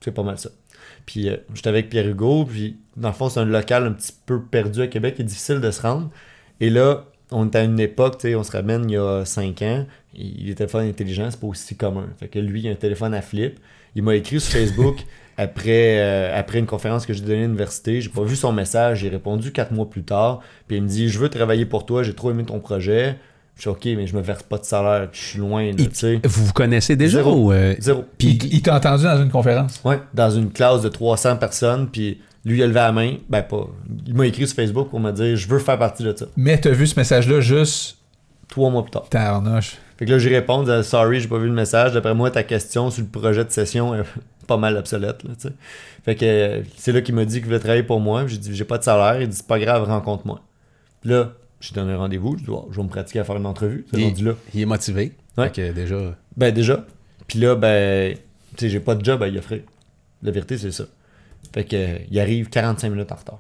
C'est pas mal ça. Puis euh, j'étais avec Pierre Hugo, puis dans le fond, c'est un local un petit peu perdu à Québec, qui est difficile de se rendre. Et là, on était à une époque, tu sais, on se ramène il y a 5 ans, et les téléphones intelligents, c'est pas aussi commun. Fait que lui, il a un téléphone à flip. Il m'a écrit sur Facebook après, euh, après une conférence que j'ai donnée à l'université. J'ai pas vu son message, j'ai répondu 4 mois plus tard. Puis il me dit Je veux travailler pour toi, j'ai trop aimé ton projet. Je suis OK, mais je me verse pas de salaire, je suis loin, là, Il- tu sais. Vous vous connaissez déjà? Zéro. ou, euh, Zéro. Puis Puis- il, il t'a entendu dans une conférence? Ouais, dans une classe de 300 personnes, puis lui, il a levé la main. Ben, pas. Il m'a écrit sur Facebook pour me dire Je veux faire partie de ça. Mais t'as vu ce message-là juste Trois mois plus tard. tarnoche. Fait que là, j'y réponds Sorry, j'ai pas vu le message. D'après moi, ta question sur le projet de session est pas mal obsolète, là. Fait que euh, c'est là qu'il m'a dit qu'il voulait travailler pour moi. J'ai dit J'ai pas de salaire. Il dit C'est pas grave, rencontre-moi. Là, j'ai donné un rendez-vous. Je dis Oh, Je vais me pratiquer à faire une entrevue. Il- là. Il est motivé. Ouais. Fait que déjà. Ben déjà. Puis là, ben, tu sais, j'ai pas de job à y offrir. La vérité, c'est ça. Fait que, il arrive 45 minutes en retard.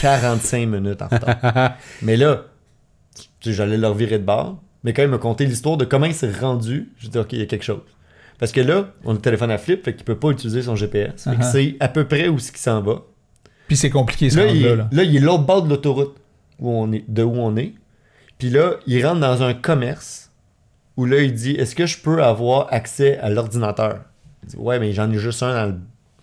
45 minutes en retard. Mais là, j'allais leur virer de bord. Mais quand il m'a conté l'histoire de comment il s'est rendu, j'ai dit, OK, il y a quelque chose. Parce que là, on a le téléphone à flip, fait qu'il peut pas utiliser son GPS. Fait que Uh-huh. c'est à peu près où ce qu'il s'en va. Puis c'est compliqué, ce Là, il, là, est- là. là, il est l'autre bord de l'autoroute où on est, de où on est. Puis là, il rentre dans un commerce où là, il dit Est-ce que je peux avoir accès à l'ordinateur? Il dit Ouais, mais j'en ai juste un dans le.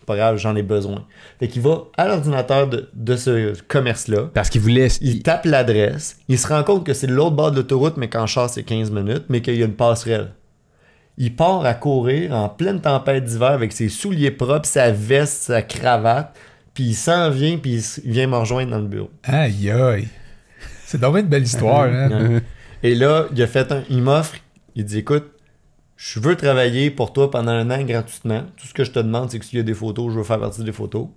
Pas grave, j'en ai besoin. Fait qu'il va à l'ordinateur de, de ce commerce-là. Parce qu'il voulait. Il tape l'adresse. Il se rend compte que c'est de l'autre bord de l'autoroute, mais qu'en char, c'est 15 minutes, mais qu'il y a une passerelle. Il part à courir en pleine tempête d'hiver avec ses souliers propres, sa veste, sa cravate, puis il s'en vient, puis il vient me rejoindre dans le bureau. Aïe, aïe. C'est donc une belle histoire, hein? Et là, il a fait un. Il m'offre, il dit écoute, je veux travailler pour toi pendant un an gratuitement. Tout ce que je te demande, c'est que s'il y a des photos, je veux faire partie des photos.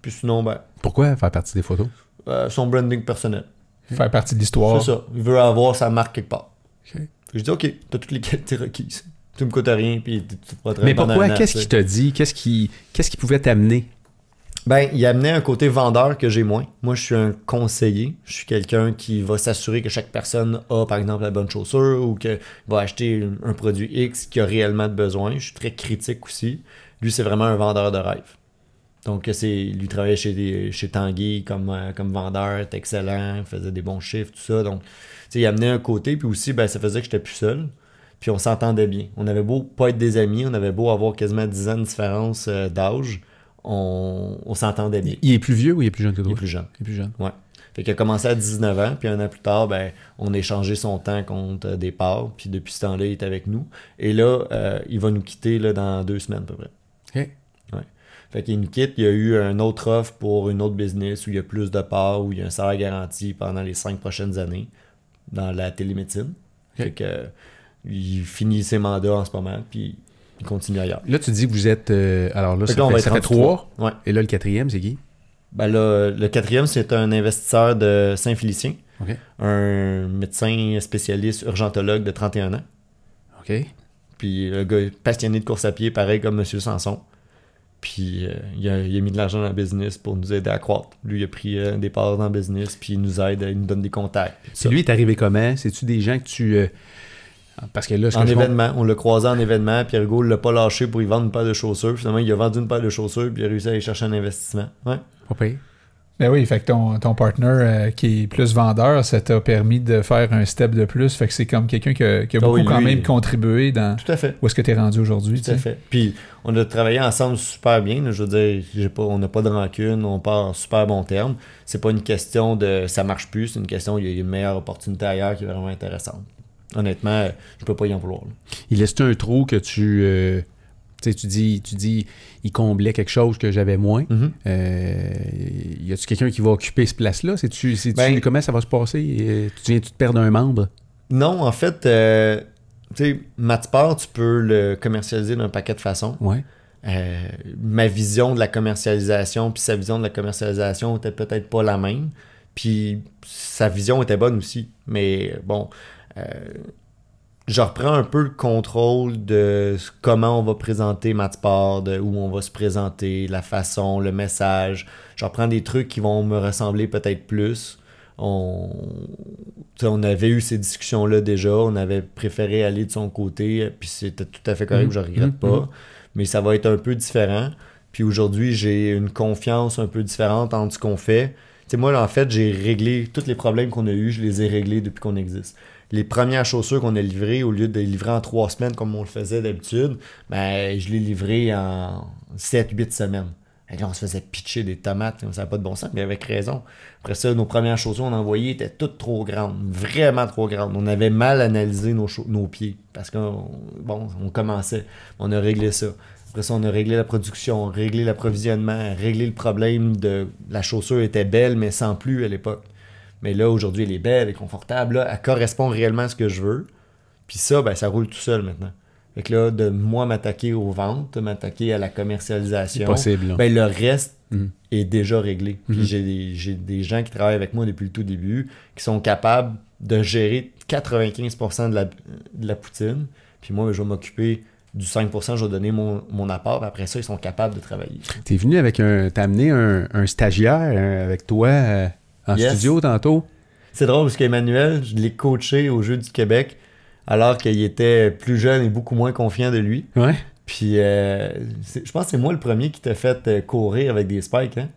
Puis sinon, ben, Pourquoi faire partie des photos? euh, son branding personnel. Faire partie de l'histoire. C'est ça. Il veut avoir sa marque quelque part. Ok. Fait que Je dis, OK, t'as toutes les qualités requises. Tu me coûtes rien, puis tu pourras Mais pourquoi? Qu'est-ce qu'il t'a dit? Qu'est-ce qui, qu'est-ce qui pouvait t'amener? Ben, il amenait un côté vendeur que j'ai moins. Moi, je suis un conseiller. Je suis quelqu'un qui va s'assurer que chaque personne a, par exemple, la bonne chaussure ou qu'il va acheter un, produit X qui a réellement besoin. Je suis très critique aussi. Lui, c'est vraiment un vendeur de rêve. Donc, c'est lui travaillait chez, chez Tanguy comme, euh, comme vendeur, était excellent, faisait des bons chiffres, tout ça. Donc, il amenait un côté, puis aussi, ben, ça faisait que j'étais plus seul. Puis on s'entendait bien. On avait beau pas être des amis, on avait beau avoir quasiment 10 ans de différence euh, d'âge, on, on s'entendait bien. Il est plus vieux ou il est plus jeune que Il toi? est plus jeune. Il est plus jeune. Fait qu'il a commencé à 19 ans, puis un an plus tard, ben, on a échangé son temps contre des parts, puis depuis ce temps-là, il est avec nous. Et là, euh, il va nous quitter là, dans deux semaines à peu près. Ok. Fait qu'il nous quitte, il y a eu un autre offre pour une autre business où il y a plus de parts, où il y a un salaire garanti pendant les cinq prochaines années dans la télémédecine. Ok. Fait que euh, il finit ses mandats en ce moment, puis il continue ailleurs. Là, tu dis que vous êtes. euh, alors là, Fait ça, là, fait, va être ça fait trois. Ouais. Et là, le quatrième, c'est qui? Ben là, le quatrième, c'est un investisseur de Saint-Félicien, un médecin spécialiste urgentologue de 31 ans. Ok. Puis le gars est passionné de course à pied, pareil comme M. Sanson. Puis euh, il, a, il a mis de l'argent dans le business pour nous aider à croître. Lui, il a pris euh, des parts dans le business, puis il nous aide, il nous donne des contacts. puis lui, est arrivé comment? C'est-tu des gens que tu. euh, Parce que là, ce que en je événement, on l'a croisé en événement, puis Hugo l'a pas lâché pour y vendre une paire de chaussures. Finalement, il a vendu une paire de chaussures, puis il a réussi à aller chercher un investissement. Ouais. pas. Ben oui, fait que ton, ton partner euh, qui est plus vendeur, ça t'a permis de faire un step de plus. Fait que c'est comme quelqu'un qui a, qui a Ah beaucoup quand même contribué dans Tout à fait. où est-ce que tu es rendu aujourd'hui. Tout à fait. Puis on a travaillé ensemble super bien. Je veux dire, j'ai pas, on n'a pas de rancune, on part en super bon terme. C'est pas une question de ça marche plus, c'est une question il y a une meilleure opportunité ailleurs qui est vraiment intéressante. Honnêtement, euh, je peux pas y en vouloir. là. Il laisse un trou que tu. euh, tu sais, tu dis, tu dis, il comblait quelque chose que j'avais moins. Mhm. Euh, y a-tu quelqu'un qui va occuper cette place-là? C'est-tu, Ben- comment ça va se passer? Tu viens-tu de perdre un membre? Non, en fait, euh, tu sais, tu peux le commercialiser d'un paquet de façons. Ouais. Euh, ma vision de la commercialisation puis sa vision de la commercialisation était peut-être pas la même. Puis sa vision était bonne aussi. Mais bon, je reprends un peu le contrôle de comment on va présenter Matsport, de où on va se présenter, la façon, le message. Je reprends des trucs qui vont me ressembler peut-être plus. On, on avait eu ces discussions-là déjà. On avait préféré aller de son côté. Puis c'était tout à fait correct. Mhm. Je regrette Mhm. pas mais ça va être un peu différent. Puis aujourd'hui, j'ai une confiance un peu différente entre ce qu'on fait. Sais, moi, en fait, j'ai réglé tous les problèmes qu'on a eus, je les ai réglés depuis qu'on existe. Les premières chaussures qu'on a livrées, au lieu de les livrer en trois semaines comme on le faisait d'habitude, ben, je les livré en 7-8 semaines. Et on se faisait pitcher des tomates, ça n'a pas de bon sens, mais avec raison. Après ça, nos premières chaussures qu'on envoyées étaient toutes trop grandes, vraiment trop grandes. On avait mal analysé nos, pieds parce qu'on commençait. On a réglé ça. Après ça, on a réglé la production, réglé l'approvisionnement, réglé le problème de la chaussure était belle, mais sans plus à l'époque. Mais là, aujourd'hui, elle est belle, elle est confortable, là, elle correspond réellement à ce que je veux. Puis ça, ben, ça roule tout seul maintenant. Fait que là, de moi m'attaquer aux ventes, m'attaquer à la C'est commercialisation, possible. ben, le reste Mhm. est déjà réglé. Puis Mhm. j'ai des, j'ai des gens qui travaillent avec moi depuis le tout début qui sont capables de gérer 95% de la, de la poutine. Puis moi, je vais m'occuper du 5%, je vais donner mon, mon apport. Après ça, ils sont capables de travailler. T'es venu avec un. T'as amené un, un stagiaire euh, avec toi euh, en Yes. studio tantôt. C'est drôle parce qu'Emmanuel, je l'ai coaché au Jeu du Québec alors qu'il était plus jeune et beaucoup moins confiant de lui. Ouais. Puis euh, je pense que c'est moi le premier qui t'a fait euh, courir avec des spikes, hein?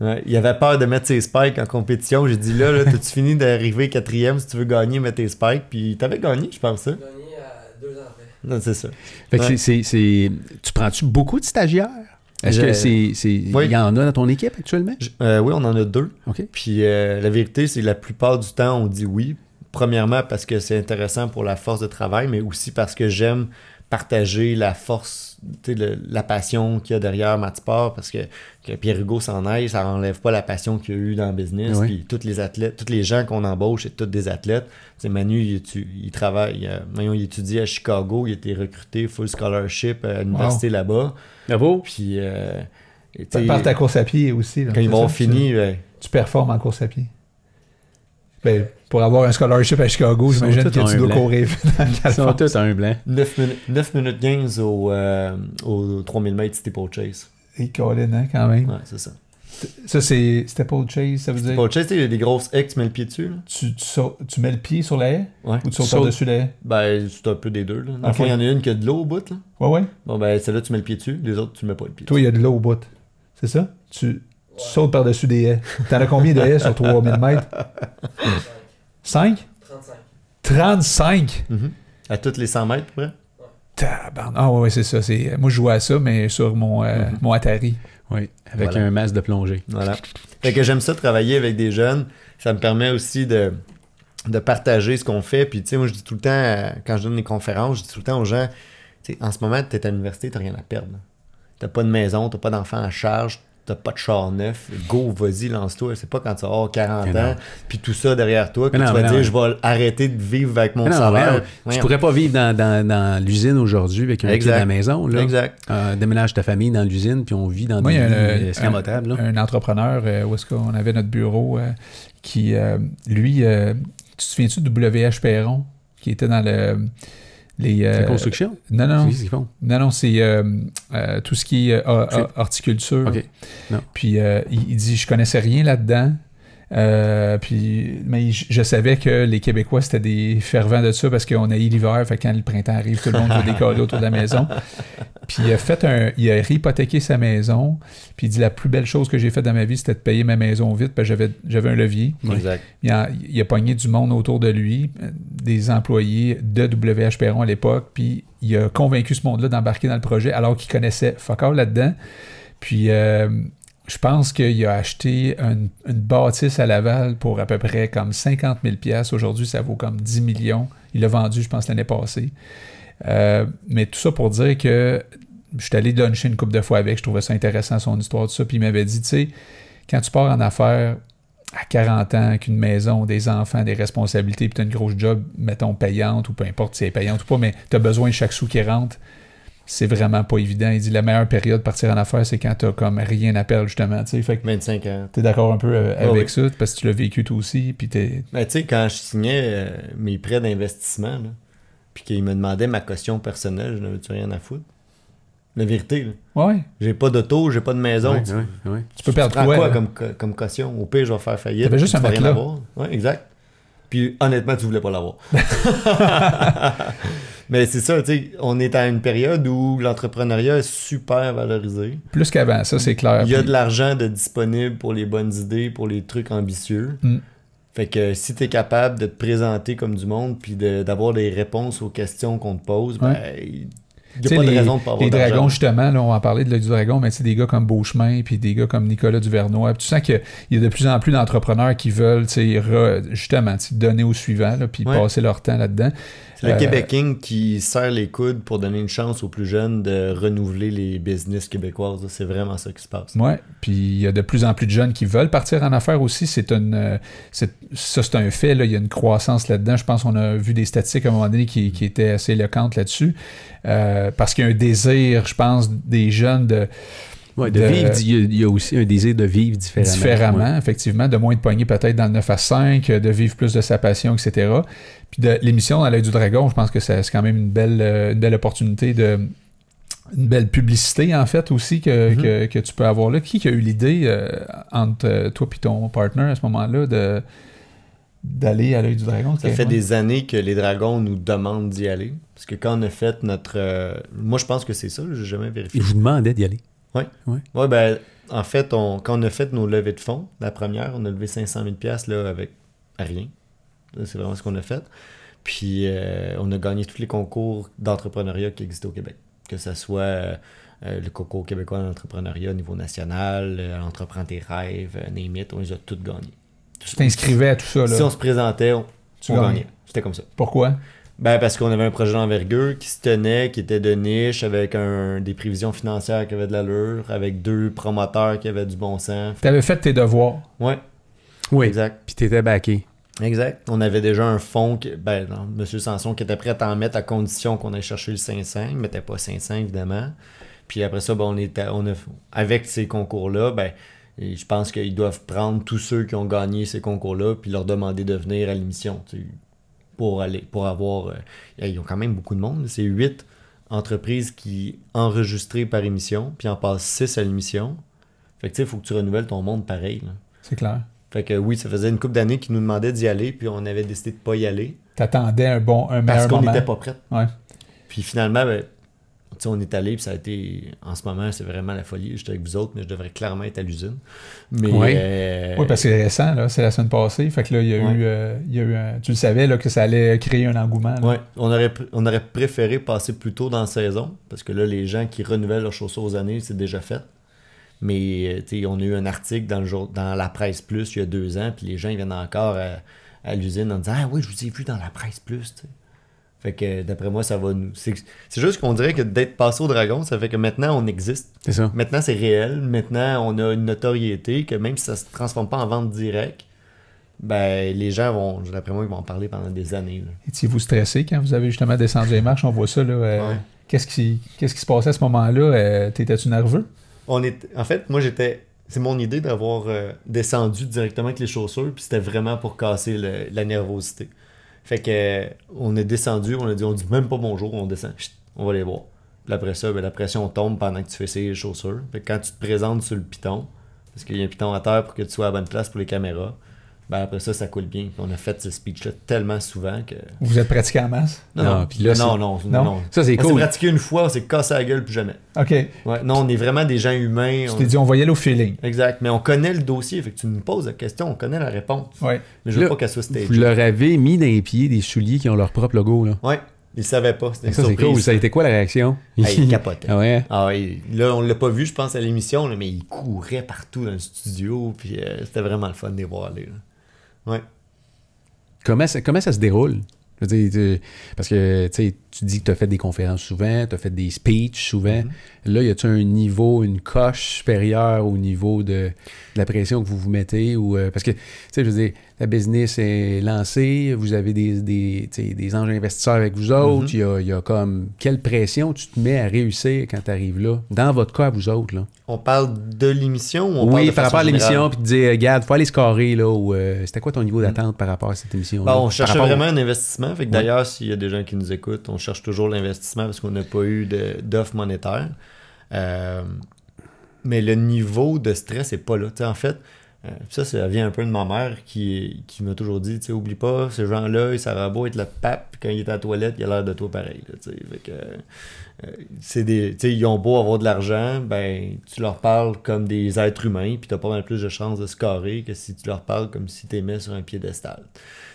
Ouais, il avait peur de mettre ses spikes en compétition. J'ai dit là, là t'as-tu fini d'arriver quatrième si tu veux gagner, mets tes spikes? Puis t'avais gagné, je pense, ça. Gagné à deux ans après. Non, c'est ça. Fait que Ouais. c'est- c'est- c'est- Tu prends-tu beaucoup de stagiaires? Est-ce que c'est. c'est- Oui. Il y en a dans ton équipe actuellement? Je- euh, oui, on en a deux. Puis euh, la vérité, c'est que la plupart du temps, on dit oui. Premièrement, parce que c'est intéressant pour la force de travail, mais aussi parce que j'aime partager la force, le- la passion qu'il y a derrière Matsport, parce que, que Pierre Hugo s'en aille, ça n'enlève pas la passion qu'il y a eu dans le business. Oui. Puis tous les athlètes, tous les gens qu'on embauche, c'est tous des athlètes. Manu, il, il travaille, euh, Manu, il étudie à Chicago, il a été recruté full scholarship à l'université là-bas. Bravo. Puis, euh, Par ta course à pied aussi. là, quand ils vont finir, tu performes en course à pied. Ben, pour avoir un scholarship à Chicago, j'imagine que tu dois courir vite dans le Ils sont tous un blanc. 9 minutes, 9 minutes 15 au, euh, au 3000 mètres steeplechase. Et Colin, hein, quand même. Ouais, c'est ça. Ça, c'est steeple chase, ça veut dire? Steeplechase, tu sais, il y a des grosses haies que tu mets le pied dessus. Là. tu, tu, sautes- tu mets le pied sur la haie? Ouais. ou tu sautes Sautes. par-dessus la haie? Ben, c'est un peu des deux. Là. Dans le Ok. fond, il y en a une qui a de l'eau au bout. Là. Ouais, ouais. Bon, ben, celle-là, tu mets le pied dessus. Les autres, tu mets pas le pied Toi, il y a de l'eau au bout. C'est ça? Tu, tu sautes par-dessus des haies. T'en as combien de haies sur 3000 mètres? 5 35. 35 dessus. Mhm. À toutes les 100 mètres, près? Tabarnak. Ah, ouais, ouais, c'est ça. c'est- Moi, je jouais à ça, mais sur mon, euh, Mhm. mon Atari. Oui, avec Voilà. un masque de plongée. Voilà. Fait que j'aime ça travailler avec des jeunes. Ça me permet aussi de, de partager ce qu'on fait. Puis, tu sais, moi, je dis tout le temps, euh, quand je donne des conférences, je dis tout le temps aux gens, tu sais, en ce moment, tu es à l'université, tu rien à perdre. T'as pas de maison, t'as pas d'enfants à charge, t'as pas de char neuf. Go, vas-y, lance-toi. C'est pas quand tu vas avoir 40 Mais non. ans, puis tout ça derrière toi, que non, tu vas dire, non. je vais arrêter de vivre avec mon non, salaire. tu pourrais pas vivre dans, dans, dans l'usine aujourd'hui avec un pied Exact. à la maison. Là. Exact. Euh, déménage ta famille dans l'usine, puis on vit dans Moi, des un- escamotables. là. un entrepreneur euh, où est-ce qu'on avait notre bureau euh, qui, euh, lui, euh, tu te souviens-tu de WH Perron qui était dans le les euh, La construction, non non c'est ce qu'ils font. non non c'est euh, euh, tout ce qui est horticulture OK. Non. puis il, il dit je connaissais rien là-dedans Euh, puis, mais je, je savais que les Québécois, c'était des fervents de ça parce qu'on a eu l'hiver, fait que quand le printemps arrive, tout le monde veut décoller autour de la maison. Puis il a fait un. Il a réhypothéqué sa maison. Puis il dit la plus belle chose que j'ai faite dans ma vie, c'était de payer ma maison vite, parce que j'avais, j'avais un levier. Exact. Il a, il a pogné du monde autour de lui, des employés de WH Perron à l'époque, puis il a convaincu ce monde-là d'embarquer dans le projet alors qu'il connaissait fuck all là-dedans. Puis euh, je pense qu'il a acheté une, bâtisse à Laval pour à peu près comme 50 000 Aujourd'hui, ça vaut comme 10 millions. Il l'a vendu, je pense, l'année passée. Euh, mais tout ça pour dire que je suis allé luncher une couple de fois avec, je trouvais ça intéressant son histoire, tout ça, puis il m'avait dit, tu sais, quand tu pars en affaires à 40 ans, avec une maison, des enfants, des responsabilités, puis tu as une grosse job, mettons, payante, ou peu importe si elle est payante ou pas, mais tu as besoin de chaque sou qui rentre, c'est vraiment pas évident. Il dit la meilleure période de partir en affaires, c'est quand tu comme rien à perdre, justement. tu sais. Fait que 25 ans. tu es d'accord un peu euh, avec oui. ça, parce que tu l'as vécu toi aussi, puis t'es. Ben, tu sais, quand je signais euh, mes prêts d'investissement, là, puis qu'il me demandait ma caution personnelle, je n'avais-tu rien à foutre? La vérité, là. Ouais, J'ai pas d'auto, j'ai pas de maison. Ouais, tu, ouais, ouais. tu peux perdre prends quoi? quoi comme, co- comme caution? Au pire, je vais faire faillite. T'avais juste un tu matelas. avoir. Ouais, exact. Puis honnêtement, tu voulais pas l'avoir. Mais c'est ça, tu sais, on est à une période où l'entrepreneuriat est super valorisé. Plus qu'avant, ça c'est clair. Il y a de l'argent de disponible pour les bonnes idées, pour les trucs ambitieux. Mm. Fait que si tu es capable de te présenter comme du monde puis de- d'avoir des réponses aux questions qu'on te pose, ben, il n'y a pas de les, raison de pas avoir les dragons, justement, là, on va en parler de l'œil du dragon, mais sais, des gars comme Beauchemin, puis des gars comme Nicolas Duvernois. Tu sens qu'il y a de plus en plus d'entrepreneurs qui veulent, re- justement, donner au suivant, puis Ouais. passer leur temps là-dedans. Le Euh, Québec King qui serre les coudes pour donner une chance aux plus jeunes de renouveler les business québécoises. C'est vraiment ça qui se passe. Ouais, puis il y a de plus en plus de jeunes qui veulent partir en affaires aussi. C'est une, euh, ça c'est un fait. Là. Il y a une croissance là-dedans. Je pense qu'on a vu des statistiques à un moment donné qui, qui étaient assez éloquentes là-dessus, Euh, parce qu'il y a un désir, je pense, des jeunes de Ouais, de De- vivre, il y a- il y, a aussi un désir de vivre différemment. différemment, Ouais. effectivement, de moins de poignées peut-être dans le 9 à 5, euh, de vivre plus de sa passion, etc. Puis de l'émission à l'œil du dragon, je pense que c'est c'est quand même une belle, euh, une belle opportunité de une belle publicité en fait aussi que, Mhm. que, que tu peux avoir là. Qui a eu l'idée euh, entre euh, toi et ton partner à ce moment-là de, d'aller à l'œil du dragon. Ça fait des années que les dragons nous demandent d'y aller. Parce que quand on a fait notre. euh, moi, je pense que c'est ça, j'ai jamais vérifié. Il vous demandait d'y aller. Ouais, ben, en fait, on, quand on a fait nos levées de fonds, la première, on a levé 500 000 pièces là avec rien. C'est vraiment ce qu'on a fait. Puis, euh, on a gagné tous les concours d'entrepreneuriat qui existaient au Québec. Que ce soit euh, euh, le concours québécois d'entrepreneuriat au niveau national, euh, Entreprends tes rêves, name it, on les a toutes gagnés. Tu t'inscrivais à tout ça, là. Si on se présentait, on, gagnait. C'était comme ça. Pourquoi? Ben, parce qu'on avait un projet d'envergure qui se tenait, qui était de niche, avec un, des prévisions financières qui avaient de l'allure, avec deux promoteurs qui avaient du bon sens. Tu avais fait tes devoirs. Ouais, Oui. exact. Puis t'étais backé. Exact. On avait déjà un fonds, qui, ben, non, M. Sanson, qui était prêt à en mettre à condition qu'on aille chercher le 500. Il ne mettait pas 500, évidemment. Puis après ça, ben, on était, on a, avec ces concours-là, ben, et je pense qu'ils doivent prendre tous ceux qui ont gagné ces concours-là puis leur demander de venir à l'émission. Pour aller, pour avoir. euh, ils ont quand même beaucoup de monde. C'est huit entreprises qui enregistrées par émission, puis en passent six à l'émission. Fait que tu sais, il faut que tu renouvelles ton monde pareil. C'est clair. Fait que oui, ça faisait une couple d'années qu'ils nous demandaient d'y aller, puis on avait décidé de pas y aller T'attendais un bon, un parce qu'on n'était pas prêts. Ouais. Puis finalement, ben, sais, on est allé, puis ça a été. En ce moment, c'est vraiment la folie. J'étais avec vous autres, mais je devrais clairement être à l'usine. Mais. Ouais. euh, Oui, parce que c'est récent, là, c'est la semaine passée. Fait que là, il y a Ouais. eu, euh, il y a eu un- tu le savais là, que ça allait créer un engouement. Ouais, on aurait, on aurait préféré passer plus tôt dans la saison, parce que là, les gens qui renouvellent leurs chaussures aux années, c'est déjà fait. Mais, euh, tu sais, on a eu un article dans, le jour, dans la presse plus il y a deux ans, puis les gens ils viennent encore à, à l'usine en disant Ah oui, je vous ai vu dans la presse plus. tu sais. Fait que d'après moi, ça va nous. C'est juste qu'on dirait que d'être passé au dragon, ça fait que maintenant on existe. C'est ça. Maintenant c'est réel. Maintenant on a une notoriété que même si ça se transforme pas en vente directe, ben les gens vont, d'après moi, ils vont en parler pendant des années. Étiez-vous stressé quand vous avez justement descendu les marches? On voit ça. Là, euh, Ouais. qu'est-ce, qui, qu'est-ce qui se passait à ce moment-là? Euh, T'étais-tu nerveux? On est, en fait, moi j'étais. C'est mon idée d'avoir euh, descendu directement avec les chaussures, puis c'était vraiment pour casser le- la nervosité. Fait que on est descendu, on a dit, on dit même pas bonjour, on descend, on va les voir. Puis après ça, ben, la pression tombe pendant que tu fais ces chaussures. Fait que quand tu te présentes sur le piton, parce qu'il y a un piton à terre pour que tu sois à bonne place pour les caméras, ben après ça, ça coule bien. On a fait ce speech-là tellement souvent que. Vous êtes pratiqué en masse? Non, Non, puis là, non, non, non, Non? non. Ça, c'est On s'est cool. pratiqué une fois, on s'est cassé la gueule plus jamais. OK. Ouais, non, on est vraiment des gens humains. Tu on- t'es dit, on va y aller au feeling. Exact. Mais on connaît le dossier. Fait que tu nous poses la question, on connaît la réponse. Ouais. Mais je veux Là, pas qu'elle soit stagée. Vous leur avez mis dans les pieds des souliers qui ont leur propre logo. Là. Ouais. Ils savaient pas. C'était une Ça, c'est cool. Ça a été quoi la réaction? Ah, ils capotaient. ah ouais? Ah ouais. Là, on l'a pas vu, je pense, à l'émission, là, mais ils couraient partout dans le studio. Puis euh, c'était vraiment le fun de les voir aller. là. Ouais. Comment ça, comment ça se déroule? Je veux dire, parce que tu sais, tu dis que tu as fait des conférences souvent, tu as fait des speeches souvent. Mhm. Là, y a-tu un niveau, une coche supérieure au niveau de, de la pression que vous vous mettez? Ou, euh, parce que, tu sais, je veux dire, la business est lancée, vous avez des, des, des anges investisseurs avec vous autres. Mhm. Il y, a, y a comme. Quelle pression tu te mets à réussir quand tu arrives là? Dans votre cas, vous autres, là? On parle de l'émission ou on parle oui, de par rapport à l'émission, puis te dire, regarde, faut aller scorer, là. Ou, euh, c'était quoi ton niveau d'attente par rapport à cette émission? Bon, on cherchait vraiment un investissement. Fait que d'ailleurs, s'il y a des gens qui nous écoutent, on cherche toujours l'investissement parce qu'on n'a pas eu d'offre monétaire. Euh, mais le niveau de stress n'est pas là. Tu en fait, euh, ça, ça vient un peu de ma mère qui, qui m'a toujours dit, tu oublie pas, ces gens-là, ça va beau être le pape, quand il est à la toilette, il a l'air de toi pareil. tu euh, c'est des, tu ils ont beau avoir de l'argent, ben, tu leur parles comme des êtres humains, puis t'as pas mal plus de chances de scorer que si tu leur parles comme si t'aimais sur un piédestal.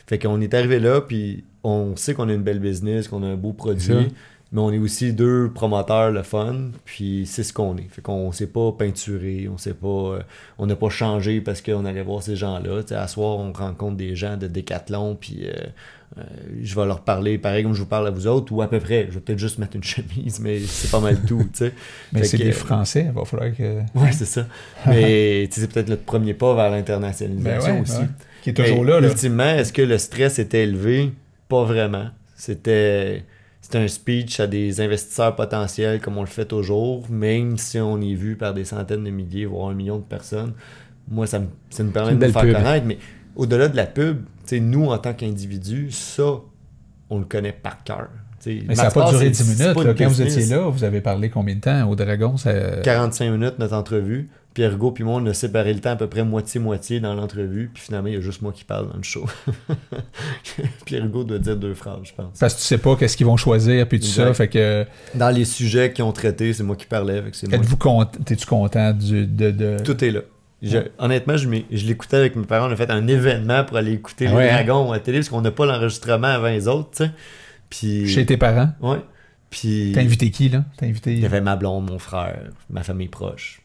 Fait qu'on est arrivé là, puis on sait qu'on a une belle business, qu'on a un beau produit, mais on est aussi deux promoteurs le fun, puis c'est ce qu'on est. Fait qu'on s'est pas peinturé, on s'est pas, euh, on n'a pas changé parce qu'on allait voir ces gens-là. À soir, on rencontre des gens de Décathlon, puis euh, euh, je vais leur parler pareil comme je vous parle à vous autres, ou à peu près. Je vais peut-être juste mettre une chemise, mais c'est pas mal tout, tu sais. Mais c'est des Français, il va falloir que. Ouais, c'est ça. Mais c'est peut-être notre premier pas vers l'internationalisation Ben ouais, aussi. ouais. Qui est toujours là. là. Ultimement, est-ce que le stress était élevé? Pas vraiment. C'était c'était un speech à des investisseurs potentiels comme on le fait toujours, même si on est vu par des centaines de milliers, voire un million de personnes. Moi, ça me, ça me permet de me faire pub. connaître, mais au-delà de la pub, tu sais, nous, en tant qu'individus, ça, on le connaît par cœur. T'sais, Mais ça n'a pas duré c'est- 10 c'est minutes. là. Quand vous étiez là, vous avez parlé combien de temps au Dragon? Ça... 45 minutes notre entrevue. Pierre Hugo puis moi, on a séparé le temps à peu près moitié-moitié dans l'entrevue. Puis finalement, il y a juste moi qui parle dans le show. Pierre Hugo doit dire deux phrases, je pense. Parce que tu sais pas qu'est-ce qu'ils vont choisir, puis tout Exact. ça. Fait que. Dans les sujets qu'ils ont traités, c'est moi qui parlais. Êtes-vous content? T'es-tu content du, de. de... Tout est là. Je-. Honnêtement, je, l'écoutais avec mes parents. On a fait un événement pour aller écouter Ah les ouais, hein? dragons à la télé parce qu'on n'a pas l'enregistrement avant les autres, tu sais. Puis. Chez tes parents? Ouais. Puis. T'as invité qui, là? T'as Il invité y avait ma blonde, mon frère, ma famille proche.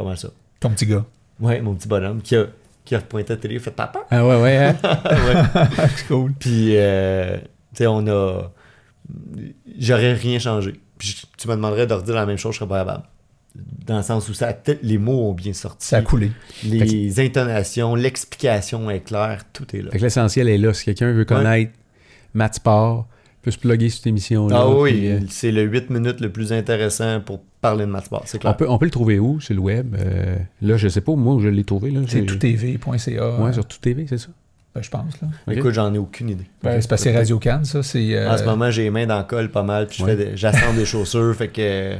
Pas mal ça? ton petit gars. Ouais, mon petit bonhomme qui a, qui a pointé à la télé, fait papa. Ah ouais, ouais, hein? ouais. C'est cool. Puis, euh, tu sais, on a. J'aurais rien changé. Puis, tu me demanderais de redire la même chose, je serais pas capable. Dans le sens où ça, les mots ont bien sorti. Ça a coulé. Les intonations, l'explication est claire, tout est là. Fait que l'essentiel est là. Si quelqu'un veut connaître Matt Sport, peut se plugger cette émission-là. Ah oui, puis, euh, c'est le 8 minutes le plus intéressant pour parler de Matsport, c'est on, clair. peut, on peut le trouver où? Sur le web? Euh, Là, je sais pas, moi, où je l'ai trouvé. Là, C'est toutv.ca. Ouais, sur tout TV, c'est ça? Ben, je pense, là. Écoute, j'en ai aucune idée. Ben, c'est parce que c'est Radio Cannes, ça. C'est. euh, En ce moment, j'ai les mains dans le col pas mal, puis j'assemble des chaussures, fait que.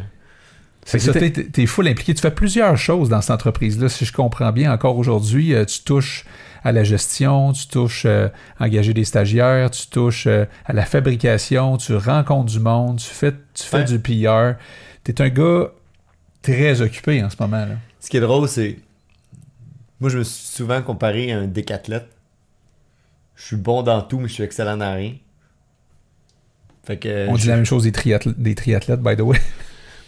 Fait que ça, t'es, t'es full impliqué. Tu fais plusieurs choses dans cette entreprise-là. Si je comprends bien, encore aujourd'hui, euh, tu touches à la gestion, tu touches euh, à engager des stagiaires, tu touches euh, à la fabrication, tu rencontres du monde, tu fais, tu fais Ouais. du PR. Tu es un gars très occupé en ce moment. Là. Ce qui est drôle, c'est. Moi, je me suis souvent comparé à un décathlète. Je suis bon dans tout, mais je suis excellent dans rien. Fait que. On dit je- la même chose des, triathl- des triathlètes, by the way.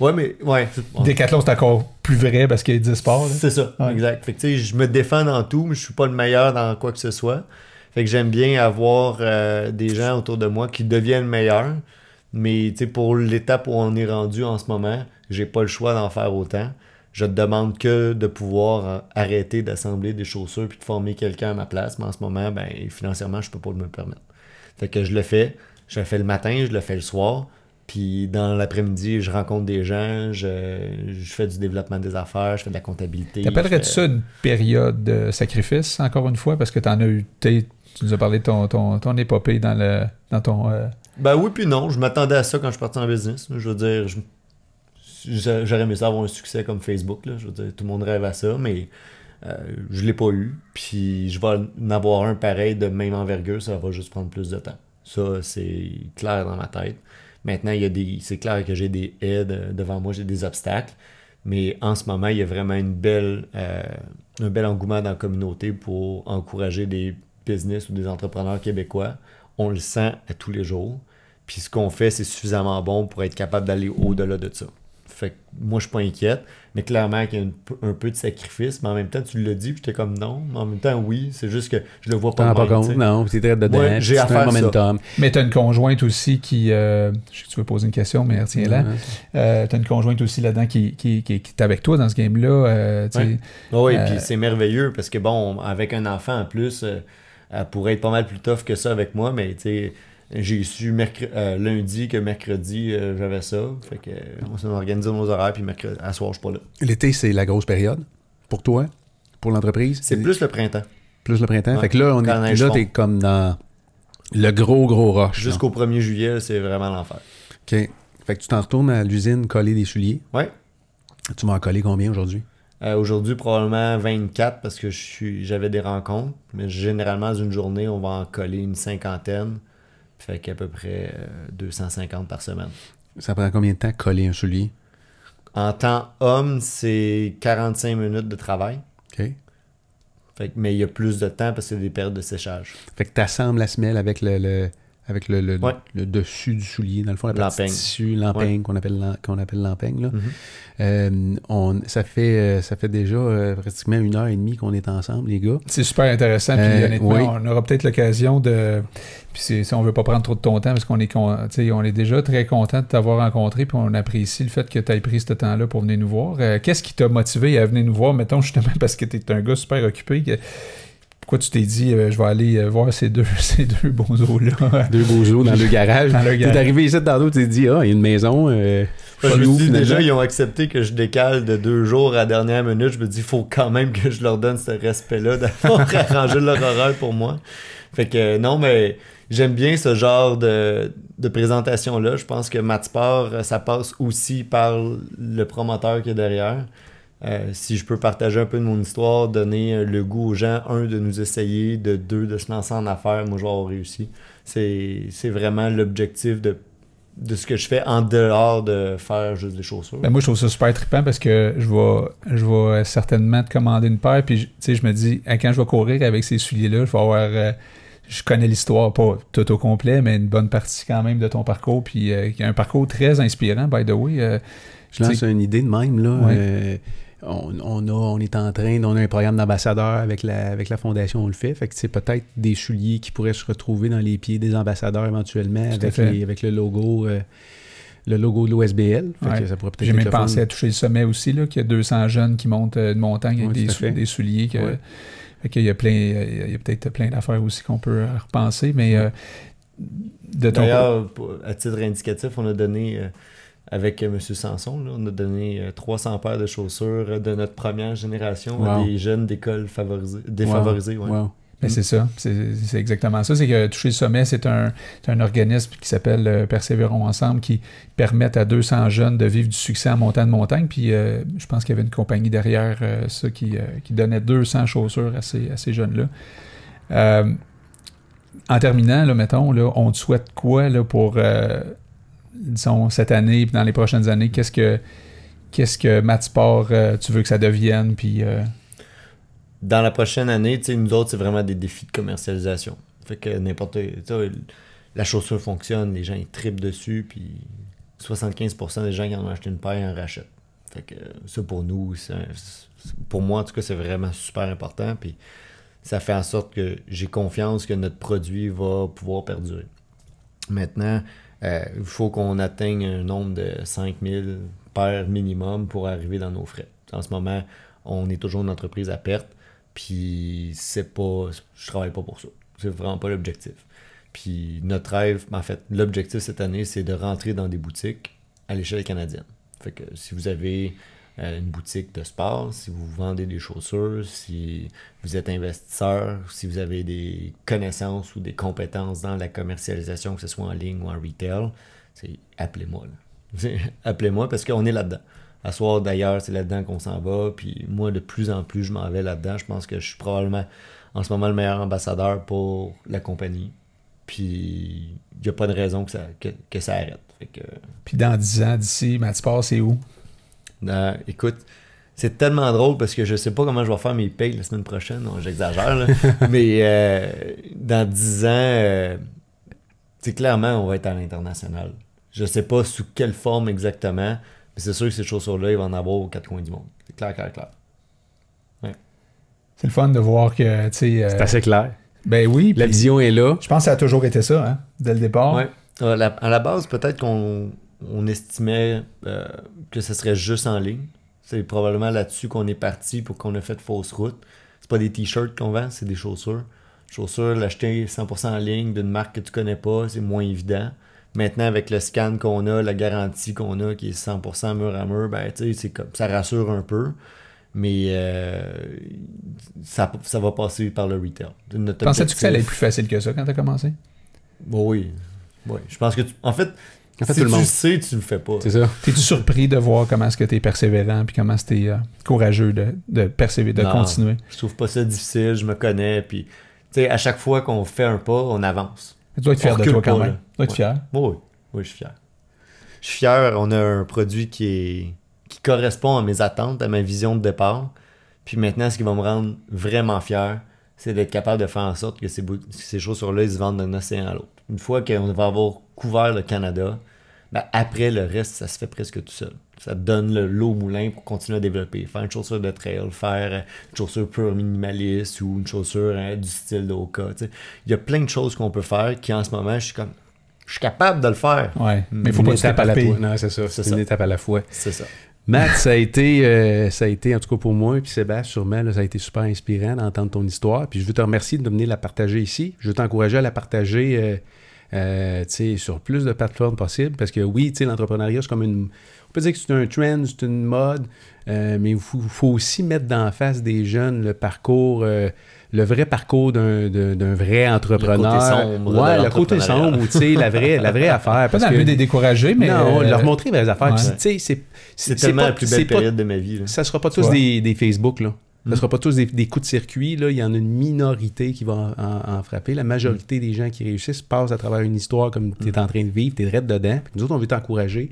Ouais, mais. Ouais. Décathlon, c'est encore plus vrai parce qu'il y a 10 sports. C'est ça, Ouais. exact. Fait que tu sais, je me défends dans tout, mais je suis pas le meilleur dans quoi que ce soit. Fait que j'aime bien avoir euh, des gens autour de moi qui deviennent meilleurs. Mais tu sais, pour l'étape où on est rendu en ce moment, j'ai pas le choix d'en faire autant. Je te demande que de pouvoir euh, arrêter d'assembler des chaussures puis de former quelqu'un à ma place. Mais en ce moment, ben financièrement, je peux pas me le permettre. Fait que je le fais. Je le fais le matin, je le fais le soir. Puis dans l'après-midi, je rencontre des gens, je, je fais du développement des affaires, je fais de la comptabilité. T'appellerais-tu fais- ça une période de sacrifice, encore une fois, parce que t'en as eu. Tu nous as parlé de ton, ton, ton épopée dans, le, dans ton. euh, Ben oui, puis non. Je m'attendais à ça quand je suis parti en business. Je veux dire, j'aurais aimé ça avoir un succès comme Facebook. Là. Je veux dire, tout le monde rêve à ça, mais euh, je l'ai pas eu. Puis je vais en avoir un pareil de même envergure, ça va juste prendre plus de temps. Ça, c'est clair dans ma tête. Maintenant, il y a des. C'est clair que j'ai des aides devant moi, j'ai des obstacles. Mais en ce moment, il y a vraiment une belle, euh, un bel engouement dans la communauté pour encourager des business ou des entrepreneurs québécois. On le sent à tous les jours. Puis ce qu'on fait, c'est suffisamment bon pour être capable d'aller au-delà de ça. Fait que moi, je suis pas inquiète, mais clairement qu'il y a une un peu de sacrifice, mais en même temps, tu l'as dit, puis j'étais comme non, mais en même temps, oui, c'est juste que je le vois pas T'en pas compte, non, t'es très dedans. Ouais, j'ai à un faire ça. momentum. Mais t'as une conjointe aussi qui. euh, je sais que tu veux poser une question, mais retiens-la. Ouais. Euh, t'as une conjointe aussi là-dedans qui, qui, qui, qui est avec toi dans ce game-là. euh. Ouais. Ah oui, Euh, puis c'est merveilleux parce que bon, avec un enfant en plus, euh, elle pourrait être pas mal plus tough que ça avec moi, mais tu sais, j'ai su euh, lundi que mercredi euh, j'avais ça. Fait que on s'est organisé nos horaires, puis mercredi, à soir, je suis pas là. L'été, c'est la grosse période pour toi, pour l'entreprise? C'est plus le printemps. plus le printemps? Ouais. Fait que là, on Quand est, là, t'es comme dans le gros, gros rush. là. Jusqu'au 1er juillet, c'est vraiment l'enfer. OK. Fait que tu t'en retournes à l'usine coller des souliers. Ouais. Tu m'en coller combien aujourd'hui? Euh, Aujourd'hui, probablement 24 parce que j'avais des rencontres. Mais généralement, dans une journée, on va en coller une cinquantaine. Fait qu'à peu près euh, 250 par semaine. Ça prend combien de temps coller un soulier? En temps homme, c'est 45 minutes de travail. OK. Fait que- mais il y a plus de temps parce qu'il y a des périodes de séchage. Fait que tu assembles la semelle avec le, le- avec le, le, Ouais. le dessus du soulier, dans le fond, la partie L'empeigne. tissu, l'empeigne qu'on appelle qu'on appelle l'empeigne. là. Mhm. Euh, on, ça, fait, euh, ça fait déjà euh, pratiquement une heure et demie qu'on est ensemble, les gars. C'est super intéressant. Puis Euh, honnêtement, oui. on aura peut-être l'occasion de. Puis c'est- si on veut pas prendre trop de ton temps, parce qu'on est, on est déjà très content de t'avoir rencontré, puis on apprécie le fait que tu aies pris ce temps-là pour venir nous voir. Euh, Qu'est-ce qui t'a motivé à venir nous voir, mettons, justement, parce que tu es un gars super occupé? que- Pourquoi tu t'es dit, euh, je vais aller euh, voir ces deux, ces deux bons-os-là Deux beaux os dans le garage. dans le T'es garage? arrivé ici tantôt, tu t'es dit, ah, il y a une maison. euh, je me déjà, ils ont accepté que je décale de deux jours à la dernière minute. Je me dis, il faut quand même que je leur donne ce respect-là d'avoir arrangé leur horaire pour moi. Fait que non, mais j'aime bien ce genre de, de présentation-là. Je pense que Matsport, ça passe aussi par le promoteur qui est derrière. Euh, si je peux partager un peu de mon histoire, donner le goût aux gens, un, de nous essayer, de deux, de se lancer en affaires, moi je vais avoir réussi. C'est vraiment l'objectif de, de ce que je fais en dehors de faire juste des chaussures. Ben moi je trouve ça super trippant parce que je vais, je vais certainement te commander une paire, puis je me dis, quand je vais courir avec ces souliers-là, je vais avoir. Euh, je connais l'histoire, pas tout au complet, mais une bonne partie quand même de ton parcours. Puis euh, y a un parcours très inspirant, by the way. je lance une idée de même. là on, a, on est en train, on a un programme d'ambassadeur avec la, avec la fondation, on le fait. Fait que c'est peut-être des souliers qui pourraient se retrouver dans les pieds des ambassadeurs éventuellement avec, avec le logo. Euh, le logo de l'OSBL. J'ai même pensé à toucher le sommet aussi, qu'il y a 200 jeunes qui montent euh, une montagne avec des, souliers. Que, y a plein, il y a peut-être plein d'affaires aussi qu'on peut repenser, mais euh, de ton D'ailleurs, à titre indicatif, on a donné avec M. Sanson. on a donné 300 euh, paires de chaussures de notre première génération à des jeunes d'école défavorisés. Ben, c'est ça, c'est exactement ça. C'est que Toucher le sommet, c'est un, organisme qui s'appelle euh, Persévérons ensemble qui permet à 200 jeunes de vivre du succès en montagne de montagne. Puis euh, je pense qu'il y avait une compagnie derrière ça qui, donnait 200 chaussures à ces, à ces jeunes-là. en terminant, là, mettons, là, on te souhaite quoi là, pour disons, cette année, puis dans les prochaines années, qu'est-ce que qu'est-ce que Matsport, euh, tu veux que ça devienne, puis... Euh, dans la prochaine année, nous autres, c'est vraiment des défis de commercialisation. Fait que n'importe... La chaussure fonctionne, les gens, ils tripent dessus, puis 75% des gens qui en ont acheté une paire en rachètent. Fait que ça, pour nous, pour moi, en tout cas, c'est vraiment super important, puis ça fait en sorte que j'ai confiance que notre produit va pouvoir perdurer. Maintenant, il faut qu'on atteigne un nombre de 5000 paires minimum pour arriver dans nos frais. En ce moment, on est toujours une entreprise à perte, puis c'est pas. Je travaille pas pour ça. C'est vraiment pas l'objectif. Puis notre rêve, en fait, l'objectif cette année, c'est de rentrer dans des boutiques à l'échelle canadienne. Fait que si vous avez euh, une boutique de sport, si vous vendez des chaussures, si vous êtes investisseur, si vous avez des connaissances ou des compétences dans la commercialisation, que ce soit en ligne ou en retail, c'est appelez-moi. appelez-moi parce qu'on est là-dedans. À soir d'ailleurs, c'est là-dedans qu'on s'en va. Puis moi, de plus en plus, je m'en vais là-dedans. Je pense que je suis probablement en ce moment le meilleur ambassadeur pour la compagnie. Puis il n'y a pas de raison que ça, que, ça arrête. Puis dans 10 ans, d'ici, Matsport, c'est où? Écoute, c'est tellement drôle parce que je sais pas comment je vais faire mes payes la semaine prochaine. J'exagère, mais euh, dans 10 ans, euh, clairement, on va être à l'international. Je sais pas sous quelle forme exactement, mais c'est sûr que ces chaussures-là, il va en avoir aux quatre coins du monde. C'est clair, clair, clair. C'est le fun de voir que. Euh, c'est assez clair. Ben oui. La vision est là. Je pense que ça a toujours été ça, hein, dès le départ. Ouais. À la base, peut-être qu'on on estimait euh, que ce serait juste en ligne. C'est probablement là-dessus qu'on est parti pour qu'on ait fait fausse route. C'est pas des t-shirts qu'on vend, c'est des chaussures. Chaussures, l'acheter 100% en ligne d'une marque que tu connais pas, c'est moins évident. Maintenant, avec le scan qu'on a, la garantie qu'on a, qui est 100% mur à mur, ben, comme, ça rassure un peu. Mais euh, ça, ça, va passer par le retail. Pensais-tu que ça allait être plus facile que ça quand tu as commencé? Oui. oui. Je pense que tu... En fait, si tu le sais, tu le fais pas. C'est ça. T'es-tu surpris de voir comment est-ce que tu es persévérant puis comment tu es euh, courageux de, de persévérer, de continuer? Je trouve pas ça difficile, je me connais. Puis, tu sais, à chaque fois qu'on fait un pas, on avance. tu dois être fier de toi quand même. Tu dois être fier. Oui, oui, je suis fier. Je suis fier. On a un produit qui, est, qui correspond à mes attentes, à ma vision de départ. Puis maintenant, ce qui va me rendre vraiment fier, c'est d'être capable de faire en sorte que ces, ces chaussures-là, ils se vendent d'un océan à l'autre. Une fois qu'on va avoir couvert le Canada, ben après, le reste, ça se fait presque tout seul. Ça donne l'eau au moulin pour continuer à développer. Faire une chaussure de trail, faire une chaussure pure minimaliste ou une chaussure hein, du style d'Oka. Il y a plein de choses qu'on peut faire qui, en ce moment, je suis comme. Je suis capable de le faire. Ouais, mais il faut pas étape à la fois. Non, c'est ça. C'est une étape à la fois. C'est ça. Matt, ça a été, euh, ça a été, en tout cas pour moi, et puis Sébastien, sûrement, ça a été super inspirant d'entendre ton histoire. Puis je veux te remercier de venir la partager ici. Je veux t'encourager à la partager. Euh, euh, tu sais, sur plus de plateformes possibles. Parce que oui, tu sais, l'entrepreneuriat, c'est comme une. On peut dire que c'est un trend, c'est une mode, euh, mais il faut, faut aussi mettre d'en face des jeunes le parcours. euh, le vrai parcours d'un, d'un- d'un vrai entrepreneur. sombre de ouais, le côté sombre, ou, tu sais, la vraie, la vraie affaire. Pas Parce dans le but des décourager, mais. non, euh, leur montrer les vraies affaires. ouais. Puis, tu sais, c'est, C'est tellement pas- la plus belle pas- période de ma vie. là. ça sera pas tous des, des Facebook, là. Ça Mm. sera pas tous des, des coups de circuit, là. Il y en a une minorité qui va en, en- en frapper. La majorité des gens qui réussissent passent à travers une histoire comme tu es en train de vivre, tu es dedans. Puis nous autres, on veut t'encourager.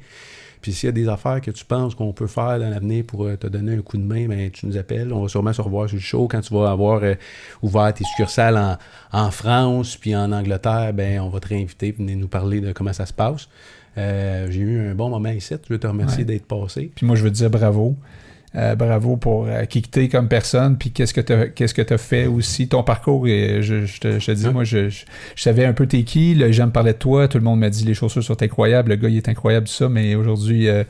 Puis s'il y a des affaires que tu penses qu'on peut faire dans l'avenir pour euh, te donner un coup de main, ben, tu nous appelles. On va sûrement se revoir sur le show quand tu vas avoir euh, ouvert tes succursales en, en France puis en Angleterre. Ben, on va te réinviter, venir nous parler de comment ça se passe. Euh, J'ai eu un bon moment ici. Je veux te remercier Ouais. d'être passé. Puis moi, je veux te dire bravo. Euh, bravo pour euh, qui que t'es comme personne, puis qu'est-ce que tu qu'est-ce que as fait aussi, ton parcours. Et je, je te, je te dis, Ouais. moi, je, je, je savais un peu t'es qui, les gens me parlaient de toi, tout le monde m'a dit les chaussures sont incroyables, le gars, il est incroyable, tout ça, mais aujourd'hui, euh,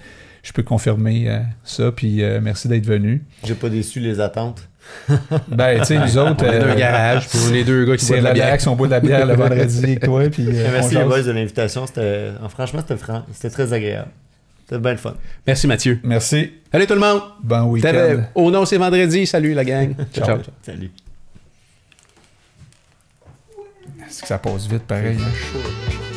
je peux confirmer euh, ça, puis euh, merci d'être venu. J'ai pas déçu les attentes. Ben, tu sais, nous autres, On est dans un garage, puis on est deux gars qui boivent de la bière. relax, on boit de la bière le vendredi avec toi, puis euh, Merci les boys de l'invitation. C'était, franchement, c'était, fran- c'était très agréable. C'était bien le fun. Merci Mathieu. Merci, Allez tout le monde. bon week-end. Au nom, c'est vendredi. Salut la gang. ciao. ciao. Salut. Est-ce que ça passe vite pareil? hein?